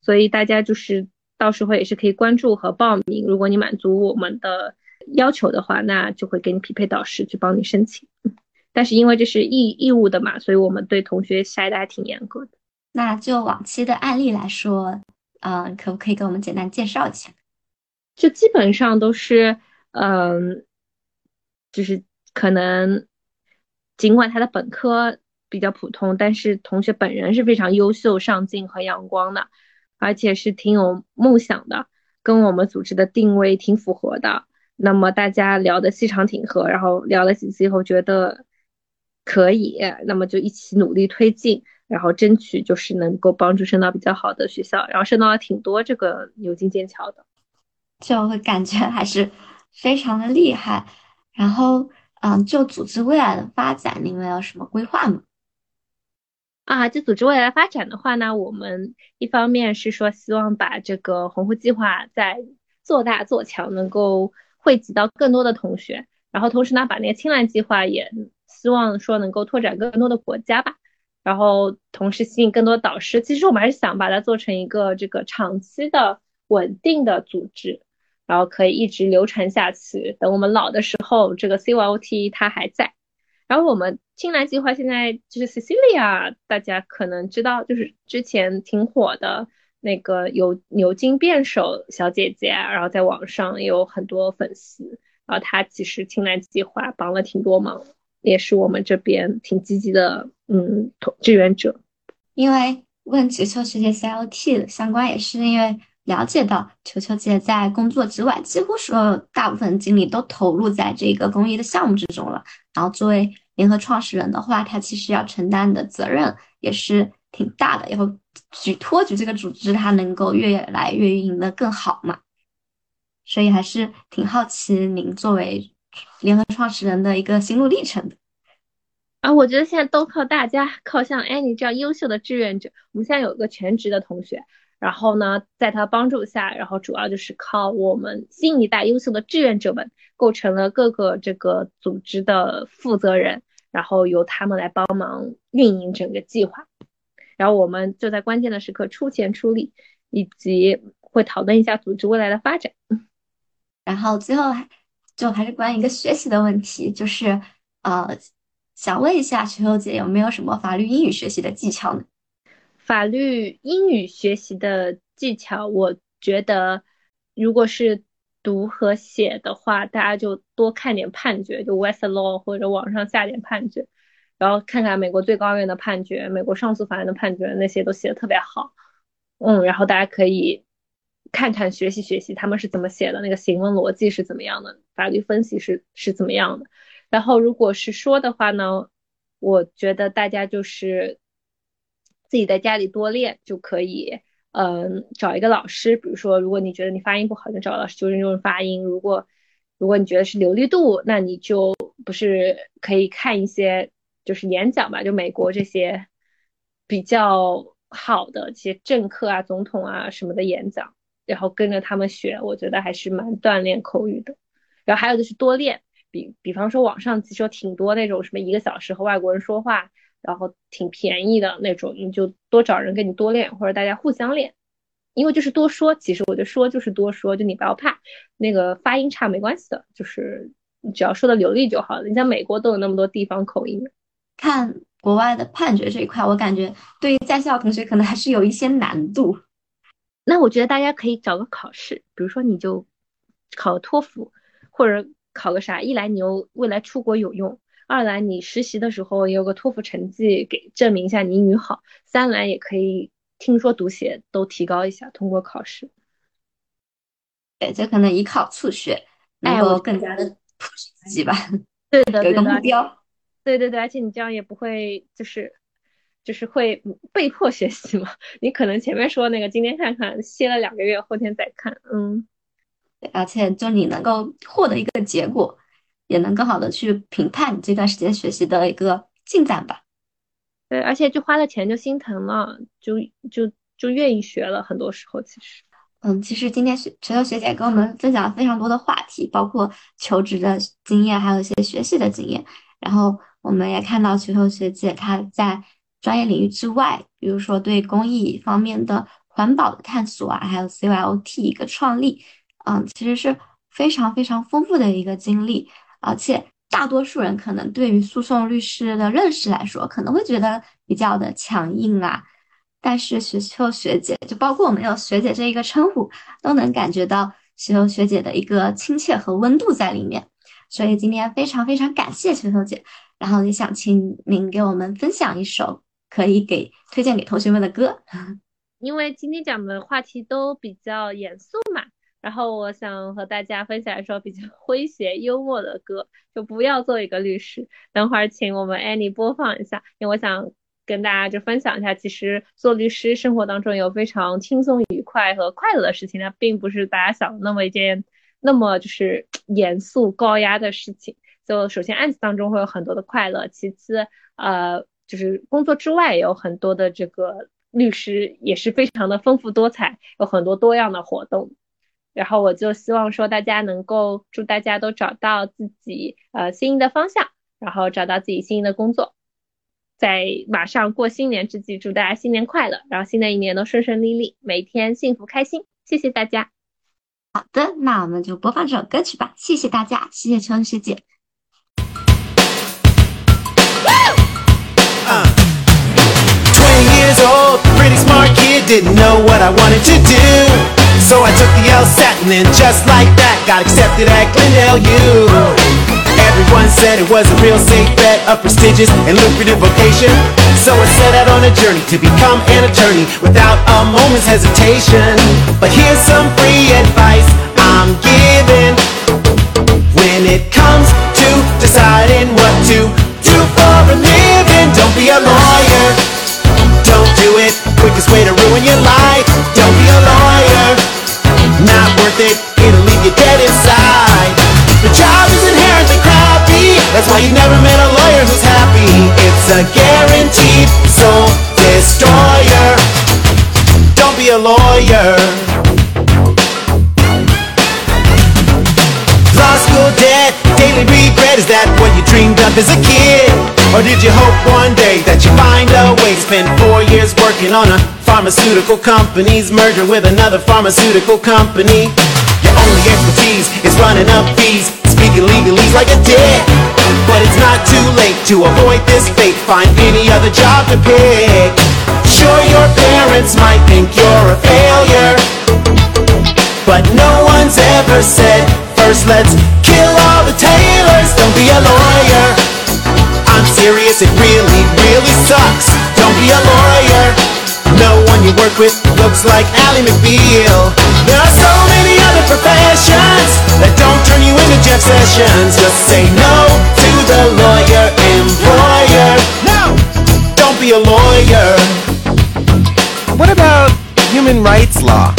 所以大家就是到时候也是可以关注和报名，如果你满足我们的。要求的话，那就会给你匹配导师去帮你申请。但是因为这是义义务的嘛，所以我们对同学筛的还挺严格的。那就往期的案例来说，嗯，可不可以给我们简单介绍一下？就基本上都是，嗯，就是可能尽管他的本科比较普通，但是同学本人是非常优秀、上进和阳光的，而且是挺有梦想的，跟我们组织的定位挺符合的。那么大家聊的气场挺合，然后聊了几次以后觉得可以，那么就一起努力推进，然后争取就是能够帮助升到比较好的学校，然后升到了挺多这个牛津、剑桥的，就会感觉还是非常的厉害。然后，嗯，就组织未来的发展，你们有什么规划吗？啊，就组织未来发展的话呢，我们一方面是说希望把这个红湖计划在做大做强，能够。汇集到更多的同学，然后同时呢，把那个青蓝计划也希望说能够拓展更多的国家吧，然后同时吸引更多导师。其实我们还是想把它做成一个这个长期的稳定的组织，然后可以一直流传下去。等我们老的时候，这个 CYOT 它还在。然后我们青蓝计划现在就是 Cecilia，大家可能知道，就是之前挺火的。那个有牛津辩手小姐姐，然后在网上有很多粉丝，然后她其实青蓝计划帮了挺多忙，也是我们这边挺积极的，嗯，志愿者。因为问球球学姐 CLT 相关，也是因为了解到球球姐在工作之外，几乎所有大部分精力都投入在这个公益的项目之中了。然后作为联合创始人的话，她其实要承担的责任也是挺大的，然后。举托举这个组织，它能够越来越运营的更好嘛？所以还是挺好奇您作为联合创始人的一个心路历程的。啊，我觉得现在都靠大家，靠像 Annie 这样优秀的志愿者。我们现在有一个全职的同学，然后呢，在他帮助下，然后主要就是靠我们新一代优秀的志愿者们，构成了各个这个组织的负责人，然后由他们来帮忙运营整个计划。然后我们就在关键的时刻出钱出力，以及会讨论一下组织未来的发展。然后最后还就还是关于一个学习的问题，就是呃，想问一下球球姐有没有什么法律英语学习的技巧呢？法律英语学习的技巧，我觉得如果是读和写的话，大家就多看点判决，就 Westlaw 或者网上下点判决。然后看看美国最高院的判决，美国上诉法院的判决，那些都写的特别好，嗯，然后大家可以看看学习学习他们是怎么写的，那个行文逻辑是怎么样的，法律分析是是怎么样的。然后如果是说的话呢，我觉得大家就是自己在家里多练就可以，嗯，找一个老师，比如说如果你觉得你发音不好，就找老师纠正纠正发音；如果如果你觉得是流利度，那你就不是可以看一些。就是演讲吧，就美国这些比较好的这些政客啊、总统啊什么的演讲，然后跟着他们学，我觉得还是蛮锻炼口语的。然后还有就是多练，比比方说网上其实有挺多那种什么一个小时和外国人说话，然后挺便宜的那种，你就多找人跟你多练，或者大家互相练。因为就是多说，其实我就说就是多说，就你不要怕那个发音差没关系的，就是你只要说的流利就好了。你像美国都有那么多地方口音，看国外的判决这一块，我感觉对于在校同学可能还是有一些难度。那我觉得大家可以找个考试，比如说你就考托福，或者考个啥，一来你又未来出国有用，二来你实习的时候也有个托福成绩给证明一下你英语好，三来也可以。听说读写都提高一下，通过考试。对，这可能以考促学，能够更加的 push 自己吧。对的，有个目标。对对对，而且你这样也不会就是就是会被迫学习嘛。你可能前面说那个今天看看，歇了两个月，后天再看。嗯，对，而且就你能够获得一个结果，也能更好的去评判你这段时间学习的一个进展吧。对，而且就花了钱就心疼了，就就就愿意学了。很多时候其实，嗯，其实今天学石头学姐跟我们分享了非常多的话题，包括求职的经验，还有一些学习的经验。然后我们也看到学头学姐她在专业领域之外，比如说对公益方面的环保的探索啊，还有 CYOT 一个创立，嗯，其实是非常非常丰富的一个经历，而且。大多数人可能对于诉讼律师的认识来说，可能会觉得比较的强硬啊。但是学秀学姐，就包括我们有学姐这一个称呼，都能感觉到雪秋学姐的一个亲切和温度在里面。所以今天非常非常感谢雪秋姐，然后也想请您给我们分享一首可以给推荐给同学们的歌。因为今天讲的话题都比较严肃嘛。然后我想和大家分享一首比较 诙谐幽默的歌，就不要做一个律师。等会儿请我们 Annie 播放一下，因为我想跟大家就分享一下，其实做律师生活当中有非常轻松愉快和快乐的事情，那并不是大家想的那么一件那么就是 严肃高压的事情。就首先案子当中会有很多的快乐，其次呃就是工作之外也有很多的这个律师也是非常的丰富多彩，有很多多样的活动。然后我就希望说，大家能够祝大家都找到自己呃心仪的方向，然后找到自己心仪的工作，在马上过新年之际，祝大家新年快乐，然后新的一年都顺顺利利，每天幸福开心。谢谢大家。好的，那我们就播放这首歌曲吧。谢谢大家，谢谢秋恩师姐。So I took the LSAT and then just like that got accepted at Glendale U. Everyone said it was a real safe bet, a prestigious and lucrative vocation. So I set out on a journey to become an attorney without a moment's hesitation. But here's some free advice I'm giving when it comes to deciding what to do for a living. Don't be a lawyer. Don't do it. Quickest way to ruin your life. Don't be a lawyer not worth it, it'll leave you dead inside. The job is inherently that's why you never met a lawyer who's happy. It's a guaranteed soul destroyer. Don't be a lawyer. Law school debt, daily regret, is that what you dreamed of as a kid? Or did you hope one day that you find a way to spend four years working on a pharmaceutical company's merger with another pharmaceutical company? Your only expertise is running up fees, speaking legalese like a dick. But it's not too late to avoid this fate, find any other job to pick. Sure, your parents might think you're a failure, but no one's ever said, first let's kill all the tailors, don't be a lawyer. I'm serious, it really, really sucks. Don't be a lawyer. No one you work with looks like Ally McBeal. There are so many other professions that don't turn you into Jeff Sessions. Just say no to the lawyer employer. No! Don't be a lawyer. What about human rights law?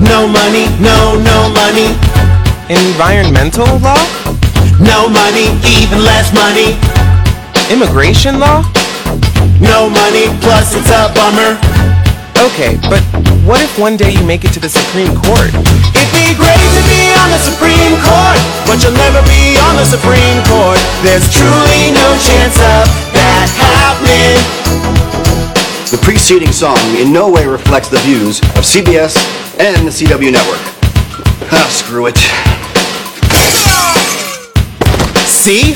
No money, no, no money. Environmental law? No money, even less money. Immigration law? No money, plus it's a bummer. Okay, but what if one day you make it to the Supreme Court? It'd be great to be on the Supreme Court, but you'll never be on the Supreme Court. There's truly no chance of that happening. The preceding song in no way reflects the views of CBS and the CW network. Ah, screw it. See?